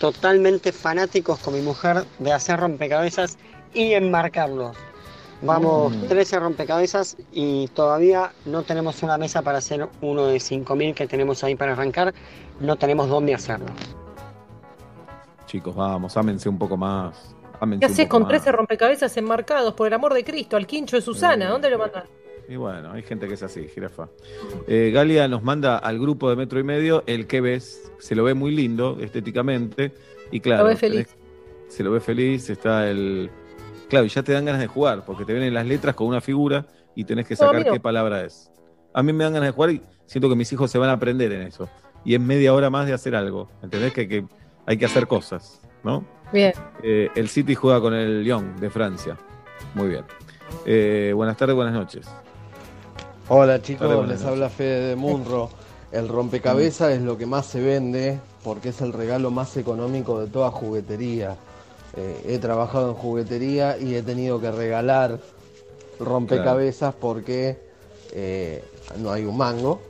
totalmente fanáticos con mi mujer de hacer rompecabezas y enmarcarlos. Vamos, Mm. 13 rompecabezas y todavía no tenemos una mesa para hacer uno de 5.000 que tenemos ahí para arrancar. No tenemos dónde hacerlo. Chicos, vamos, ámense un poco más. ¿Qué haces con más. 13 rompecabezas enmarcados? Por el amor de Cristo, al quincho de Susana, ¿dónde lo mandas? Y bueno, hay gente que es así, jirafa. Eh, Galia nos manda al grupo de metro y medio el que ves. Se lo ve muy lindo estéticamente. Y claro, Lo ve feliz. tenés- se lo ve feliz. Está el. Claro, y ya te dan ganas de jugar, porque te vienen las letras con una figura y tenés que sacar no. qué palabra es. A mí me dan ganas de jugar y siento que mis hijos se van a aprender en eso. Y es media hora más de hacer algo. ¿Entendés? Que, que hay que hacer cosas, ¿no? Bien. Eh, el City juega con el Lyon de Francia. Muy bien. Eh, buenas tardes, buenas noches. Hola chicos, les habla Fede de Munro. El rompecabezas es lo que más se vende porque es el regalo más económico de toda juguetería. Eh, he trabajado en juguetería y he tenido que regalar rompecabezas porque eh, no hay un mango.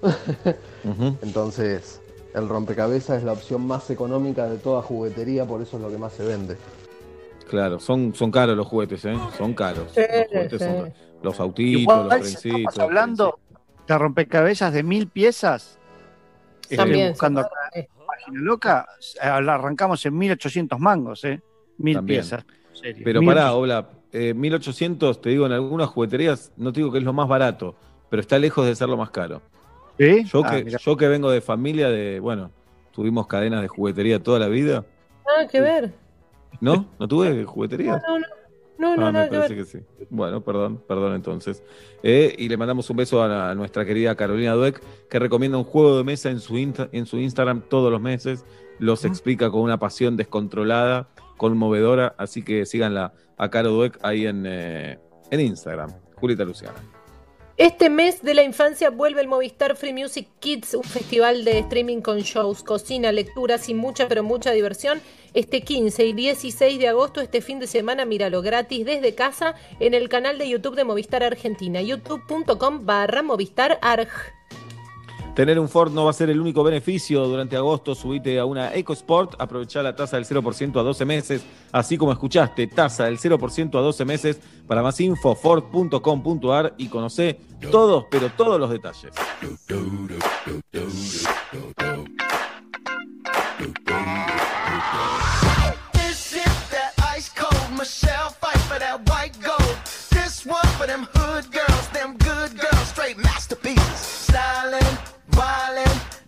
(laughs) Entonces, el rompecabezas es la opción más económica de toda juguetería, por eso es lo que más se vende. Claro, son, son caros los juguetes, ¿eh? Son caros. Sí, los juguetes sí. son caros. Los autitos, Igual, los trencitos. estamos hablando de rompecabezas de mil piezas, estoy También, buscando acá en página loca, eh, la arrancamos en 1800 mangos, ¿eh? Mil También. piezas. serio. Pero 1800. pará, Obla, eh, 1800, te digo, en algunas jugueterías, no te digo que es lo más barato, pero está lejos de ser lo más caro. ¿Sí? Yo, Ah, que, mirá. yo que vengo de familia de, bueno, tuvimos cadenas de juguetería toda la vida. Nada que ver. ¿No? ¿No tuve juguetería? No, no, no, no, ah, nada me que parece ver. que sí. Bueno, perdón, perdón entonces. Eh, y le mandamos un beso a, la- a nuestra querida Carolina Dueck, que recomienda un juego de mesa en su, insta- en su Instagram todos los meses. Los explica con una pasión descontrolada, conmovedora. Así que síganla a Caro Dueck ahí en, eh, en Instagram. Julieta Luciana. Este mes de la infancia vuelve el Movistar Free Music Kids, un festival de streaming con shows, cocina, lecturas y mucha, pero mucha diversión. Este 15 y 16 de agosto, este fin de semana, míralo gratis desde casa en el canal de YouTube de Movistar Argentina, youtube.com barra Movistar Arg. Tener un Ford no va a ser el único beneficio. Durante agosto subite a una EcoSport, aprovechá la tasa del 0% a 12 meses, así como escuchaste, tasa del 0% a 12 meses. Para más info, ford.com.ar y conoce todos, pero todos los detalles.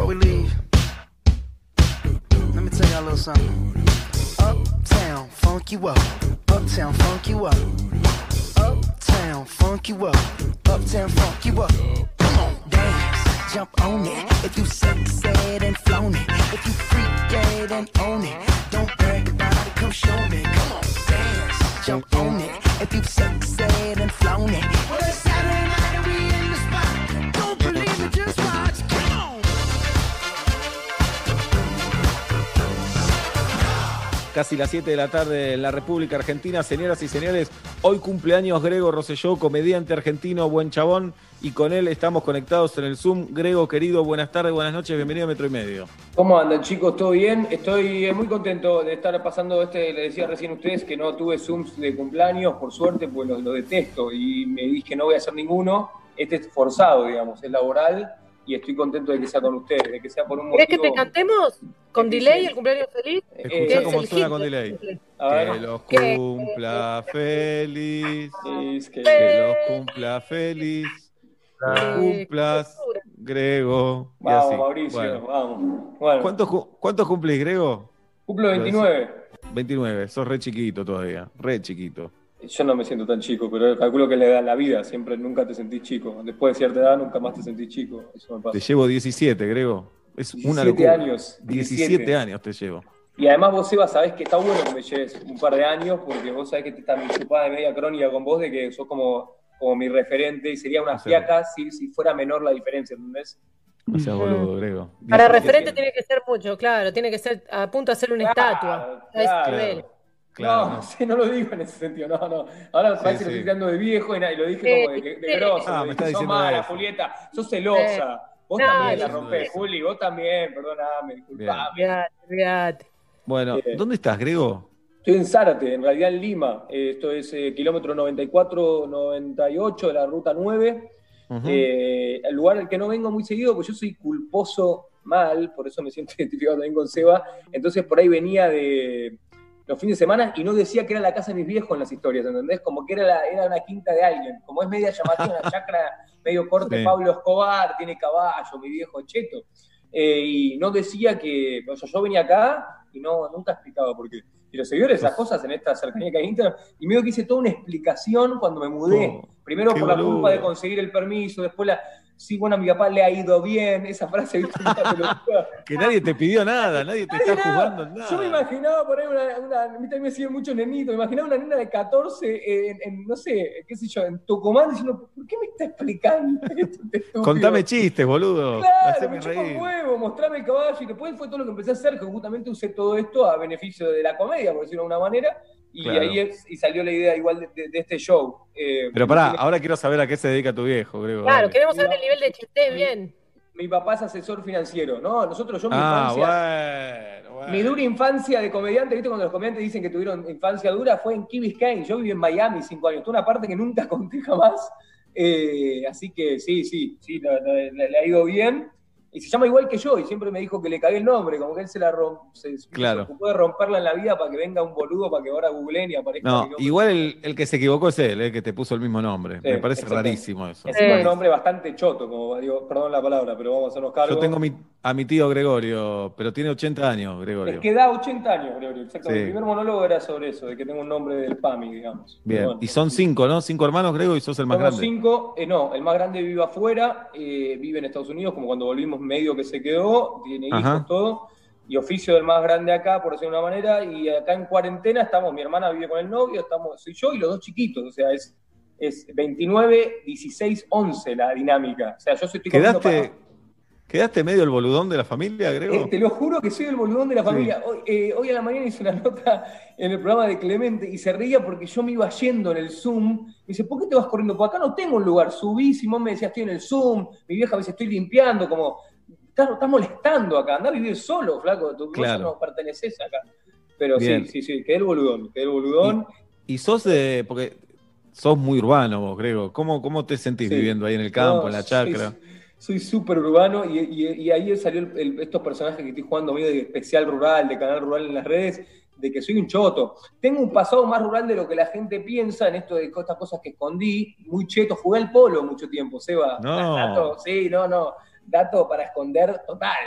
Before we leave, let me tell y'all a little something. Uptown, funk you up. Uptown, funk you up. Uptown, funk you up. Uptown, funk you up. Come on, dance, jump on it. If you sexed and flown it. If you freak dead and own it. Don't brag about it, come show me. Come on, dance, jump on it. If you sexed and flown it. Well, it's Saturday night and we Casi las 7 de la tarde en la República Argentina. Señoras y señores, hoy cumpleaños Grego Rosselló, comediante argentino, buen chabón. Y con él estamos conectados en el Zoom. Grego, querido, buenas tardes, buenas noches, bienvenido a Metro y Medio. ¿Cómo andan chicos? ¿Todo bien? Estoy eh, muy contento de estar pasando este, le decía recién a ustedes que no tuve Zooms de cumpleaños, por suerte, pues lo, lo detesto y me dije no voy a hacer ninguno. Este es forzado, digamos, es laboral y estoy contento de que sea con ustedes, de que sea por un ¿Querés que motivo... te cantemos con delay el cumpleaños feliz? Eh, Escuchá ¿Qué es cómo suena con delay. A ver. Que los cumpla feliz. que- Que los cumpla feliz. Que cumplas, Grego. Y Vamos, así. Mauricio, Bueno. vamos. Bueno, ¿Cuántos, cu- ¿Cuántos cumplís, Grego? cumplo 29. 29, sos re chiquito todavía, re chiquito. Yo no me siento tan chico, pero calculo que le da la vida. Siempre nunca te sentís chico. Después de cierta edad, nunca más te sentís chico. Eso me pasa. Te llevo 17, Grego. Es una 17 locura. años, 17, 17 años te llevo. Y además vos, Seba, sabés que está bueno que me lleves un par de años, porque vos sabés que te está mi chupada de media crónica con vos, de que sos como, como mi referente, y sería una fiaca si, si fuera menor la diferencia, ¿entendés? No seas boludo, Grego. Para 17. referente tiene que ser mucho, claro, tiene que ser a punto de hacer una estatua. A ese claro. Claro, no, no. (laughs) sí, no lo digo en ese sentido, no, no. Ahora Sí, parece que sí. lo estoy tirando de viejo y, lo dije como de, de grosso. Ah, me dije, estás sos mala, eso. Julieta, sos celosa. Vos No, también la rompés, Juli, vos también, perdóname, disculpame. Olvídate. Bueno, Eh. ¿dónde estás, Grego? Estoy en Zárate, en realidad en Lima. Eh, esto es eh, kilómetro 94-98 de la ruta 9. Ujú. Eh, el lugar al que no vengo muy seguido, porque yo soy culposo mal, por eso me siento (laughs) identificado también con Seba. Entonces por ahí venía de los fines de semana y no decía que era la casa de mis viejos en las historias, ¿entendés? Como que era, la- era una quinta de alguien. Como es media llamativa, una (laughs) chacra medio corte Sí. Pablo Escobar, tiene caballo, mi viejo cheto. Eh, y no decía que. o sea, yo venía acá y no, nunca explicaba por qué. Y los seguidores, esas cosas en esta cercanía que hay Instagram, y medio que hice toda una explicación cuando me mudé. Oh, Primero por la culpa de conseguir el permiso, después la. Sí, bueno, a mi papá le ha ido bien, esa frase. (laughs) Que nadie te pidió nada, nadie te está jugando en Yo me nada. imaginaba por ahí una, una- a mí también me siguen muchos nenitos, me imaginaba una nena de 14 en, en, no sé, qué sé yo, en Tucumán diciendo, ¿por qué me está explicando (laughs) esto, estúpido?" Contame chistes, boludo. Claro, Haceme me reír. huevo, mostrame el caballo y después fue todo lo que empecé a hacer, que justamente usé todo esto a beneficio de la comedia, por decirlo de una manera, y Claro. ahí es- y salió la idea igual de, de- de este show. Eh, Pero pará, ahora quiero saber a qué se dedica tu viejo, Grego. Claro, dale. queremos saber el nivel de chiste bien. Mi papá es asesor financiero, ¿no? Nosotros, yo mi Ah, infancia... bueno, bueno. Mi dura infancia de comediante, ¿viste? Cuando los comediantes dicen que tuvieron infancia dura, fue en Key Biscayne. Yo viví en Miami cinco años. Toda una parte que nunca (laughs) conté jamás. Eh, así que sí, sí, sí, la- la- la- le ha ido bien. Y se llama igual que yo, y siempre me dijo que le cagué el nombre, como que él se la rom- se, se Claro. ocupó de romperla en la vida para que venga un boludo, para que ahora googleen y aparezca No, igual el, el que se equivocó es él, el que te puso el mismo nombre. Sí, Me parece rarísimo eso. Eh. un nombre bastante choto, como digo, perdón la palabra, pero vamos a hacernos cargo. Yo tengo mi, a mi tío Gregorio, pero tiene 80 años, Gregorio. Es que da 80 años, Gregorio. Exacto. Sí. El primer monólogo era sobre eso, de que tengo un nombre del PAMI, digamos. Bien, Bueno, y son cinco, ¿no? Cinco hermanos, Grego, y sos el más grande. cinco, eh, no, el más grande vive afuera, eh, vive en Estados Unidos, como cuando volvimos medio que se quedó, tiene hijos, Ajá. todo, y oficio del más grande acá, por decirlo de una manera, y acá en cuarentena estamos, mi hermana vive con el novio, estamos, soy yo y los dos chiquitos, o sea, es, es 29, 16, 11 la dinámica, o sea, yo estoy ¿Quedaste, ¿Quedaste medio el boludón de la familia, Grego? Eh, te lo juro que soy el boludón de la familia. Hoy, eh, hoy a la mañana hice una nota en el programa de Clemente y se reía porque yo me iba yendo en el Zoom. Me dice, ¿por qué te vas corriendo? Porque acá no tengo un lugar. Subí, Simón me decía, estoy en el Zoom. Mi vieja me dice, estoy limpiando. Como, estás, estás molestando acá. Andá a vivir solo, flaco. Tu Claro. no perteneces acá. Pero Bien. sí, sí, sí, quedé el boludón. Quedé el boludón. Y sos de. Porque sos muy urbano vos, Grego. ¿Cómo, cómo te sentís Sí. viviendo ahí en el campo, No, en la chacra? Soy súper urbano y, y- y ahí salió el- el- estos personajes que estoy jugando medio de especial rural, de canal rural en las redes, de que soy un choto. Tengo un pasado más rural de lo que la gente piensa en esto de estas cosas que escondí. Muy cheto, jugué al polo mucho tiempo, Seba. No. Dato, sí, no, no. Dato para esconder total.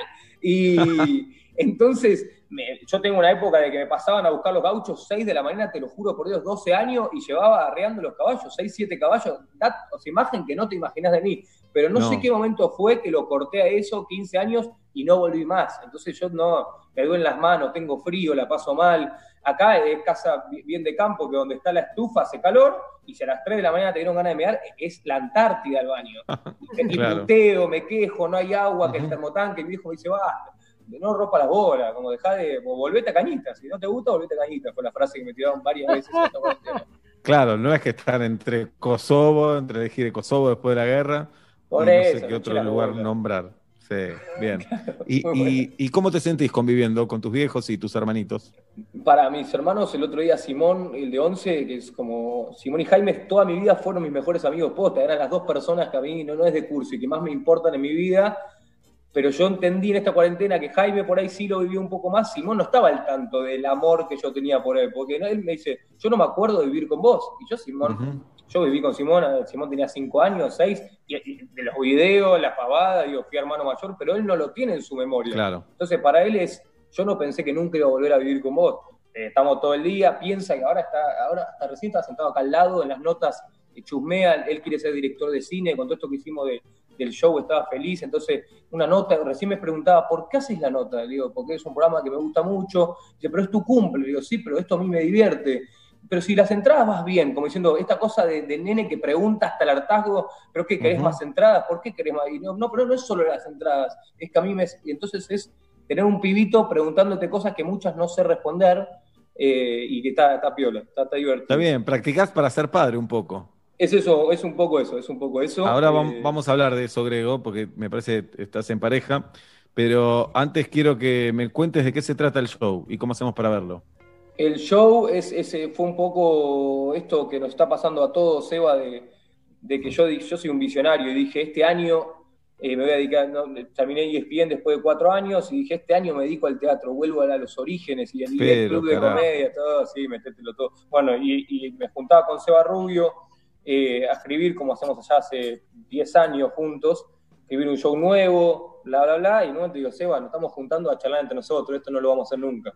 Y (laughs) entonces, me- yo tengo una época de que me pasaban a buscar los gauchos 6 de la mañana, te lo juro por Dios, 12 años, y llevaba arreando los caballos, 6, 7 caballos. Dat- o sea, imagen que no te imaginas de mí. Pero no, No. sé qué momento fue que lo corté a eso, 15 años, y no volví más. Entonces yo no, me duelen las manos, tengo frío, la paso mal. Acá es casa bi- bien de campo, que donde está la estufa hace calor, y si a las 3 de la mañana te dieron ganas de mear, es la Antártida el baño. (laughs) Y Claro. puteo, me quejo, no hay agua, que el termotanque, mi viejo me dice, basta, no ropa las bolas, como dejá de, o volvete a cañita, si no te gusta, volvete a cañita, fue la frase que me tiraron varias veces. Claro, no es que están entre Kosovo, entre elegir Kosovo después de la guerra. Por y no eso, sé qué otro lugar nombrar. Sí, bien. (laughs) ¿Y, y, y cómo te sentís conviviendo con tus viejos y tus hermanitos? Para mis hermanos, el otro día Simón, el de 11, que es como Simón y Jaime, toda mi vida fueron mis mejores amigos posta, eran las dos personas que a mí no, no es de curso y que más me importan en mi vida, pero yo entendí en esta cuarentena que Jaime por ahí sí lo vivió un poco más, Simón no estaba al tanto del amor que yo tenía por él, porque él me dice, yo no me acuerdo de vivir con vos, y yo Simón, yo viví con Simón, eh, Simón tenía cinco años, seis, y, y de los videos, la pavada, digo, fui hermano mayor, pero él no lo tiene en su memoria. Claro. Entonces, para él es, yo no pensé que nunca iba a volver a vivir con vos. Eh, estamos todo el día, piensa que ahora está, ahora hasta recién está sentado acá al lado, en las notas chusmea, él quiere ser director de cine, con todo esto que hicimos de- del show estaba feliz, entonces una nota, recién me preguntaba, ¿por qué haces la nota? Le digo, porque es un programa que me gusta mucho, dice, pero es tu cumple, le digo, sí, pero esto a mí me divierte. Pero si las entradas vas bien, como diciendo, esta cosa de, de nene que pregunta hasta el hartazgo, pero que querés más entradas, ¿por qué querés más? Y no, no, pero no es solo las entradas, es que a mí me... Y entonces es tener un pibito preguntándote cosas que muchas no sé responder eh, y que está, está piola, está, está divertido. Está bien, practicás para ser padre un poco. Es eso, es un poco eso, es un poco eso. Ahora Eh, vam- vamos a hablar de eso, Grego, porque me parece que estás en pareja. Pero antes quiero que me cuentes de qué se trata el show y cómo hacemos para verlo. El show es, ese fue un poco esto que nos está pasando a todos, Eva, de, de que yo, yo soy un visionario y dije, este año eh, me voy a dedicar, no, terminé ESPN después de cuatro años y dije, este año me dedico al teatro, vuelvo a, los orígenes y Pero, club de comedia, todo, sí, metételo todo. Bueno, y, y me juntaba con Seba Rubio eh, a escribir como hacemos allá hace 10 años juntos, escribir un show nuevo, bla, bla, bla, y en un momento digo, Seba, nos estamos juntando a charlar entre nosotros, esto no lo vamos a hacer nunca.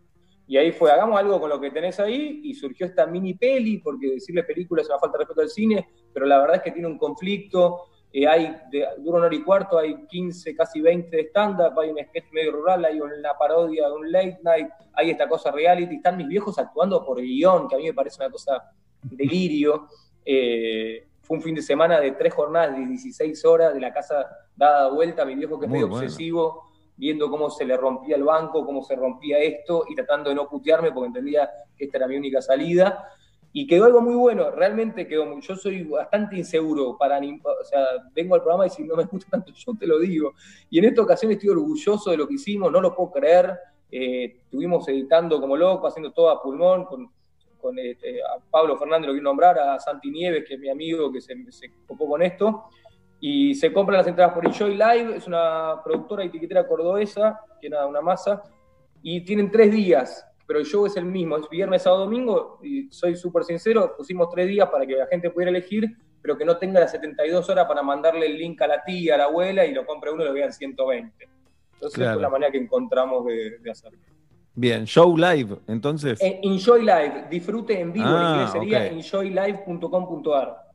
Y ahí fue, hagamos algo con lo que tenés ahí, y surgió esta mini peli, porque decirle película es una falta de respeto al cine, pero la verdad es que tiene un conflicto, eh, hay, de, dura una hora y cuarto, hay 15, casi 20 de stand-up, hay un sketch medio rural, hay una parodia de un late night, hay esta cosa reality, están mis viejos actuando por guion, que a mí me parece una cosa delirio. Eh, fue un fin de semana de tres jornadas de 16 horas de la casa dada vuelta, mi viejo que es Muy medio bueno. obsesivo, viendo cómo se le rompía el banco, cómo se rompía esto y tratando de no putearme porque entendía que esta era mi única salida. Y quedó algo muy bueno, realmente quedó muy. Yo soy bastante inseguro para. O sea, vengo al programa y si no me gusta tanto, yo te lo digo. Y en esta ocasión estoy orgulloso de lo que hicimos, no lo puedo creer. Eh, estuvimos editando como loco, haciendo todo a pulmón, con, con este, a Pablo Fernández, lo quiero nombrar, a Santi Nieves, que es mi amigo que se, se copó con esto. Y se compran las entradas por Enjoy Live, es una productora y tiquetera cordobesa, que era una masa, y tienen tres días, pero el show es el mismo, es viernes, sábado, domingo, y soy súper sincero, pusimos tres días para que la gente pudiera elegir, pero que no tenga las 72 horas para mandarle el link a la tía, a la abuela, y lo compre uno y lo vean 120. Entonces Claro. fue la manera que encontramos de, de hacerlo. Bien, show live, entonces. Eh, Enjoy Live, disfrute en vivo, Ah, en inglés sería ok. enjoylive.com.ar.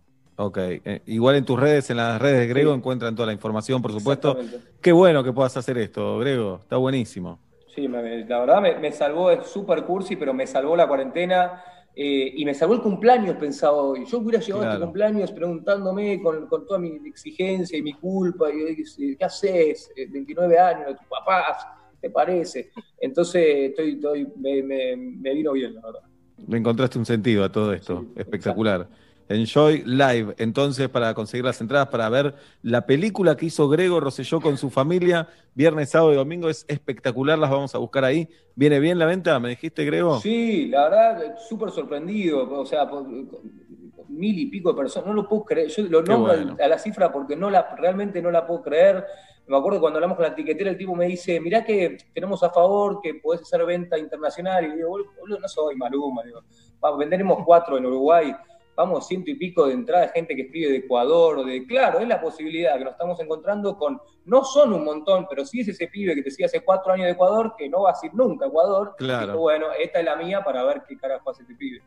Ok, eh, igual en tus redes, en las redes de Grego, encuentran toda la información, por supuesto. Qué bueno que puedas hacer esto, Grego, está buenísimo. Sí, me- la verdad me, me salvó, es súper cursi, pero me salvó la cuarentena eh, y me salvó el cumpleaños, pensaba hoy. Yo hubiera llegado a este cumpleaños preguntándome con, con toda mi exigencia y mi culpa, y, ¿qué haces? Eh, 29 años, tus papás, ¿te parece? Entonces estoy, estoy- me, me- me vino bien, la verdad. Le encontraste un sentido a todo esto, espectacular. Enjoy Live, entonces, para conseguir las entradas para ver la película que hizo Grego Rosselló con su familia, viernes, sábado y domingo, es espectacular, las vamos a buscar ahí. ¿Viene bien la venta? ¿Me dijiste, Grego? Sí, la verdad, súper sorprendido. O sea, mil y pico de personas, no lo puedo creer. Yo lo nombro bueno. a la cifra porque no la, realmente no la puedo creer. Me acuerdo cuando hablamos con la tiquetera, el tipo me dice, mirá que tenemos a favor que podés hacer venta internacional. Y digo, no soy Maluma. Digo, "Va, venderemos cuatro en Uruguay. Vamos, ciento y pico de entrada gente que escribe de Ecuador, de claro, es la posibilidad que nos estamos encontrando con, no son un montón, pero sí es ese pibe que te sigue hace cuatro años de Ecuador, que no va a ir nunca a Ecuador. Claro. Dijo, bueno, esta es la mía para ver qué carajo hace este pibe.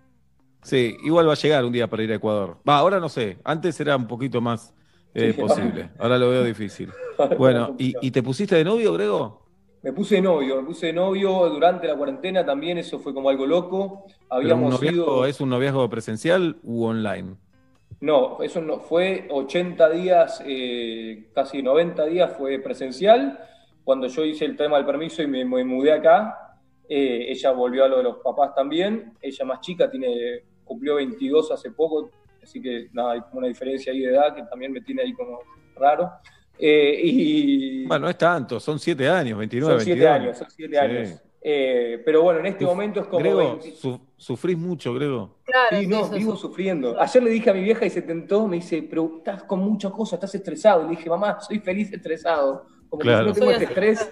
Sí, igual va a llegar un día para ir a Ecuador. Va, ahora no sé, antes era un poquito más eh, Sí. posible, ahora lo veo difícil. (laughs) Bueno, ¿y, y te pusiste de novio, Grego? Me puse de novio, me puse de novio durante la cuarentena también, eso fue como algo loco. ¿Pero un Habíamos noviazgo, ido. ¿Es un noviazgo presencial u online? No, eso no fue 80 días, eh, casi 90 días fue presencial. Cuando yo hice el tema del permiso y me, me mudé acá, eh, ella volvió a lo de los papás también. Ella más chica, tiene, cumplió 22 hace poco, así que nada, hay una diferencia ahí de edad que también me tiene ahí como raro. Eh, y Bueno, no es tanto, son siete años, 29, son siete 22. años, son siete Sí. años. Eh, pero bueno, en este Uf, momento es como Grego, 20 su- sufrís mucho, Grego. sí, no, vivo sufriendo. Ayer le dije a mi vieja y se tentó, me dice, pero estás con muchas cosas, estás estresado. Y le dije, mamá, soy feliz estresado. Como Claro. que si no tengo este estrés,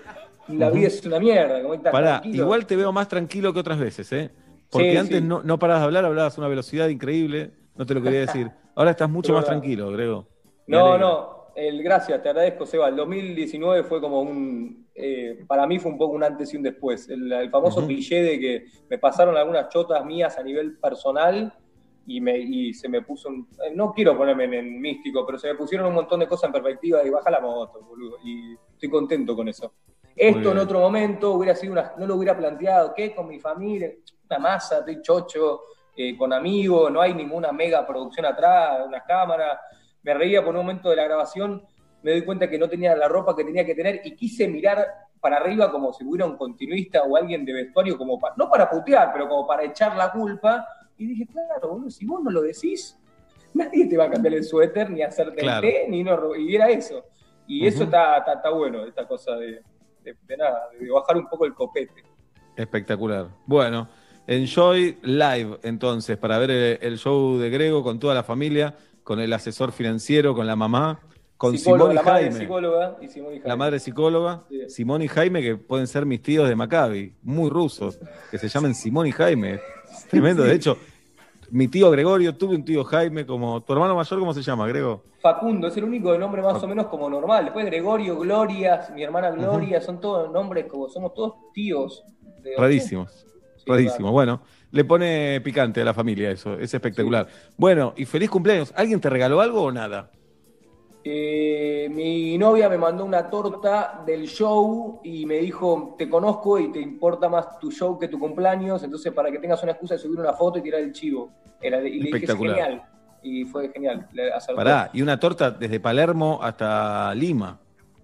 la vida es una mierda. Como estás Pará, tranquilo. igual te veo más tranquilo que otras veces, ¿eh? Porque Sí, antes sí. No, no parabas de hablar, hablabas a una velocidad increíble, no te lo quería decir. (laughs) Ahora estás mucho más tranquilo, Grego. Me No, alegra. no, el, gracias, te agradezco, Seba. El 2019 fue como un, eh, para mí fue un poco un antes y un después. El, el famoso Ujú. cliché de que me pasaron algunas chotas mías a nivel personal y, me, y se me puso, un- eh, no quiero ponerme en, en místico, pero se me pusieron un montón de cosas en perspectiva y baja la moto, boludo. Y estoy contento con eso. Esto en otro momento hubiera sido una, no lo hubiera planteado, ¿qué? Con mi familia, una masa, estoy chocho, eh, con amigos, no hay ninguna mega producción atrás, una cámara. Me reía por un momento de la grabación, me doy cuenta que no tenía la ropa que tenía que tener y quise mirar para arriba como si hubiera un continuista o alguien de vestuario, como pa- no para putear, pero como para echar la culpa. Y dije, claro, boludo, si vos no lo decís, nadie te va a cambiar el suéter, ni hacerte Claro. el té, ni no, y era eso. Y eso está, está, está bueno, esta cosa de, de- de nada, de bajar un poco el copete. Espectacular. Bueno, Enjoy Live, entonces, para ver el, el show de Grego con toda la familia, con el asesor financiero, con la mamá, con Psicóloga, Simón y la madre Jaime. psicóloga y Simón y Jaime. La madre psicóloga, Sí. Simón y Jaime, que pueden ser mis tíos de Maccabi, muy rusos, que se llamen Simón y Jaime. Tremendo. De hecho, mi tío Gregorio, tuve un tío Jaime, como tu hermano mayor, ¿cómo se llama, Grego? Facundo es el único de nombre más o menos como normal. Después Gregorio, Gloria, mi hermana Gloria, son todos nombres como somos todos tíos. de- Rarísimos. Sí, Rarísimos. Bueno, le pone picante a la familia eso, es espectacular. Bueno, y feliz cumpleaños. ¿Alguien te regaló algo o nada? Eh, mi novia me mandó una torta del show y me dijo, te conozco y te importa más tu show que tu cumpleaños, entonces para que tengas una excusa de subir una foto y tirar el chivo. Era, y le dije, genial. Y fue genial. Pará, y una torta desde Palermo hasta Lima.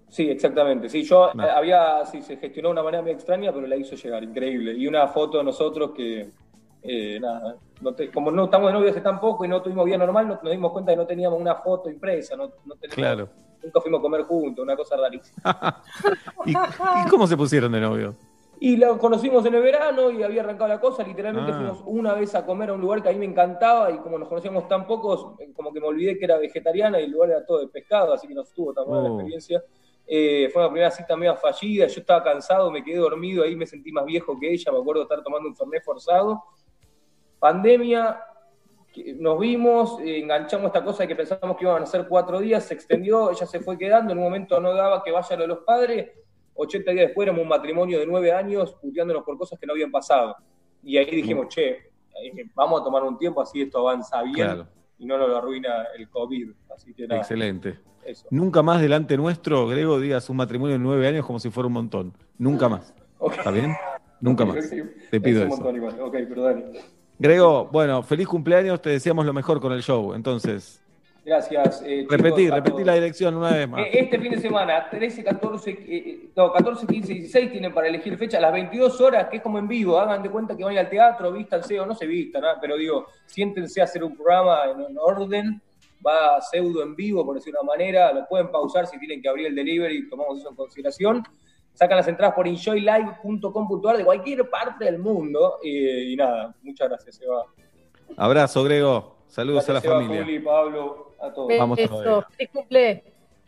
Sí, exactamente. Sí, yo eh, había, sí, se gestionó de una manera muy extraña, pero la hizo llegar, increíble. Y una foto de nosotros que, eh, nada, no te- como no estamos de novio hace tan poco y no tuvimos vida normal, no- nos dimos cuenta que no teníamos una foto impresa, no, no teníamos- Claro. nunca fuimos a comer juntos, una cosa rarísima. (laughs) ¿Y, y cómo se pusieron de novio? Y la conocimos en el verano y había arrancado la cosa, literalmente Ah. fuimos una vez a comer a un lugar que a mí me encantaba y como nos conocíamos tan pocos, como que me olvidé que era vegetariana y el lugar era todo de pescado, así que no estuvo tan buena la Oh. experiencia. Eh, fue una primera cita medio fallida, yo estaba cansado, me quedé dormido, ahí me sentí más viejo que ella, me acuerdo de estar tomando un fernet forzado. Pandemia, nos vimos, eh, enganchamos esta cosa de que pensábamos que iban a ser cuatro días, se extendió, ella se fue quedando, en un momento no daba que vaya lo de los padres, 80 días después éramos un matrimonio de nueve años puteándonos por cosas que no habían pasado. Y ahí dijimos, che, eh, vamos a tomar un tiempo así esto avanza bien Claro. y no nos lo arruina el COVID. Así que nada. Excelente. Eso. Nunca más delante nuestro, Grego, digas un matrimonio de nueve años como si fuera un montón. Nunca más. ¿Está bien? Nunca más. Te pido Es un eso. montón igual. Ok, pero dale. Grego, bueno, feliz cumpleaños, te deseamos lo mejor con el show. Entonces, Gracias. eh, repetí, repetí la dirección una vez más. Eh, Este fin de semana, 13, 14, eh, no, 14, 15, 16 tienen para elegir fecha a las 22 horas, que es como en vivo. Hagan de cuenta que van al teatro, vístanse o no se vistan, ¿ah? pero digo, siéntense a hacer un programa en, en orden. Va pseudo en vivo, por decir una manera. Lo pueden pausar si tienen que abrir el delivery, tomamos eso en consideración. Sacan las entradas por enjoylive.com.ar de cualquier parte del mundo. y nada, muchas gracias, Seba. Abrazo, Grego. Saludos Gracias, a la Seba, familia. Juli, Pablo, a todos. Vamos. Feliz cumple.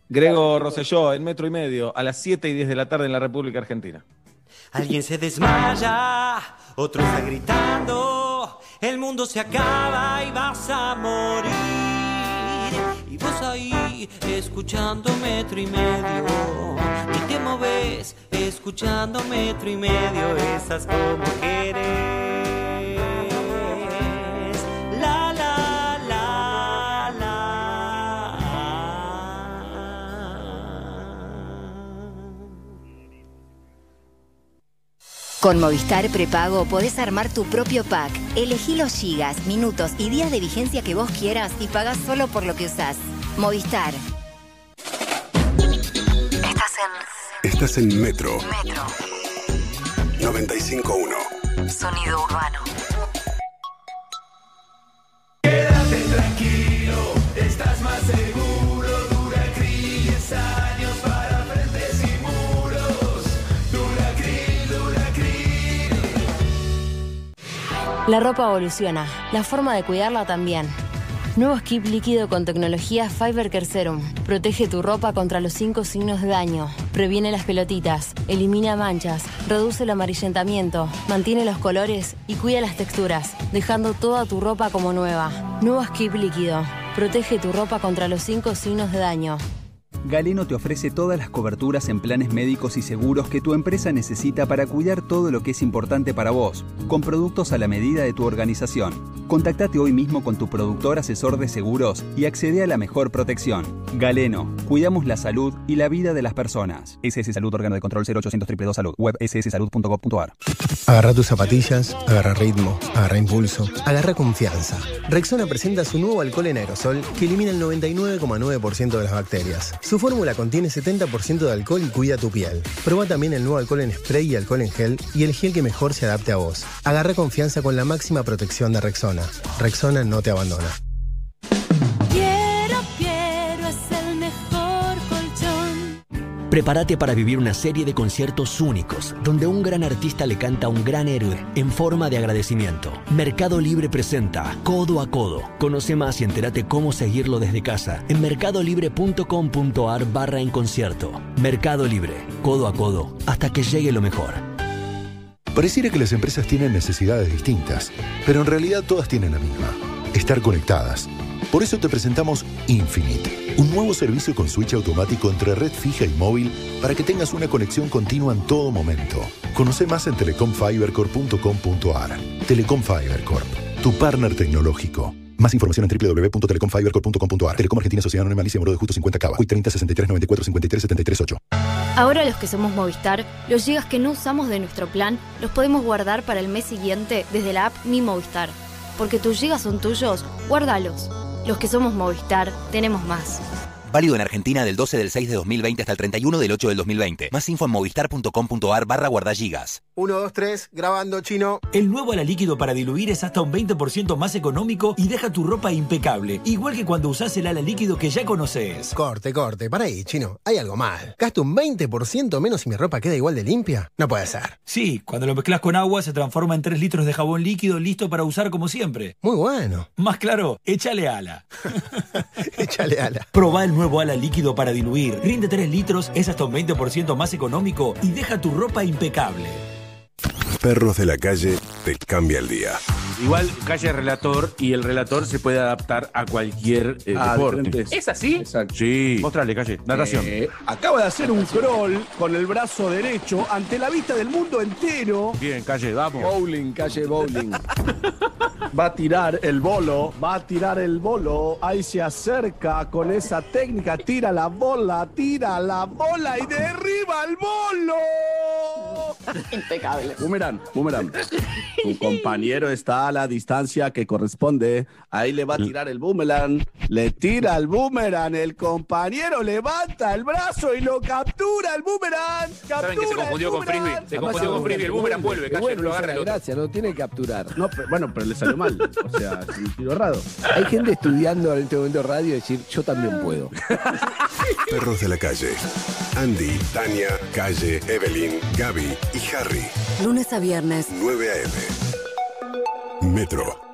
Grego Rosselló, en metro y medio, a las 7 y 10 de la tarde en la República Argentina. Alguien se desmaya, otro está gritando, el mundo se acaba y vas a morir. Y vos ahí, escuchando metro y medio, y te moves, escuchando metro y medio, esas como. Con Movistar Prepago podés armar tu propio pack. Elegí los gigas, minutos y días de vigencia que vos quieras y pagás solo por lo que usás. Movistar. Estás en Estás en Metro Metro. 95.1. Sonido urbano. La ropa evoluciona, la forma de cuidarla también. Nuevo skip líquido con tecnología Fiber Care Serum. Protege tu ropa contra los cinco signos de daño. Previene las pelotitas, elimina manchas, reduce el amarillentamiento, mantiene los colores y cuida las texturas, dejando toda tu ropa como nueva. Nuevo skip líquido. Protege tu ropa contra los cinco signos de daño. Galeno te ofrece todas las coberturas en planes médicos y seguros que tu empresa necesita para cuidar todo lo que es importante para vos, con productos a la medida de tu organización. Contactate hoy mismo con tu productor asesor de seguros y accede a la mejor protección. Galeno, cuidamos la salud y la vida de las personas. SS Salud, órgano de control 0800 222 Salud, web sssalud.gov.ar. Agarra tus zapatillas, agarra ritmo, agarra impulso, agarra confianza. Rexona presenta su nuevo alcohol en aerosol que elimina el 99,9% de las bacterias. Su fórmula contiene 70% de alcohol y cuida tu piel. Proba también el nuevo alcohol en spray y alcohol en gel y el gel que mejor se adapte a vos. Agarra confianza con la máxima protección de Rexona. Rexona no te abandona. Prepárate para vivir una serie de conciertos únicos, donde un gran artista le canta a un gran héroe en forma de agradecimiento. Mercado Libre presenta Codo a Codo. Conoce más y entérate cómo seguirlo desde casa en mercadolibre.com.ar barra en concierto. Mercado Libre, codo a codo, hasta que llegue lo mejor. Pareciera que las empresas tienen necesidades distintas, pero en realidad todas tienen la misma, estar conectadas. Por eso te presentamos Infinite, un nuevo servicio con switch automático entre red fija y móvil para que tengas una conexión continua en todo momento. Conoce más en telecomfibercorp.com.ar. Telecom Fiber Corp, tu partner tecnológico. Más información en www.telecomfibercorp.com.ar. Telecom Argentina Sociedad Anónima Alicia Moro de Justo 50 Cava. Hoy 30 63 94 53 73 8. Ahora los que somos Movistar, los gigas que no usamos de nuestro plan los podemos guardar para el mes siguiente desde la app Mi Movistar. Porque tus gigas son tuyos, guárdalos. Los que somos Movistar, tenemos más. Válido en Argentina del 12 del 6 de 2020 hasta el 31 del 8 del 2020. Más info en movistar.com.ar barra guardagigas. 1, 2, 3, grabando chino. El nuevo ala líquido para diluir es hasta un 20% más económico y deja tu ropa impecable, igual que cuando usás el ala líquido que ya conoces. Corte, corte, para ahí, chino. Hay algo mal. ¿Gasto un 20% menos y mi ropa queda igual de limpia? No puede ser. Sí, cuando lo mezclas con agua se transforma en 3 litros de jabón líquido listo para usar como siempre. Muy bueno. Más claro, échale ala. (laughs) (laughs) échale ala. Probá el nuevo ala líquido para diluir. Rinde 3 litros, es hasta un 20% más económico y deja tu ropa impecable. Perros de la calle te cambia el día. Igual Calle es relator y el relator se puede adaptar a cualquier eh, Ah, deporte. diferentes. ¿Es así? Exacto. Sí. Mostrale, Calle. Natación. Eh, acaba de hacer un crawl con el brazo derecho ante la vista del mundo entero. Bien, Calle, vamos. Bowling, calle bowling. Va a tirar el bolo, va a tirar el bolo. Ahí se acerca con esa técnica, tira la bola, tira la bola y derriba el bolo. Impecable. Boomerang, boomerang. Tu compañero está a la distancia que corresponde. Ahí le va a tirar el boomerang. Le tira el boomerang. El compañero levanta el brazo y lo captura el boomerang. Saben que se Captura confundió el con frisbee. Se confundió con frisbee. El boomerang vuelve, Calle, bueno, no lo agarra es el la otro. gracia, no tiene que capturar. No, pero- bueno, pero le salió mal. O sea, es un tiro errado. Hay gente estudiando en este momento radio y decir, yo también puedo. (laughs) Perros de la calle. Andy, Tania, Calle, Evelyn, Gaby y Harry. Lunes a viernes. 9 a.m. Metro.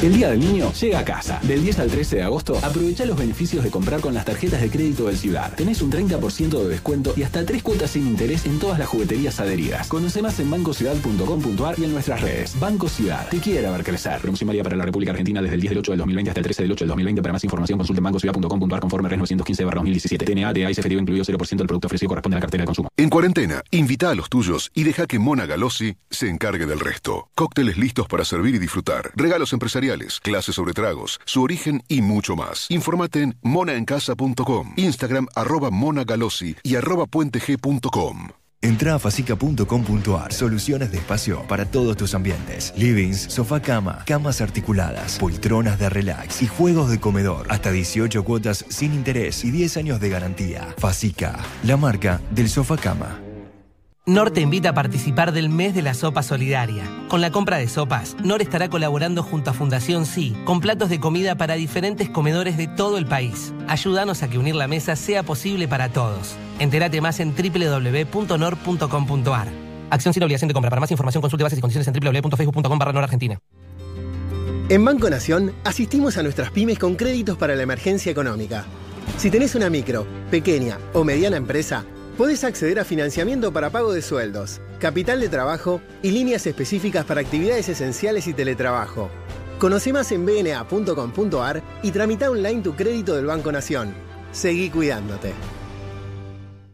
El Día del Niño llega a casa. Del 10 al 13 de agosto, aprovecha los beneficios de comprar con las tarjetas de crédito del Ciudad. Tenés un 30% de descuento y hasta 3 cuotas sin interés en todas las jugueterías adheridas. Conoce más en bancociudad.com.ar y en nuestras redes. Banco Ciudad. Te quiere ver crecer. Promoción para la República Argentina desde el 10 del 8 del 2020 hasta el 13 del 8 del 2020. Para más información consulte bancociudad.com.ar conforme RES 915-2017. TNA, TA y efectivo incluido 0% del producto ofrecido corresponde a la cartera de consumo. En cuarentena, invita a los tuyos y deja que Mona Galossi se encargue del resto. Cócteles listos para servir y disfrutar. Regalos empresariales, clases sobre tragos, su origen y mucho más. Informate en monaencasa.com, Instagram arroba monagalossi y arroba puenteg.com. Entra a facica.com.ar. Soluciones de espacio para todos tus ambientes. Livings, sofá cama, camas articuladas, poltronas de relax y juegos de comedor. Hasta 18 cuotas sin interés y 10 años de garantía. Facica, la marca del sofá cama. NOR te invita a participar del mes de la sopa solidaria. Con la compra de sopas, NOR estará colaborando junto a Fundación Sí con platos de comida para diferentes comedores de todo el país. Ayúdanos a que unir la mesa sea posible para todos. Entérate más en www.nor.com.ar. Acción sin obligación de compra. Para más información consulte bases y condiciones en www.facebook.com barra Argentina. En Banco Nación asistimos a nuestras pymes con créditos para la emergencia económica. Si tenés una micro, pequeña o mediana empresa, podés acceder a financiamiento para pago de sueldos, capital de trabajo y líneas específicas para actividades esenciales y teletrabajo. Conoce más en bna.com.ar y tramita online tu crédito del Banco Nación. Seguí cuidándote.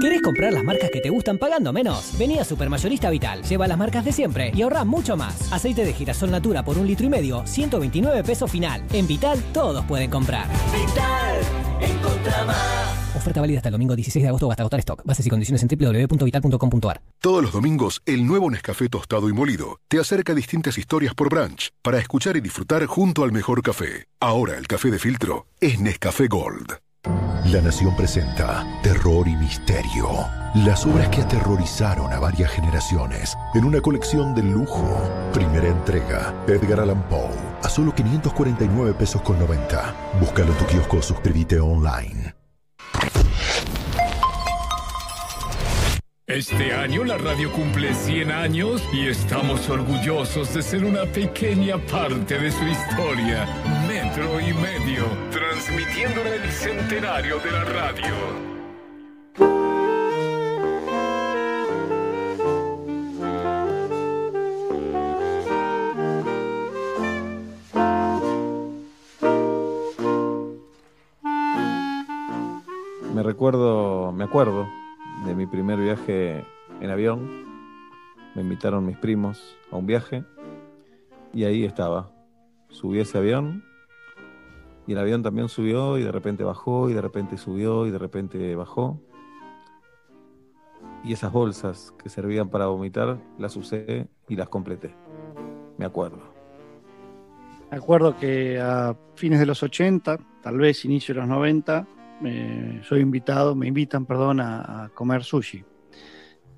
¿Querés comprar las marcas que te gustan pagando menos? Vení a Supermayorista Vital, lleva las marcas de siempre y ahorrá mucho más. Aceite de girasol Natura por un litro y medio, 129 pesos final. En Vital todos pueden comprar. Vital, encontra más. Oferta válida hasta el domingo 16 de agosto o hasta agotar stock. Bases y condiciones en www.vital.com.ar. Todos los domingos, el nuevo Nescafé tostado y molido te acerca distintas historias por brunch para escuchar y disfrutar junto al mejor café. Ahora el café de filtro es Nescafé Gold. La Nación presenta Terror y Misterio. Las obras que aterrorizaron a varias generaciones en una colección de lujo. Primera entrega, Edgar Allan Poe, a solo 549 pesos con 90. Búscalo en tu kiosco suscríbete online. Este año la radio cumple 100 años y estamos orgullosos de ser una pequeña parte de su historia. Metro y medio, transmitiendo el centenario de la radio. Me recuerdo, me acuerdo de mi primer viaje en avión. Me invitaron mis primos a un viaje y ahí estaba. Subí ese avión y el avión también subió y de repente bajó y de repente subió y de repente bajó. Y esas bolsas que servían para vomitar las usé y las completé. Me acuerdo. Me acuerdo que a fines de los 80, tal vez inicio de los 90, soy invitado, me invitan, perdón, a, comer sushi.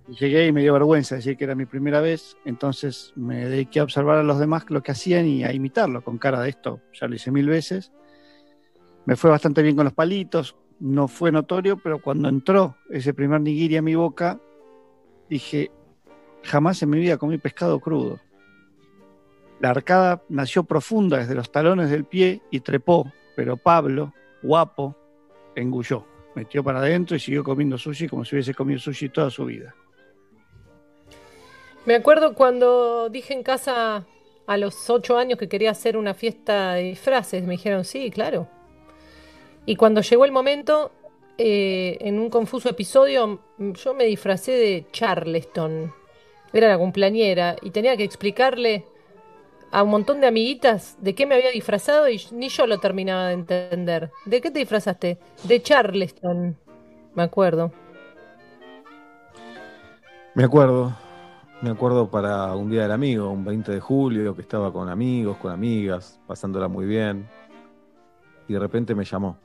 Llegué y me dio vergüenza decir que era mi primera vez, entonces me dediqué a observar a los demás lo que hacían y a imitarlo con cara de esto. Ya lo hice mil veces. Me fue bastante bien con los palitos, no fue notorio, pero cuando entró ese primer nigiri a mi boca, dije, jamás en mi vida comí pescado crudo. La arcada nació profunda desde los talones del pie y trepó, pero Pablo, guapo, engulló. Metió para adentro y siguió comiendo sushi como si hubiese comido sushi toda su vida. Me acuerdo cuando dije en casa a los ocho años que quería hacer una fiesta de disfraces. Me dijeron, sí, claro. Y cuando llegó el momento, eh, en un confuso episodio, yo me disfracé de Charleston. Era la cumpleañera y tenía que explicarle a un montón de amiguitas de qué me había disfrazado y ni yo lo terminaba de entender. ¿De qué te disfrazaste? De Charleston. Me acuerdo. Me acuerdo, me acuerdo para un día del amigo, un 20 de julio, que estaba con amigos, con amigas, pasándola muy bien. Y de repente me llamó.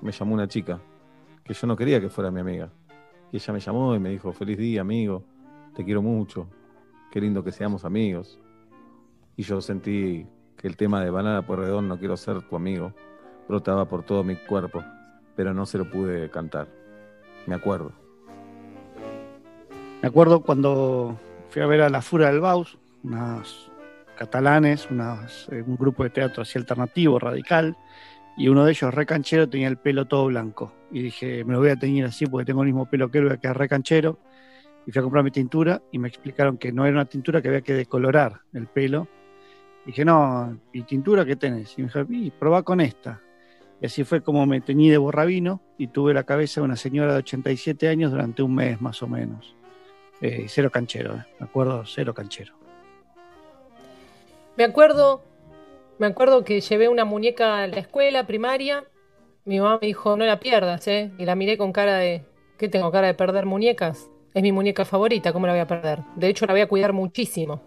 Me llamó una chica, que yo no quería que fuera mi amiga. Y ella me llamó y me dijo, feliz día, amigo, te quiero mucho, qué lindo que seamos amigos. Y yo sentí que el tema de Banana Porredón, no quiero ser tu amigo, brotaba por todo mi cuerpo, pero no se lo pude cantar. Me acuerdo. Me acuerdo cuando fui a ver a La Fura del Baus, unos catalanes, unas- eh, un grupo de teatro así alternativo, radical, y uno de ellos, recanchero, tenía el pelo todo blanco. Y dije, me lo voy a teñir así porque tengo el mismo pelo que él, voy a quedar recanchero. Y fui a comprar mi tintura y me explicaron que no era una tintura que había que decolorar el pelo. Dije, no, ¿y tintura qué tenés? Y me dijo, probá con esta. Y así fue como me teñí de borrabino y tuve la cabeza de una señora de 87 años durante un mes más o menos. Eh, cero canchero, eh. me acuerdo, cero canchero. Me acuerdo, me acuerdo que llevé una muñeca a la escuela primaria. Mi mamá me dijo, no la pierdas, ¿eh? Y la miré con cara de, ¿qué tengo cara de perder muñecas? Es mi muñeca favorita, ¿cómo la voy a perder? De hecho, la voy a cuidar muchísimo.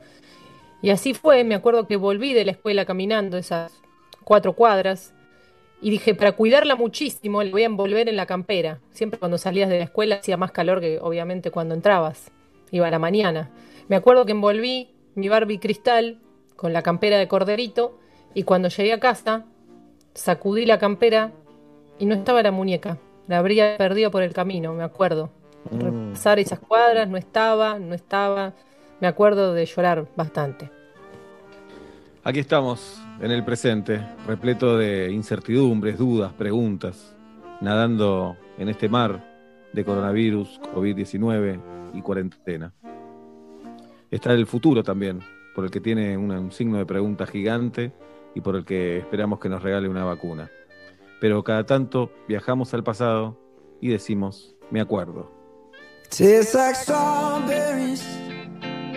Y así fue, me acuerdo que volví de la escuela caminando esas cuatro cuadras y dije, para cuidarla muchísimo, le voy a envolver en la campera. Siempre cuando salías de la escuela hacía más calor que obviamente cuando entrabas. Iba a la mañana. Me acuerdo que envolví mi Barbie cristal con la campera de corderito y cuando llegué a casa sacudí la campera y no estaba la muñeca. La habría perdido por el camino, me acuerdo. Repasar esas cuadras, no estaba, no estaba. Me acuerdo de llorar bastante. Aquí estamos, en el presente, repleto de incertidumbres, dudas, preguntas, nadando en este mar de coronavirus, COVID-19 y cuarentena. Está el futuro también, por el que tiene una- un signo de pregunta gigante y por el que esperamos que nos regale una vacuna. Pero cada tanto viajamos al pasado y decimos, me acuerdo. Tastes like strawberries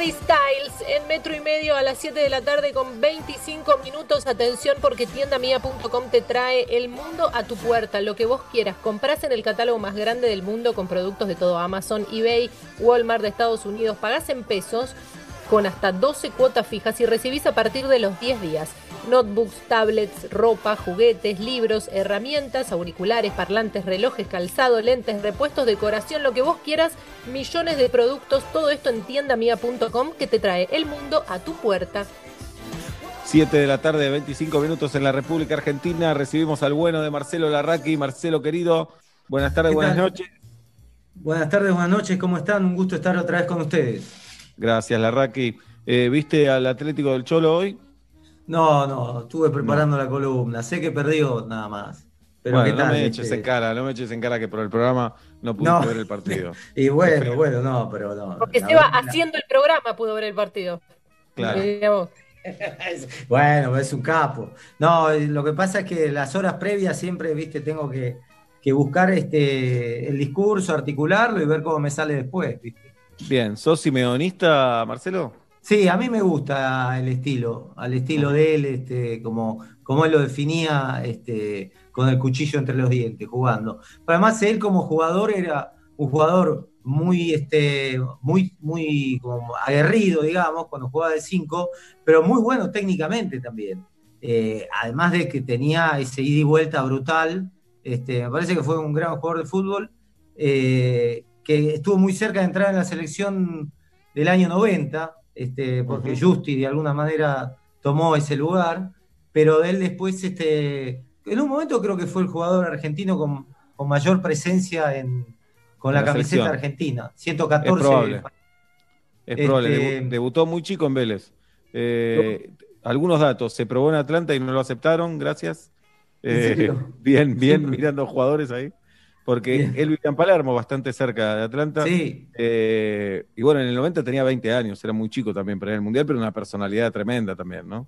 Harry Styles en metro y medio a las 7 de la tarde con 25 minutos. Atención porque tiendamia.com te trae el mundo a tu puerta, lo que vos quieras. Comprás en el catálogo más grande del mundo con productos de todo Amazon, eBay, Walmart de Estados Unidos. Pagás en pesos con hasta 12 cuotas fijas y recibís a partir de los 10 días. Notebooks, tablets, ropa, juguetes, libros, herramientas, auriculares, parlantes, relojes, calzado, lentes, repuestos, decoración, lo que vos quieras, millones de productos, todo esto en tiendamia.com que te trae el mundo a tu puerta. 7 de la tarde, 25 minutos en la República Argentina. Recibimos al bueno de Marcelo Larraqui. Marcelo, querido, buenas tardes, ¿Qué buenas tal? noches. Buenas tardes, buenas noches, ¿cómo están? Un gusto estar otra vez con ustedes. Gracias, Larraqui. Eh, ¿Viste al Atlético del Cholo hoy? No, no, estuve preparando la columna. Sé que perdió nada más. Pero bueno, ¿qué tal? no me este? eches en cara, no me eches en cara que por el programa no pudiste No. ver el partido. (laughs) Y bueno, bueno, no, pero no. Porque Seba verdad- haciendo el programa pudo ver el partido. Claro. (laughs) Bueno, es un capo. No, lo que pasa es que las horas previas siempre, viste, tengo que, que buscar este el discurso, articularlo y ver cómo me sale después, ¿viste? Bien, ¿sos simeonista, Marcelo? Sí, a mí me gusta el estilo, al estilo de él, este, como, como él lo definía, este, con el cuchillo entre los dientes, jugando. Pero además él como jugador era un jugador muy, este, muy, muy como aguerrido, digamos, cuando jugaba de 5, pero muy bueno técnicamente también. Eh, además de que tenía ese ida y vuelta brutal, este, me parece que fue un gran jugador de fútbol, eh, que estuvo muy cerca de entrar en la selección del año 90, este, porque Justi de alguna manera tomó ese lugar, pero de él después, este, en un momento creo que fue el jugador argentino con, con mayor presencia en, con la, camiseta argentina, Es 114. probable. Es Este- probable. Debu- debutó muy chico en Vélez. Eh, algunos datos. Se probó en Atlanta y no lo aceptaron, gracias. ¿En Eh, (laughs) bien, bien, mirando jugadores ahí. Porque Bien. él vivía en Palermo, bastante cerca de Atlanta. Sí. Eh, y bueno, en el 90 tenía 20 años, era muy chico también para al Mundial, pero una personalidad tremenda también, ¿no?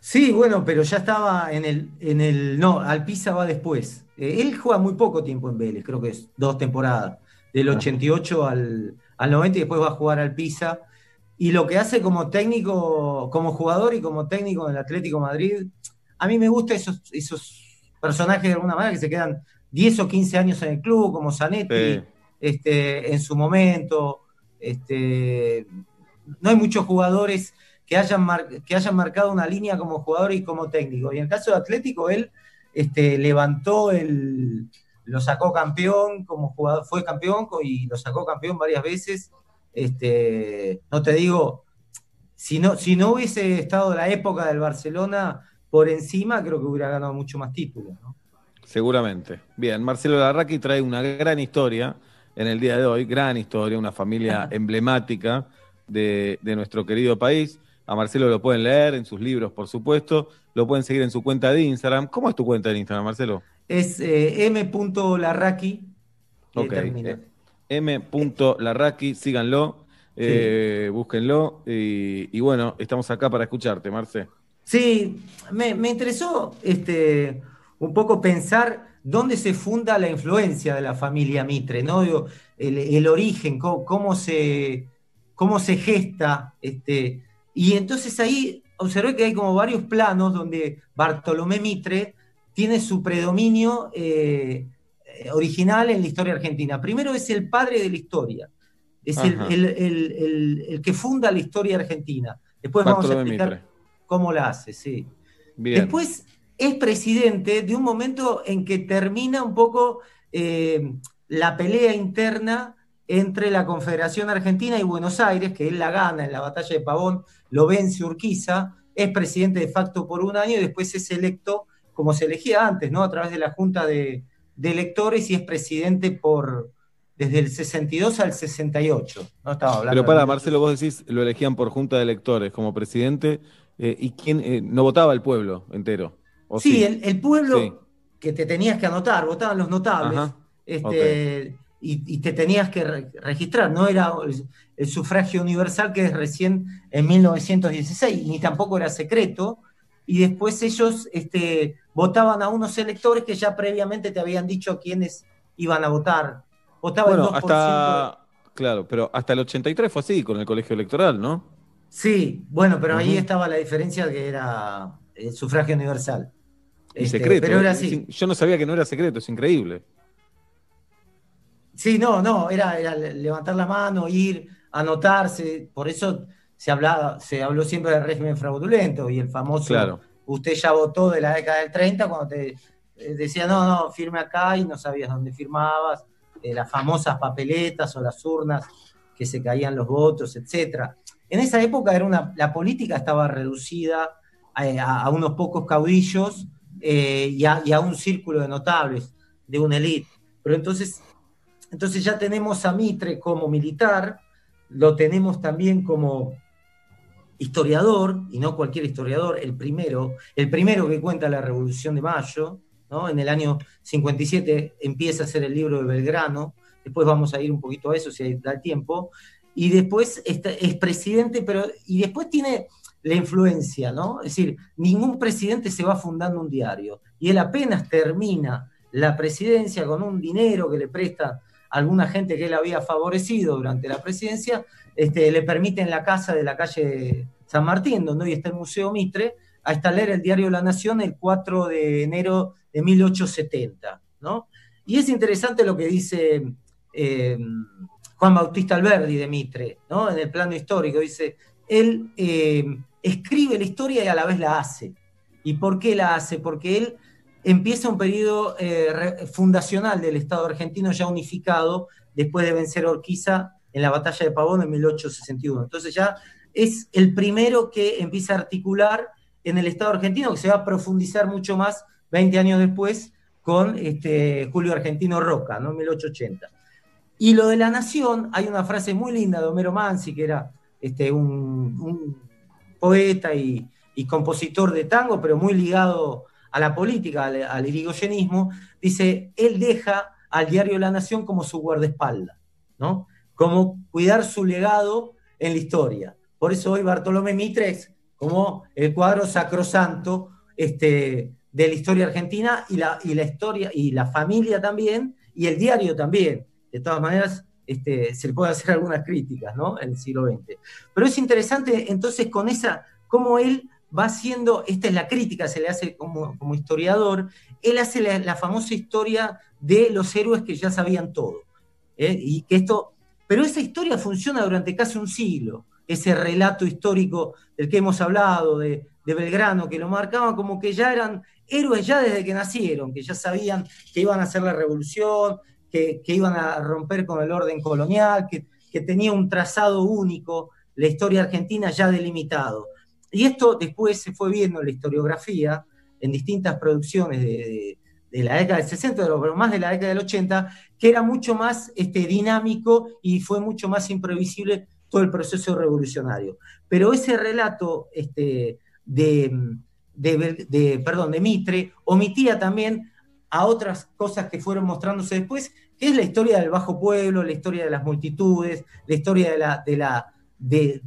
Sí, bueno, pero ya estaba en el, en el. No, Alpisa va después. Eh, él juega muy poco tiempo en Vélez, creo que es dos temporadas, del 88 al, al 90 y después va a jugar al Pisa. Y lo que hace como técnico, como jugador y como técnico en el Atlético de Madrid, a mí me gusta esos, esos personajes de alguna manera que se quedan 10 o 15 años en el club, como Zanetti, Sí. este, en su momento. Este, no hay muchos jugadores que hayan, mar- que hayan marcado una línea como jugador y como técnico. Y en el caso de Atlético, él este, levantó el. Lo sacó campeón como jugador, fue campeón y lo sacó campeón varias veces. Este, no te digo, si no, si no hubiese estado la época del Barcelona por encima, creo que hubiera ganado mucho más títulos. ¿no? Seguramente. Bien, Marcelo Larraqui trae una gran historia en el día de hoy, gran historia, una familia emblemática de, de nuestro querido país. A Marcelo lo pueden leer en sus libros, por supuesto. Lo pueden seguir en su cuenta de Instagram. ¿Cómo es tu cuenta de Instagram, Marcelo? Es eh, M.Larraqui. Ok. eh, M.Larraqui, síganlo, eh, búsquenlo. Y, y bueno, estamos acá para escucharte, Marce. Sí, me, me interesó este, un poco pensar dónde se funda la influencia de la familia Mitre, ¿no? El, el origen, cómo, cómo se, cómo se gesta. Este, y entonces ahí observé que hay como varios planos donde Bartolomé Mitre tiene su predominio eh, original en la historia argentina. Primero es el padre de la historia, es el, el- el- que funda la historia argentina. Después vamos a explicar Mitre. cómo la hace, sí. Bien. Después es presidente de un momento en que termina un poco eh, la pelea interna entre la Confederación Argentina y Buenos Aires, que él la gana en la batalla de Pavón, lo vence Urquiza, es presidente de facto por un año y después es electo como se elegía antes, ¿no? A través de la Junta de, de Electores y es presidente por desde el 62 al 68. No estaba hablando Pero para, Marcelo, vos decís, lo elegían por junta de electores como presidente, eh, ¿y quién eh, no votaba el pueblo entero? ¿O Sí, el, el pueblo, Sí. que te tenías que anotar, votaban los notables, Ajá, este, y, y te tenías que re- registrar, no era el, el sufragio universal que es recién en 1916, ni tampoco era secreto, y después ellos este, votaban a unos electores que ya previamente te habían dicho quiénes iban a votar. Votaba Bueno, el 2%. hasta. Claro, pero hasta el 83 fue así con el colegio electoral, ¿no? Sí, bueno, pero ahí estaba la diferencia que era el sufragio universal. Y Este, secreto. Pero era así. Yo no sabía que no era secreto, es increíble. Sí, no, no, era, era le- levantar la mano, ir, anotarse, por eso se hablaba, se habló siempre del régimen fraudulento y el famoso Claro. usted ya votó de la década del 30 cuando te eh, decía, no, no, firme acá y no sabías dónde firmabas, eh, las famosas papeletas o las urnas que se caían los votos, etcétera. En esa época era una, la política estaba reducida a, a- a unos pocos caudillos eh, y, a, un círculo de notables, de una élite. Pero entonces entonces ya tenemos a Mitre como militar, lo tenemos también como historiador, y no cualquier historiador, el primero, el primero que cuenta la Revolución de Mayo, ¿no? En el año 57 empieza a hacer el libro de Belgrano, después vamos a ir un poquito a eso si da el tiempo, y después es presidente, pero y después tiene la influencia, ¿no? Es decir, ningún presidente se va fundando un diario, y él apenas termina la presidencia con un dinero que le presta alguna gente que él había favorecido durante la presidencia, este, le permite en la casa de la calle San Martín, donde hoy está el Museo Mitre, a instalar el diario La Nación el 4 de enero de 1870, ¿no? Y es interesante lo que dice eh, Juan Bautista Alberdi de Mitre, ¿no? En el plano histórico, dice, él eh, escribe la historia y a la vez la hace. ¿Y por qué la hace? Porque él empieza un periodo eh, fundacional del Estado argentino ya unificado después de vencer a Urquiza en la batalla de Pavón en 1861. Entonces ya es el primero que empieza a articular en el Estado argentino, que se va a profundizar mucho más 20 años después con este, Julio Argentino Roca, ¿no? 1880. Y lo de la nación, hay una frase muy linda de Homero Mansi, que era este, un poeta y, compositor de tango, pero muy ligado a la política, al, al irigoyenismo, dice, él deja al diario La Nación como su guardaespaldas, ¿no? Como cuidar su legado en la historia. Por eso hoy Bartolomé Mitre es como el cuadro sacrosanto este, de la historia argentina y la, y la historia y la familia también y el diario también. De todas maneras, este, se le puede hacer algunas críticas, ¿no? En el siglo XX. Pero es interesante entonces con esa, cómo él va haciendo, esta es la crítica, se le hace como, como historiador, él hace la, la famosa historia de los héroes que ya sabían todo. ¿eh? Y que esto, pero esa historia funciona durante casi un siglo, ese relato histórico del que hemos hablado, de, de Belgrano, que lo marcaban como que ya eran héroes ya desde que nacieron, que ya sabían que iban a hacer la revolución, que, iban a romper con el orden colonial, que, tenía un trazado único, la historia argentina ya delimitado. Y esto después se fue viendo en la historiografía, en distintas producciones de, la década del 60, pero más de la década del 80, que era mucho más este, dinámico y fue mucho más imprevisible todo el proceso revolucionario. Pero ese relato este, de, de, de, perdón, de Mitre omitía también a otras cosas que fueron mostrándose después, que es la historia del bajo pueblo, la historia de las multitudes, la historia de la, de la, de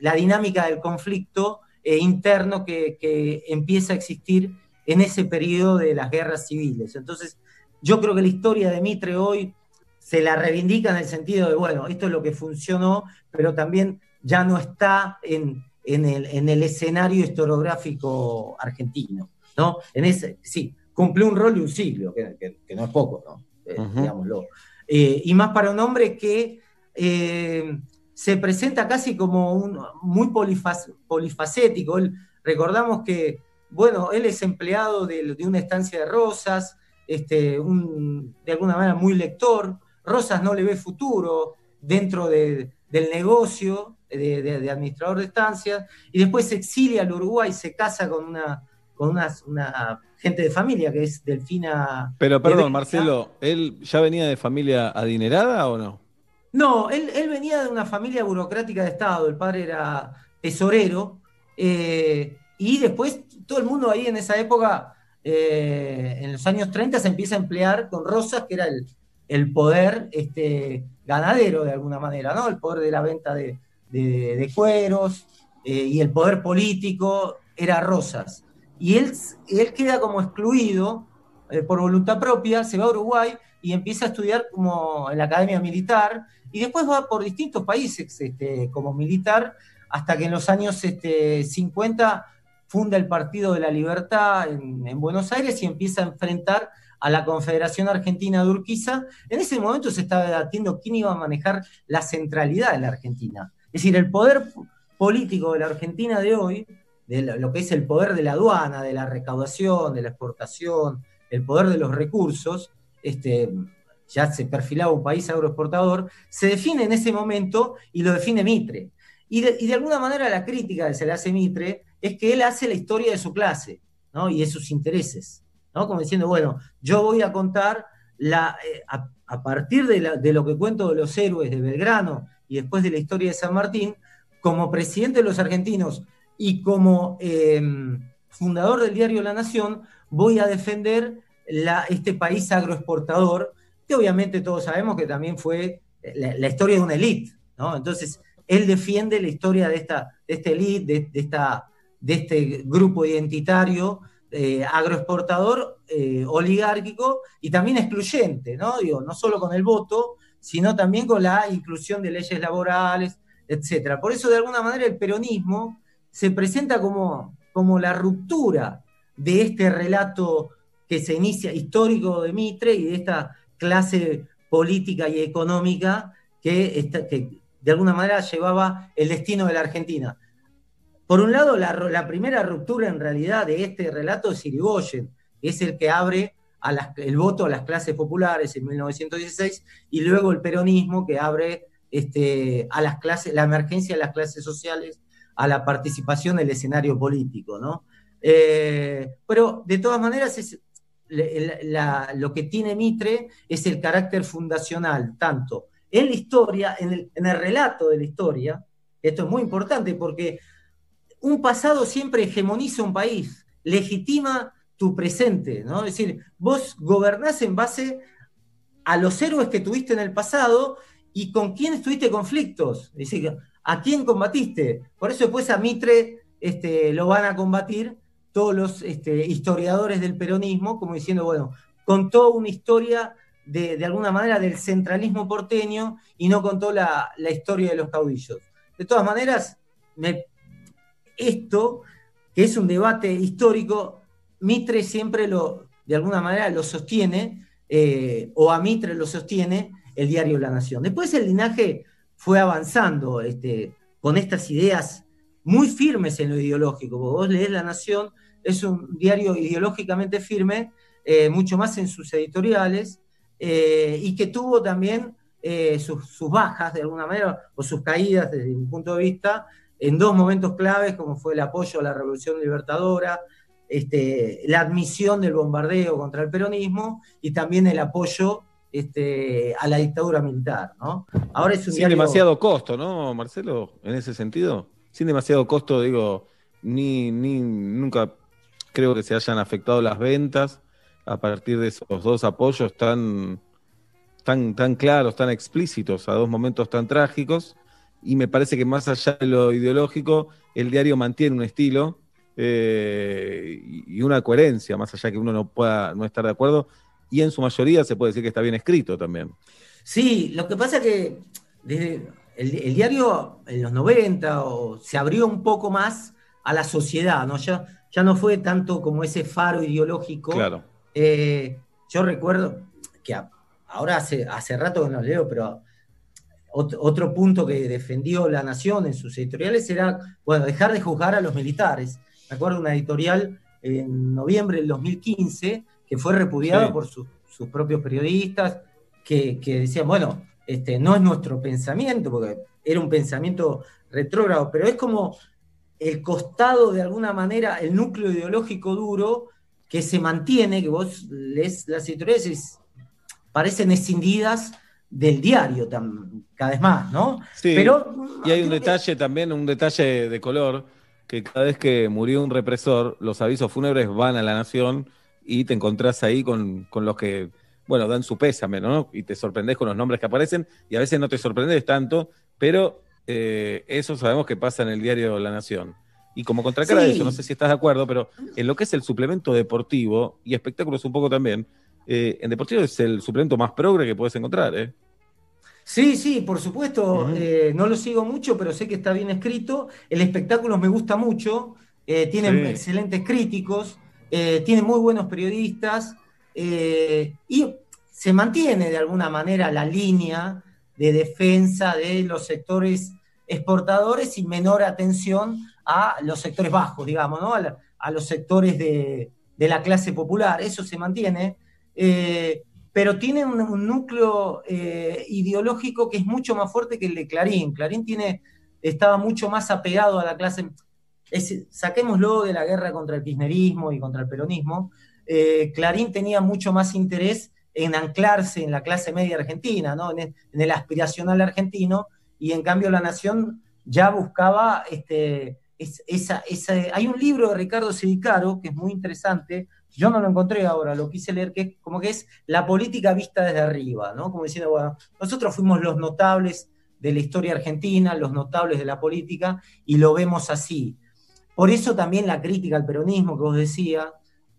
la dinámica del conflicto eh, interno que, que, empieza a existir en ese periodo de las guerras civiles. Entonces, yo creo que la historia de Mitre hoy se la reivindica en el sentido de, bueno, esto es lo que funcionó, pero también ya no está en, en, el, en el, escenario historiográfico argentino, ¿no? En ese, sí, cumplió un rol de un siglo, que, que, que no es poco, ¿no? Eh, uh -huh. Digámoslo. Eh, y más para un hombre que eh, se presenta casi como un muy polifac polifacético. Él, recordamos que, bueno, él es empleado de, de una estancia de Rosas, este, un, de alguna manera muy lector. Rosas no le ve futuro dentro de, del negocio de, administrador de estancias, y después se exilia al Uruguay, se casa con una, con una, una gente de familia que es Delfina. Pero perdón, Marcelo, ¿él ya venía de familia adinerada o no? No, él, él, venía de una familia burocrática de Estado, el padre era tesorero, eh, y después todo el mundo ahí en esa época eh, en los años 30 se empieza a emplear con Rosas, que era el, el poder este, ganadero de alguna manera, ¿no? El poder de la venta de, de- de cueros eh, y el poder político era Rosas. Y él, él queda como excluido eh, por voluntad propia, se va a Uruguay y empieza a estudiar como en la Academia Militar y después va por distintos países este, como militar hasta que en los años este, 50 funda el Partido de la Libertad en, en Buenos Aires y empieza a enfrentar a la Confederación Argentina de Urquiza. En ese momento se estaba debatiendo quién iba a manejar la centralidad de la Argentina. Es decir, el poder político de la Argentina de hoy, de lo que es el poder de la aduana, de la recaudación, de la exportación, el poder de los recursos, este, ya se perfilaba un país agroexportador, se define en ese momento y lo define Mitre. Y de, alguna manera la crítica que se le hace Mitre es que él hace la historia de su clase ¿no? y de sus intereses. ¿no? Como diciendo, bueno, yo voy a contar la, eh, a, partir de, de lo que cuento de los héroes de Belgrano y después de la historia de San Martín, como presidente de los argentinos y como eh, fundador del diario La Nación, voy a defender la- este país agroexportador, que obviamente todos sabemos que también fue la, la historia de una élite. Entonces, él defiende la historia de esta, de esta élite, de, de esta, de este grupo identitario eh, agroexportador, eh, oligárquico y también excluyente, ¿no? Digo, no solo con el voto, sino también con la inclusión de leyes laborales, etcétera. Por eso, de alguna manera, el peronismo se presenta como, como la ruptura de este relato que se inicia histórico de Mitre y de esta clase política y económica que, que de alguna manera llevaba el destino de la Argentina. Por un lado, la, primera ruptura en realidad de este relato es Irigoyen, es el que abre el voto a las clases populares en 1916, y luego el peronismo que abre este, a las clases, la emergencia de las clases sociales a la participación en el escenario político, ¿no? Eh, pero de todas maneras, es, lo que tiene Mitre es el carácter fundacional, tanto en la historia, en el, relato de la historia, esto es muy importante porque un pasado siempre hegemoniza un país, legitima tu presente, ¿no? Es decir, vos gobernás en base a los héroes que tuviste en el pasado y con quiénes tuviste conflictos, es decir, a quién combatiste. Por eso después a Mitre este, lo van a combatir todos los este, historiadores del peronismo, como diciendo, bueno, contó una historia de, de alguna manera del centralismo porteño y no contó la, la historia de los caudillos. De todas maneras, esto, que es un debate histórico, Mitre siempre lo, de alguna manera lo sostiene, eh, o a Mitre lo sostiene el diario La Nación. Después el linaje fue avanzando este, con estas ideas muy firmes en lo ideológico. porque Vos lees La Nación, es un diario ideológicamente firme, eh, mucho más en sus editoriales, eh, y que tuvo también eh, sus, bajas de alguna manera, o sus caídas desde mi punto de vista, en dos momentos claves, como fue el apoyo a la Revolución Libertadora, este, la admisión del bombardeo contra el peronismo y también el apoyo este, a la dictadura militar. ¿no? Ahora es un Sin diario- demasiado costo, ¿no, Marcelo? En ese sentido. Sin demasiado costo, digo, ni, ni nunca creo que se hayan afectado las ventas a partir de esos dos apoyos tan, tan, tan claros, tan explícitos, a dos momentos tan trágicos. Y me parece que más allá de lo ideológico, el diario mantiene un estilo eh, y y una coherencia, más allá que uno no pueda no estar de acuerdo. Y en su mayoría se puede decir que está bien escrito también. Sí, lo que pasa que desde el, el diario en los 90 o, se abrió un poco más a la sociedad, ¿no? Ya, ya no fue tanto como ese faro ideológico. Claro. Eh, yo recuerdo que a- ahora hace, hace rato que no leo, pero ot- otro punto que defendió la Nación en sus editoriales era, bueno, dejar de juzgar a los militares. Me acuerdo una editorial en noviembre del 2015 que fue repudiada Sí. por sus- sus propios periodistas, que, que decían, bueno, este, no es nuestro pensamiento, porque era un pensamiento retrógrado, pero es como el costado de alguna manera, el núcleo ideológico duro que se mantiene, que vos lees las editoriales, es- parecen escindidas del diario tam- cada vez más, ¿no? Sí, Pero y hay un detalle también, un detalle de color, que cada vez que murió un represor, los avisos fúnebres van a la nación y te encontrás ahí con, con los que, bueno, dan su pésame, ¿no? Y te sorprendes con los nombres que aparecen y a veces no te sorprendes tanto, pero eh, eso sabemos que pasa en el diario La Nación. Y como contracara de eso, no sé si estás de acuerdo, pero en lo que es el suplemento deportivo y espectáculos un poco también, eh, en deportivo es el suplemento más progre que puedes encontrar, ¿eh? Sí, sí, por supuesto, eh, no lo sigo mucho, pero sé que está bien escrito. El espectáculo me gusta mucho, eh, tienen Sí. excelentes críticos, eh, tiene muy buenos periodistas eh, y se mantiene de alguna manera la línea de defensa de los sectores exportadores y menor atención a los sectores bajos, digamos, ¿no? a, los sectores de, la clase popular. Eso se mantiene. Eh, pero tiene un, núcleo ideológico que es mucho más fuerte que el de Clarín. Clarín tiene, estaba mucho más apegado a la clase. Es- saquémoslo de la guerra contra el kirchnerismo y contra el peronismo. eh, Clarín tenía mucho más interés en anclarse en la clase media argentina, en, el, aspiracional argentino, y en cambio La Nación ya buscaba este, es- esa, esa- Hay un libro de Ricardo Sidicaro que es muy interesante, yo no lo encontré ahora, lo quise leer, que es como que es la política vista desde arriba, ¿no? Como diciendo, bueno, nosotros fuimos los notables de la historia argentina, los notables de la política, y lo vemos así. Por eso también la crítica al peronismo que vos decías,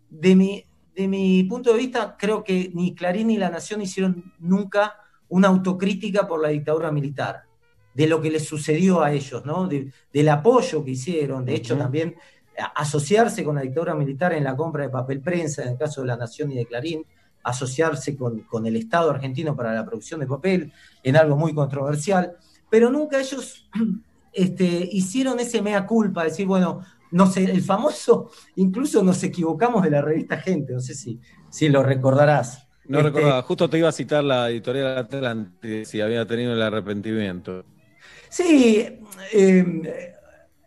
de mi, de mi punto de vista, creo que ni Clarín ni La Nación hicieron nunca una autocrítica por la dictadura militar, de lo que les sucedió a ellos, ¿no? De- del apoyo que hicieron, de hecho también asociarse con la dictadura militar en la compra de papel prensa, en el caso de La Nación y de Clarín, asociarse con, con el Estado argentino para la producción de papel, en algo muy controversial, pero nunca ellos (clears throat) este, hicieron ese mea culpa, decir, bueno, no sé, el famoso, incluso nos equivocamos de la revista Gente, no sé si, si lo recordarás. No Este, recordaba, justo te iba a citar la editorial Atlante, si había tenido el arrepentimiento. Sí, eh,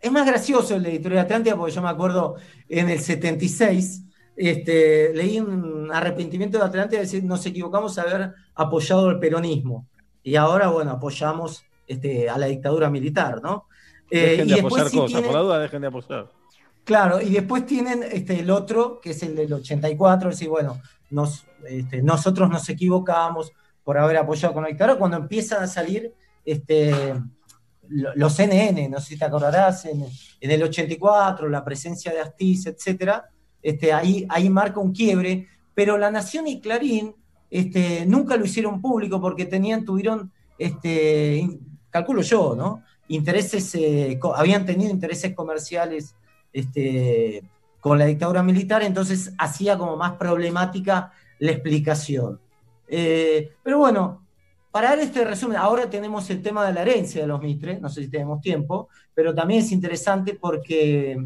es más gracioso el de Editorial Atlántida porque yo me acuerdo en el 76, este, leí un arrepentimiento de Atlántida de decir nos equivocamos de haber apoyado el peronismo y ahora, bueno, apoyamos este, a la dictadura militar, ¿no? Eh, Dejen de después apoyar sí cosas, tienen- por la duda dejen de apoyar. Claro, y después tienen este, el otro, que es el del 84, es decir, bueno, nos, este, nosotros nos equivocamos por haber apoyado con la dictadura, cuando empiezan a salir este, lo- los CNN, no sé si te acordarás, en, en el 84, la presencia de Astiz, etcétera, este, ahí, ahí marca un quiebre, pero La Nación y Clarín este, nunca lo hicieron público porque tenían, tuvieron, este, calculo yo, ¿no? Intereses, eh, habían tenido intereses comerciales este, con la dictadura militar, entonces hacía como más problemática la explicación. Eh, pero bueno, para dar este resumen, ahora tenemos el tema de la herencia de los Mitre, no sé si tenemos tiempo, pero también es interesante porque...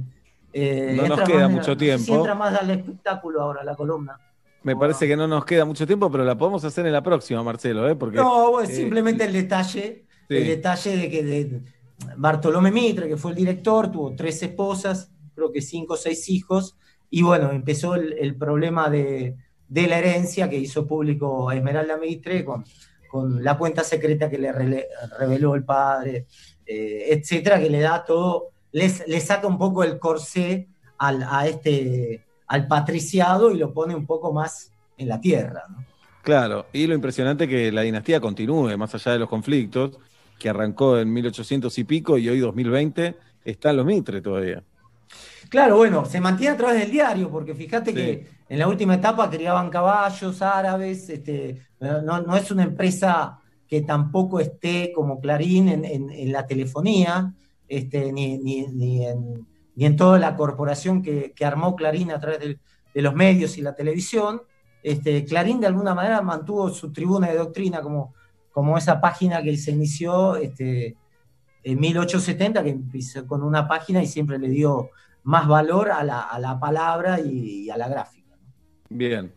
eh, No nos queda mucho no sé si tiempo. entra más al espectáculo ahora la columna. Me parece que no nos queda mucho tiempo, pero la podemos hacer en la próxima, Marcelo, ¿eh? Porque, No, bueno, eh, simplemente el detalle, sí. el detalle de que de Bartolomé Mitre, que fue el director, tuvo tres esposas, creo que cinco o seis hijos, y bueno, empezó el, el problema de, de la herencia que hizo público Esmeralda Mitre con, con la cuenta secreta que le reveló el padre, eh, etcétera, que le da todo, le saca un poco el corsé al, a este, al patriciado y lo pone un poco más en la tierra. ¿no? Claro, y lo impresionante que la dinastía continúe, más allá de los conflictos, que arrancó en 1800 y pico y hoy 2020 están los Mitre todavía. Claro, bueno, se mantiene a través del diario, porque fíjate Sí. que en la última etapa criaban caballos árabes, este, no, no es una empresa que tampoco esté como Clarín en, en- en la telefonía, este, ni, ni- ni en, ni en toda la corporación que, que armó Clarín a través del- de los medios y la televisión. Este, Clarín de alguna manera mantuvo su tribuna de doctrina como, como esa página que se inició este, en 1870, que empezó con una página y siempre le dio más valor a la, a la palabra y, y a la gráfica. Bien.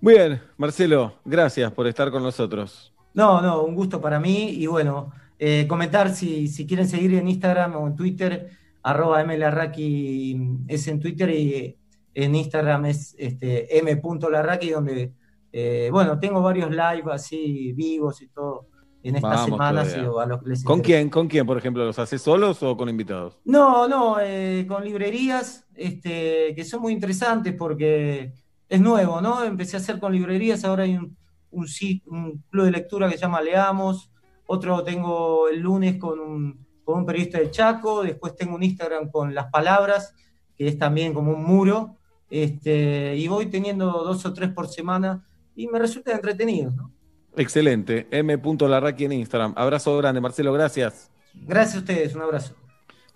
Bien, Marcelo, gracias por estar con nosotros. No, no, un gusto para mí y bueno, eh, comentar si, si quieren seguir en Instagram o en Twitter, arroba mlarraqui es en Twitter y en Instagram es este, m.larraqui donde, eh, bueno, tengo varios live así vivos y todo en estas Vamos semanas todavía. y o a los que les ¿Con quién? ¿Con quién, por ejemplo? ¿Los haces solos o con invitados? No, no, eh, con librerías este, que son muy interesantes porque es nuevo, ¿no? Empecé a hacer con librerías, ahora hay un, un, un club de lectura que se llama Leamos, otro tengo el lunes con un, con un periodista de Chaco, después tengo un Instagram con Las Palabras, que es también como un muro, este, y voy teniendo dos o tres por semana y me resulta entretenido, ¿no? Excelente. M.larraqui en Instagram. Abrazo grande, Marcelo, gracias. Gracias a ustedes, un abrazo.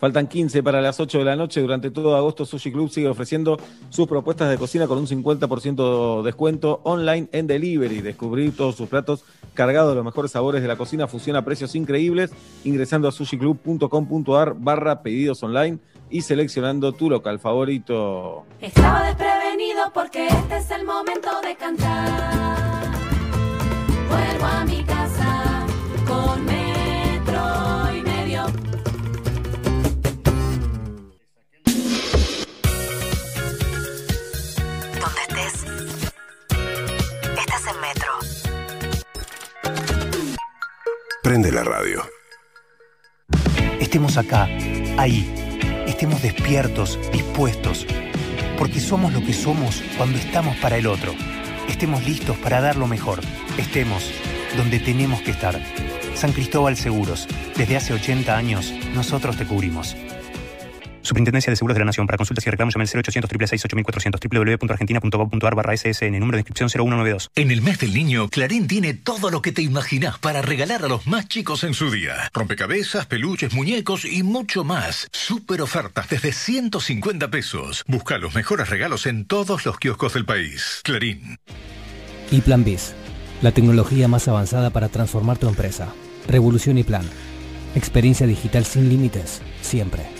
Faltan 15 para las 8 de la noche. Durante todo agosto, Sushi Club sigue ofreciendo sus propuestas de cocina con un 50% descuento online en delivery. Descubrir todos sus platos cargados de los mejores sabores de la cocina. Fusiona precios increíbles ingresando a sushiclub.com.ar barra pedidos online y seleccionando tu local favorito. Estaba desprevenido porque este es el momento de cantar. Vuelvo a mi casa con metro y medio. Donde estés. Estás en Metro. Prende la radio. Estemos acá, ahí. Estemos despiertos, dispuestos. Porque somos lo que somos cuando estamos para el otro. Estemos listos para dar lo mejor. Estemos donde tenemos que estar. San Cristóbal Seguros. Desde hace 80 años, nosotros te cubrimos. Superintendencia de Seguros de la Nación. Para consultas y reclamos llame al 0800 666 8400 www.argentina.gov.ar barra SSN. Número de inscripción 0192. En el mes del niño, Clarín tiene todo lo que te imaginas para regalar a los más chicos en su día. Rompecabezas, peluches, muñecos y mucho más. Super ofertas desde 150 pesos. Busca los mejores regalos en todos los kioscos del país. Clarín. Y Plan Biz, la tecnología más avanzada para transformar tu empresa. Revolución y Plan. Experiencia digital sin límites, siempre.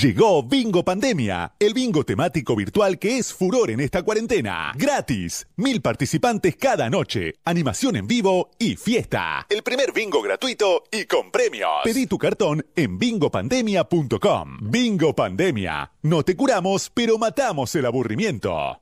Llegó Bingo Pandemia, el bingo temático virtual que es furor en esta cuarentena. Gratis. Mil participantes cada noche, animación en vivo y fiesta. El primer bingo gratuito y con premios. Pedí tu cartón en bingopandemia.com. Bingo Pandemia. No te curamos, pero matamos el aburrimiento.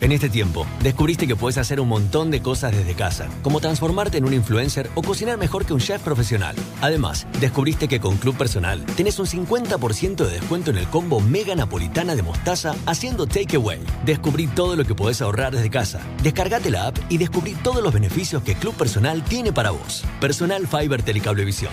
En este tiempo, descubriste que puedes hacer un montón de cosas desde casa, como transformarte en un influencer o cocinar mejor que un chef profesional. Además, descubriste que con Club Personal tenés un 50% de descuento en el combo Mega Napolitana de mostaza haciendo takeaway. Descubrí todo lo que podés ahorrar desde casa. Descargate la app y descubrí todos los beneficios que Club Personal tiene para vos. Personal Fiber Telecablevisión.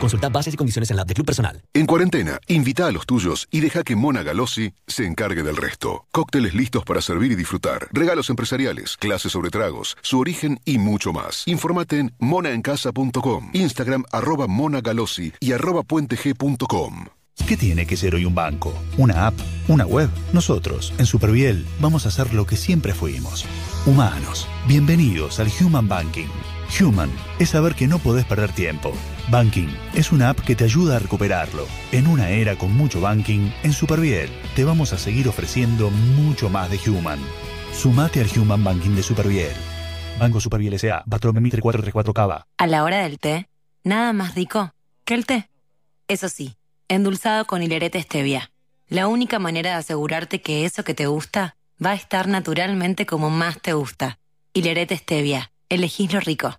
Consulta bases y condiciones en la app de Club Personal. En cuarentena, invita a los tuyos y deja que Mona Galossi se encargue del resto. Cócteles listos para servir y disfrutar, regalos empresariales, clases sobre tragos, su origen y mucho más. Informate en monaencasa.com, Instagram arroba monagalossi y arroba puenteg.com. ¿Qué tiene que ser hoy un banco? ¿Una app? ¿Una web? Nosotros, en Superviel, vamos a hacer lo que siempre fuimos. Humanos. Bienvenidos al Human Banking. Human es saber que no podés perder tiempo. Banking es una app que te ayuda a recuperarlo. En una era con mucho banking, en Superviel te vamos a seguir ofreciendo mucho más de Human. Sumate al Human Banking de Superviel. Banco Superviel S.A. Patrón Mitre 434 Cava. A la hora del té, nada más rico que el té. Eso sí, endulzado con hilerete stevia. La única manera de asegurarte que eso que te gusta va a estar naturalmente como más te gusta. Hilerete stevia. Elegís lo rico.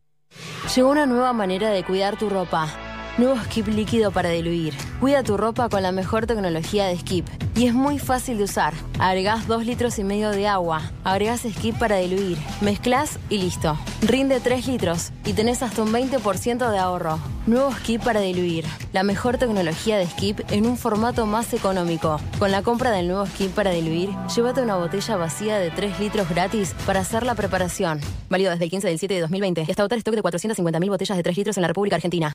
Llegó una nueva manera de cuidar tu ropa. Nuevo Skip líquido para diluir. Cuida tu ropa con la mejor tecnología de Skip. Y es muy fácil de usar. Agregás 2 litros y medio de agua. Agregás Skip para diluir. Mezclas y listo. Rinde 3 litros y tenés hasta un 20% de ahorro. Nuevo Skip para diluir. La mejor tecnología de Skip en un formato más económico. Con la compra del nuevo Skip para diluir, llévate una botella vacía de 3 litros gratis para hacer la preparación. Válido desde el 15 del 7 de 2020 y hasta agotar stock de 450.000 botellas de 3 litros en la República Argentina.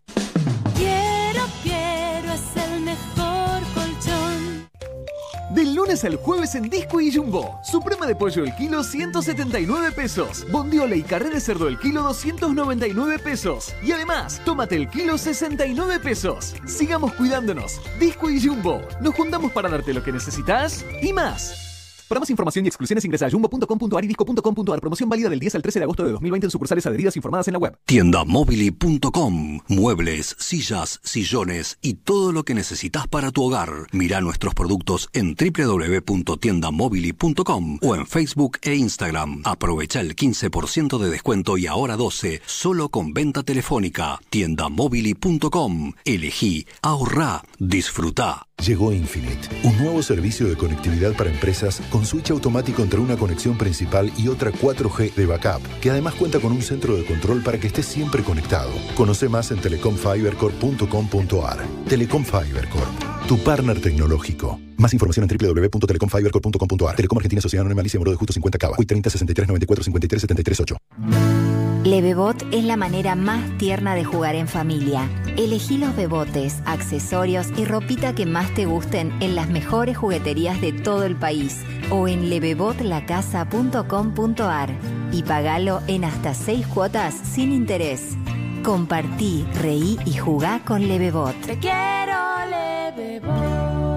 Del lunes al jueves en Disco y Jumbo. Suprema de pollo el kilo 179 pesos. Bondiola y carne de cerdo el kilo 299 pesos. Y además, tómate el kilo 69 pesos. Sigamos cuidándonos. Disco y Jumbo. Nos juntamos para darte lo que necesitas y más. Para más información y exclusiones ingresa a jumbo.com.ar y disco.com.ar. Promoción válida del 10 al 13 de agosto de 2020 en sucursales adheridas informadas en la web. Tiendamobili.com. Muebles, sillas, sillones y todo lo que necesitas para tu hogar. Mira nuestros productos en www.tiendamobili.com o en Facebook e Instagram. Aprovecha el 15% de descuento y ahora 12 solo con venta telefónica. Tiendamobili.com. Elegí, ahorrá, disfrutá. Llegó Infinite, un nuevo servicio de conectividad para empresas con switch automático entre una conexión principal y otra 4G de backup, que además cuenta con un centro de control para que estés siempre conectado. Conoce más en telecomfibercorp.com.ar. Telecom Fiber Corp, tu partner tecnológico. Más información en www.telecomfibercorp.com.ar. Telecom Argentina Sociedad Anónima Alicia Moro de Justo 50 Cava. Hoy 30 63 94 53 73 8. Levebot es la manera más tierna de jugar en familia. Elegí los bebotes, accesorios y ropita que más te gusten en las mejores jugueterías de todo el país o en levebotlacasa.com.ar y pagalo en hasta 6 cuotas sin interés. Compartí, reí y jugá con Levebot. Te quiero, Levebot.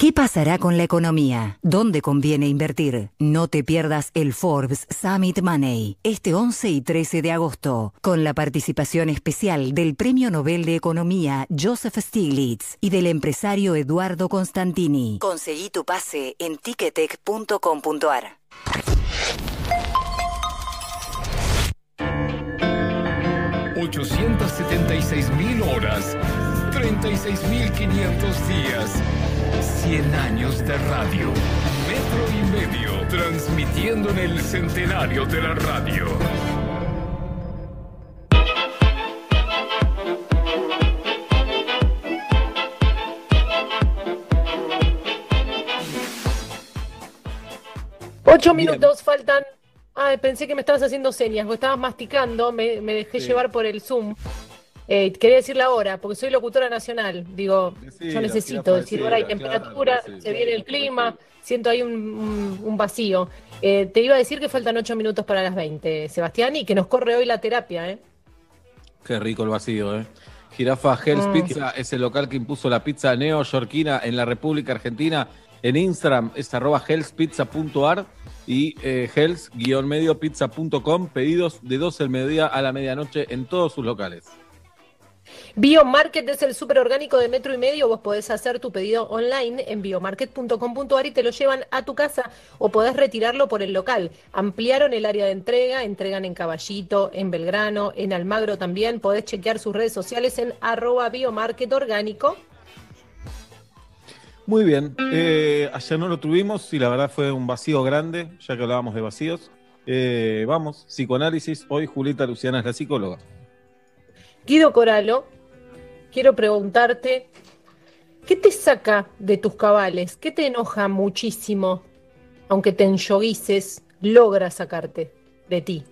¿Qué pasará con la economía? ¿Dónde conviene invertir? No te pierdas el Forbes Summit Money este 11 y 13 de agosto, con la participación especial del Premio Nobel de Economía Joseph Stiglitz y del empresario Eduardo Constantini. Conseguí tu pase en ticketek.com.ar. mil horas, 36.500 días, 100 años de radio. Metro y medio, transmitiendo en el centenario de la radio. Ocho minutos faltan. Ay, pensé que me estabas haciendo señas, porque estabas masticando, me, me dejé Sí. llevar por el Zoom. Eh, quería decir la hora, porque soy locutora nacional. Digo, yo necesito decir hora y temperatura, claro, sí, se viene el clima, siento ahí un, un- un vacío. Eh, te iba a decir que faltan ocho minutos para las 20, Sebastián, y que nos corre hoy la terapia, ¿eh? Qué rico el vacío, ¿eh? Jirafa Hell's Mm. Pizza es el local que impuso la pizza neoyorquina en la República Argentina. En Instagram es arroba hellspizza.ar y eh, hells-medio-pizza.com. Pedidos de 12 del mediodía a la medianoche en todos sus locales. Biomarket es el súper orgánico de metro y medio. Vos podés hacer tu pedido online en biomarket.com.ar y te lo llevan a tu casa o podés retirarlo por el local. Ampliaron el área de entrega, entregan en Caballito, en Belgrano, en Almagro también. Podés chequear sus redes sociales en arroba biomarket orgánico. Muy bien. eh, ayer no lo tuvimos y la verdad fue un vacío grande, ya que hablábamos de vacíos. Eh, vamos, psicoanálisis. Hoy Julieta Luciana es la psicóloga. Guido Coralo, quiero preguntarte, ¿qué te saca de tus cabales? ¿Qué te enoja muchísimo, aunque te enyoguices, logra sacarte de ti?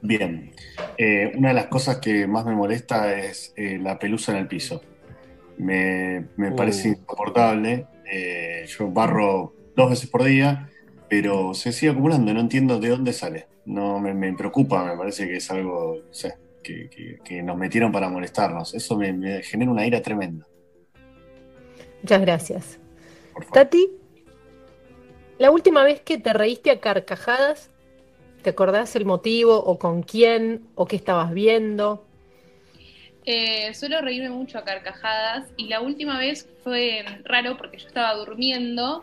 Bien, Eh, una de las cosas que más me molesta es eh, la pelusa en el piso. Me, me Uh. parece insoportable. Eh, yo barro dos veces por día, pero se sigue acumulando, no entiendo de dónde sale. No me, me preocupa, me parece que es algo, no sé, que, que- que nos metieron para molestarnos. Eso me, me genera una ira tremenda. Muchas gracias. Tati, la última vez que te reíste a carcajadas, ¿te acordás el motivo o con quién o qué estabas viendo? Eh, suelo reírme mucho a carcajadas y la última vez fue raro porque yo estaba durmiendo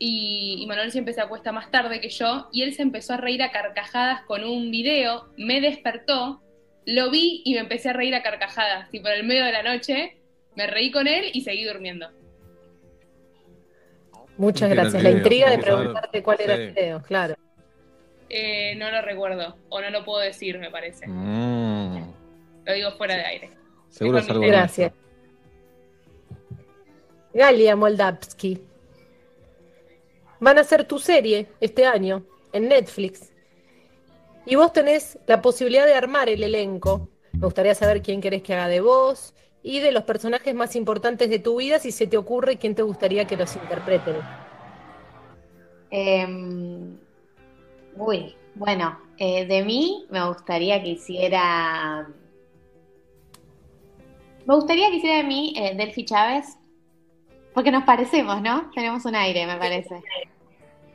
y, y Manuel siempre se acuesta más tarde que yo y él se empezó a reír a carcajadas con un video, me despertó lo vi y me empecé a reír a carcajadas, tipo en el medio de la noche, me reí con él y seguí durmiendo. Muchas ¿Qué era el gracias. La intriga de preguntarte cuál era el video, claro. Eh, no lo recuerdo, o no lo puedo decir, me parece. Mm, Lo digo fuera de aire. seguro Es algo Gracias. Galia Moldavsky. Van a hacer tu serie este año en Netflix. Y vos tenés la posibilidad de armar el elenco. Me gustaría saber quién querés que haga de vos y de los personajes más importantes de tu vida, si se te ocurre quién te gustaría que los interpreten. Em, uy, bueno, eh, de mí me gustaría que hiciera. Me gustaría que hiciera de mí eh, Delphi Chávez, porque nos parecemos, ¿no? Tenemos un aire, me parece.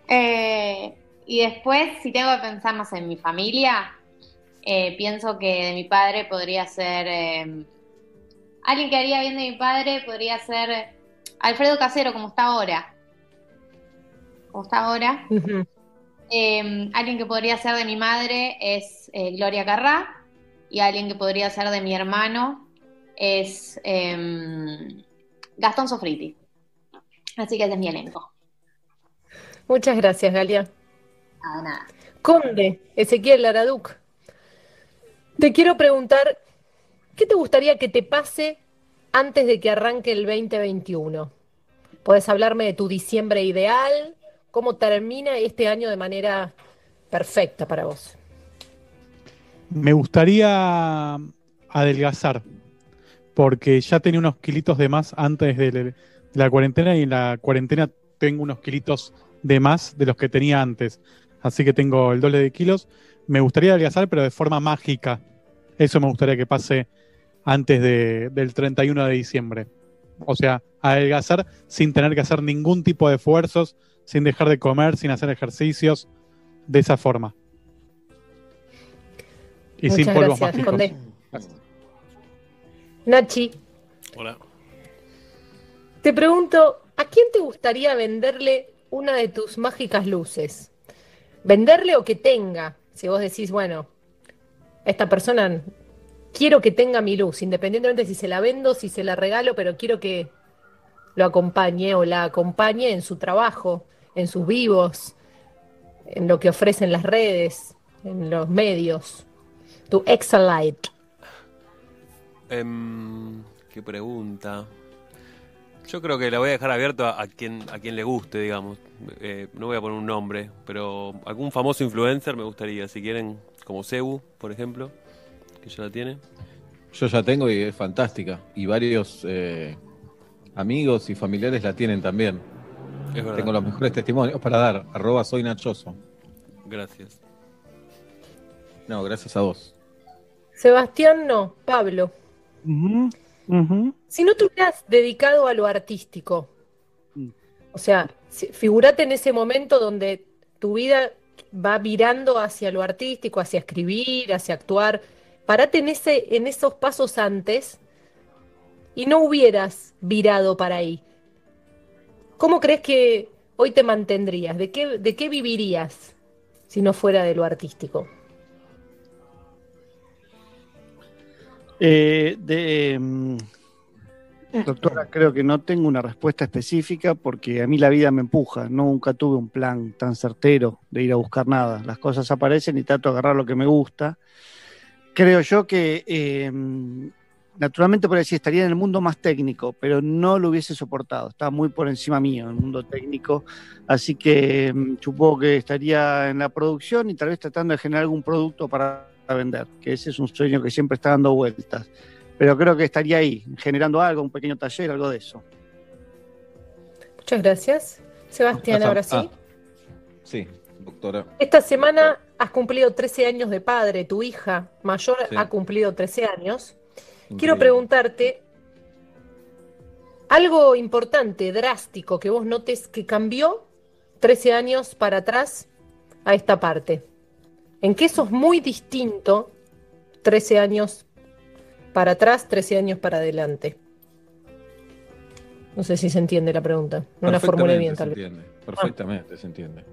Eh, y después, si tengo que pensar más en mi familia, eh, pienso que de mi padre podría ser. eh, alguien que haría bien de mi padre podría ser Alfredo Casero, como está ahora. Como está ahora. Eh, alguien que podría ser de mi madre es Gloria Carrá y alguien que podría ser de mi hermano es em, Gastón Sofriti. Así que ese es mi elenco. Muchas gracias, Galia. Nada, nada. Conde, Ezequiel Laraduc. Te quiero preguntar, ¿qué te gustaría que te pase antes de que arranque el 2021? Puedes hablarme de tu diciembre ideal, cómo termina este año de manera perfecta para vos. Me gustaría adelgazar, porque ya tenía unos kilitos de más antes de de la cuarentena y en la cuarentena tengo unos kilitos de más de los que tenía antes. Así que tengo el doble de kilos. Me gustaría adelgazar, pero de forma mágica. Eso me gustaría que pase antes de- del 31 de diciembre. O sea, adelgazar sin tener que hacer ningún tipo de esfuerzos, sin dejar de comer, sin hacer ejercicios, de esa forma. Y sin Muchas polvos gracias, mágicos. Conde. Nachi, Hola. te pregunto, ¿a quién te gustaría venderle una de tus mágicas luces? ¿Venderle o que tenga? Si vos decís, bueno, esta persona quiero que tenga mi luz, independientemente si se la vendo, si se la regalo, pero quiero que lo acompañe o la acompañe en su trabajo, en sus vivos, en lo que ofrecen las redes, en los medios. Tu Exalite. Em, qué pregunta. Yo creo que la voy a dejar abierto a, a quien a quien le guste, digamos. Eh, no voy a poner un nombre, pero algún famoso influencer me gustaría, si quieren, como Cebu, por ejemplo, que ya la tiene. Yo ya tengo y es fantástica. Y varios eh, amigos y familiares la tienen también. Es verdad. Tengo los mejores testimonios para dar. Arroba soy Nachoso. Gracias. No, gracias a vos. Sebastián, no, Pablo. Si no te hubieras dedicado a lo artístico, o sea, figúrate en ese momento donde tu vida va virando hacia lo artístico, hacia escribir, hacia actuar, parate en, ese, en esos pasos antes y no hubieras virado para ahí. ¿Cómo crees que hoy te mantendrías? ¿De qué, de qué vivirías si no fuera de lo artístico? Eh, de, mm, doctora, creo que no tengo una respuesta específica porque a mí la vida me empuja. Nunca tuve un plan tan certero de ir a buscar nada. Las cosas aparecen y trato de agarrar lo que me gusta. Creo yo que eh, naturalmente por decir estaría en el mundo más técnico, pero no lo hubiese soportado. Está muy por encima mío el mundo técnico. Así que mm, supongo que estaría en la producción y tal vez tratando de generar algún producto para vender, que ese es un sueño que siempre está dando vueltas. Pero creo que estaría ahí, generando algo, un pequeño taller, algo de eso. Muchas gracias. Sebastián, ahora sí. ah, sí, doctora. Esta semana has cumplido 13 años de padre, tu hija mayor Sí. ha cumplido 13 años. Increíble. Quiero preguntarte algo importante, drástico, que vos notes que cambió 13 años para atrás a esta parte. ¿En qué sos muy distinto 13 años para atrás, 13 años para adelante? No sé si se entiende la pregunta. No la formulé bien, tal se vez. entiende. Perfectamente se entiende.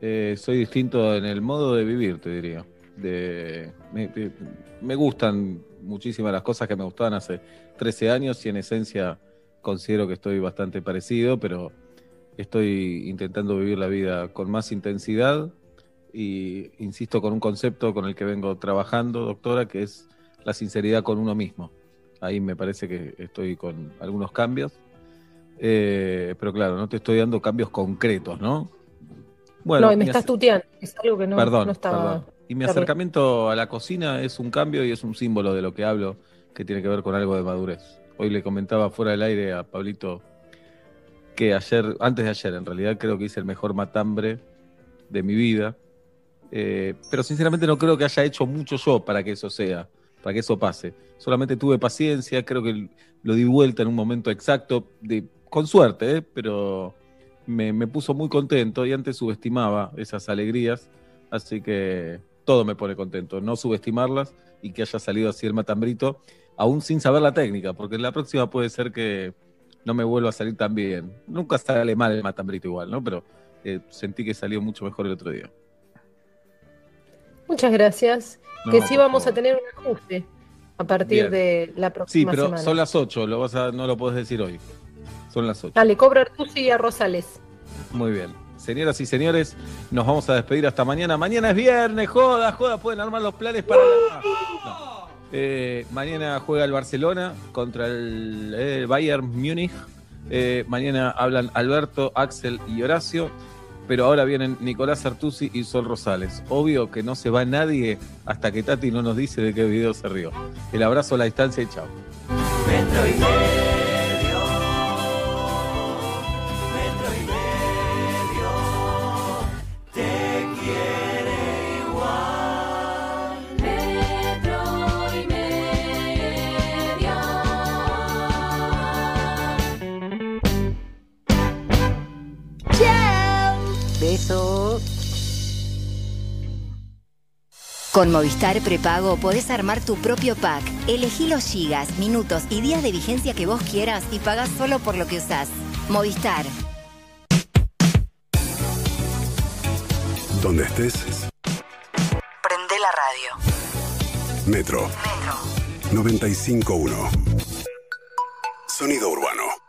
Eh, soy distinto en el modo de vivir, te diría. de- me, me- me gustan muchísimas las cosas que me gustaban hace 13 años y en esencia considero que estoy bastante parecido, pero estoy intentando vivir la vida con más intensidad y insisto con un concepto con el que vengo trabajando, doctora, que es la sinceridad con uno mismo. Ahí me parece que estoy con algunos cambios. Eh, pero claro, no te estoy dando cambios concretos, ¿no? no, y me estás tuteando, es algo que no, perdón, no estaba. perdón. Y mi acercamiento a la cocina es un cambio y es un símbolo de lo que hablo, que tiene que ver con algo de madurez. Hoy le comentaba fuera del aire a Pablito que ayer, antes de ayer en realidad, creo que hice el mejor matambre de mi vida. Eh, pero sinceramente no creo que haya hecho mucho yo para que eso sea, para que eso pase. Solamente tuve paciencia, creo que lo di vuelta en un momento exacto, de, con suerte, ¿eh? pero me, me puso muy contento y antes subestimaba esas alegrías, así que todo me pone contento, no subestimarlas y que haya salido así el matambrito, aún sin saber la técnica, porque la próxima puede ser que no me vuelva a salir tan bien. Nunca sale mal el matambrito igual, ¿no? Pero eh, sentí que salió mucho mejor el otro día. Muchas gracias. No, que sí vamos a tener un ajuste a partir Bien. de la Sí, próxima pero semana. son las 8, lo vas a, no lo puedes decir hoy. Son las 8. Dale, cobro a Artusi y a Rosales. Muy bien. Señoras y señores, nos vamos a despedir hasta mañana. Mañana es viernes, joda, joda, pueden armar los planes para la... No. Eh, mañana juega el Barcelona contra el, eh, el Bayern Múnich. Eh, mañana hablan Alberto, Axel y Horacio. Pero ahora vienen Nicolás Artusi y Sol Rosales. Obvio que no se va nadie hasta que Tati no nos dice de qué video se rió. El abrazo a la distancia y chao. Con Movistar Prepago podés armar tu propio pack. Elegí los gigas, minutos y días de vigencia que vos quieras y pagás solo por lo que usás. Movistar. Donde estés, Prende la radio. Metro. 95.1. Sonido urbano.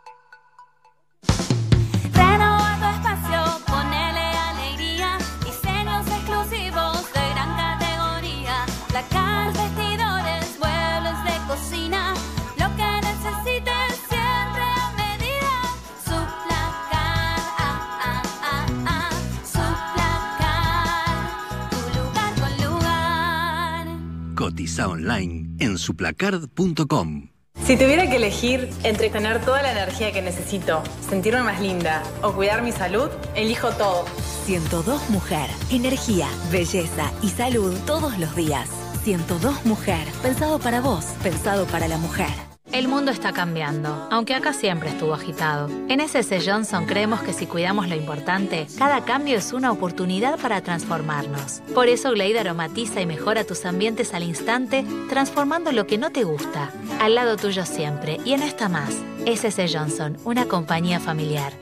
Cotiza online en suplacard.com. Si tuviera que elegir entre tener toda la energía que necesito, sentirme más linda o cuidar mi salud, elijo todo. 102 Mujer. Energía, belleza y salud todos los días. 102 Mujer. Pensado para vos, pensado para la mujer. El mundo está cambiando, aunque acá siempre estuvo agitado. En SS Johnson creemos que si cuidamos lo importante, cada cambio es una oportunidad para transformarnos. Por eso Glade aromatiza y mejora tus ambientes al instante, transformando lo que no te gusta. Al lado tuyo siempre, y en esta más. SS Johnson, una compañía familiar.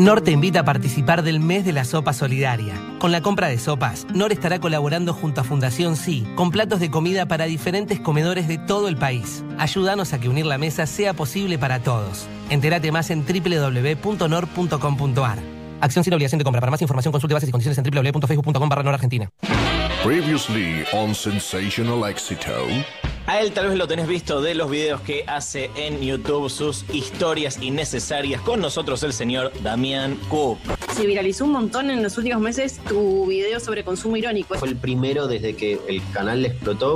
NOR te invita a participar del mes de la sopa solidaria. Con la compra de sopas, NOR estará colaborando junto a Fundación Sí con platos de comida para diferentes comedores de todo el país. Ayúdanos a que unir la mesa sea posible para todos. Entérate más en www.nor.com.ar. Acción sin obligación de compra. Para más información consulte bases y condiciones en www.facebook.com barra Argentina. Previously on Sensational Éxito. A él tal vez lo tenés visto de los videos que hace en YouTube, sus historias innecesarias. Con nosotros el señor Damián Cook. Se viralizó un montón en los últimos meses tu video sobre consumo irónico. Fue el primero desde que el canal explotó.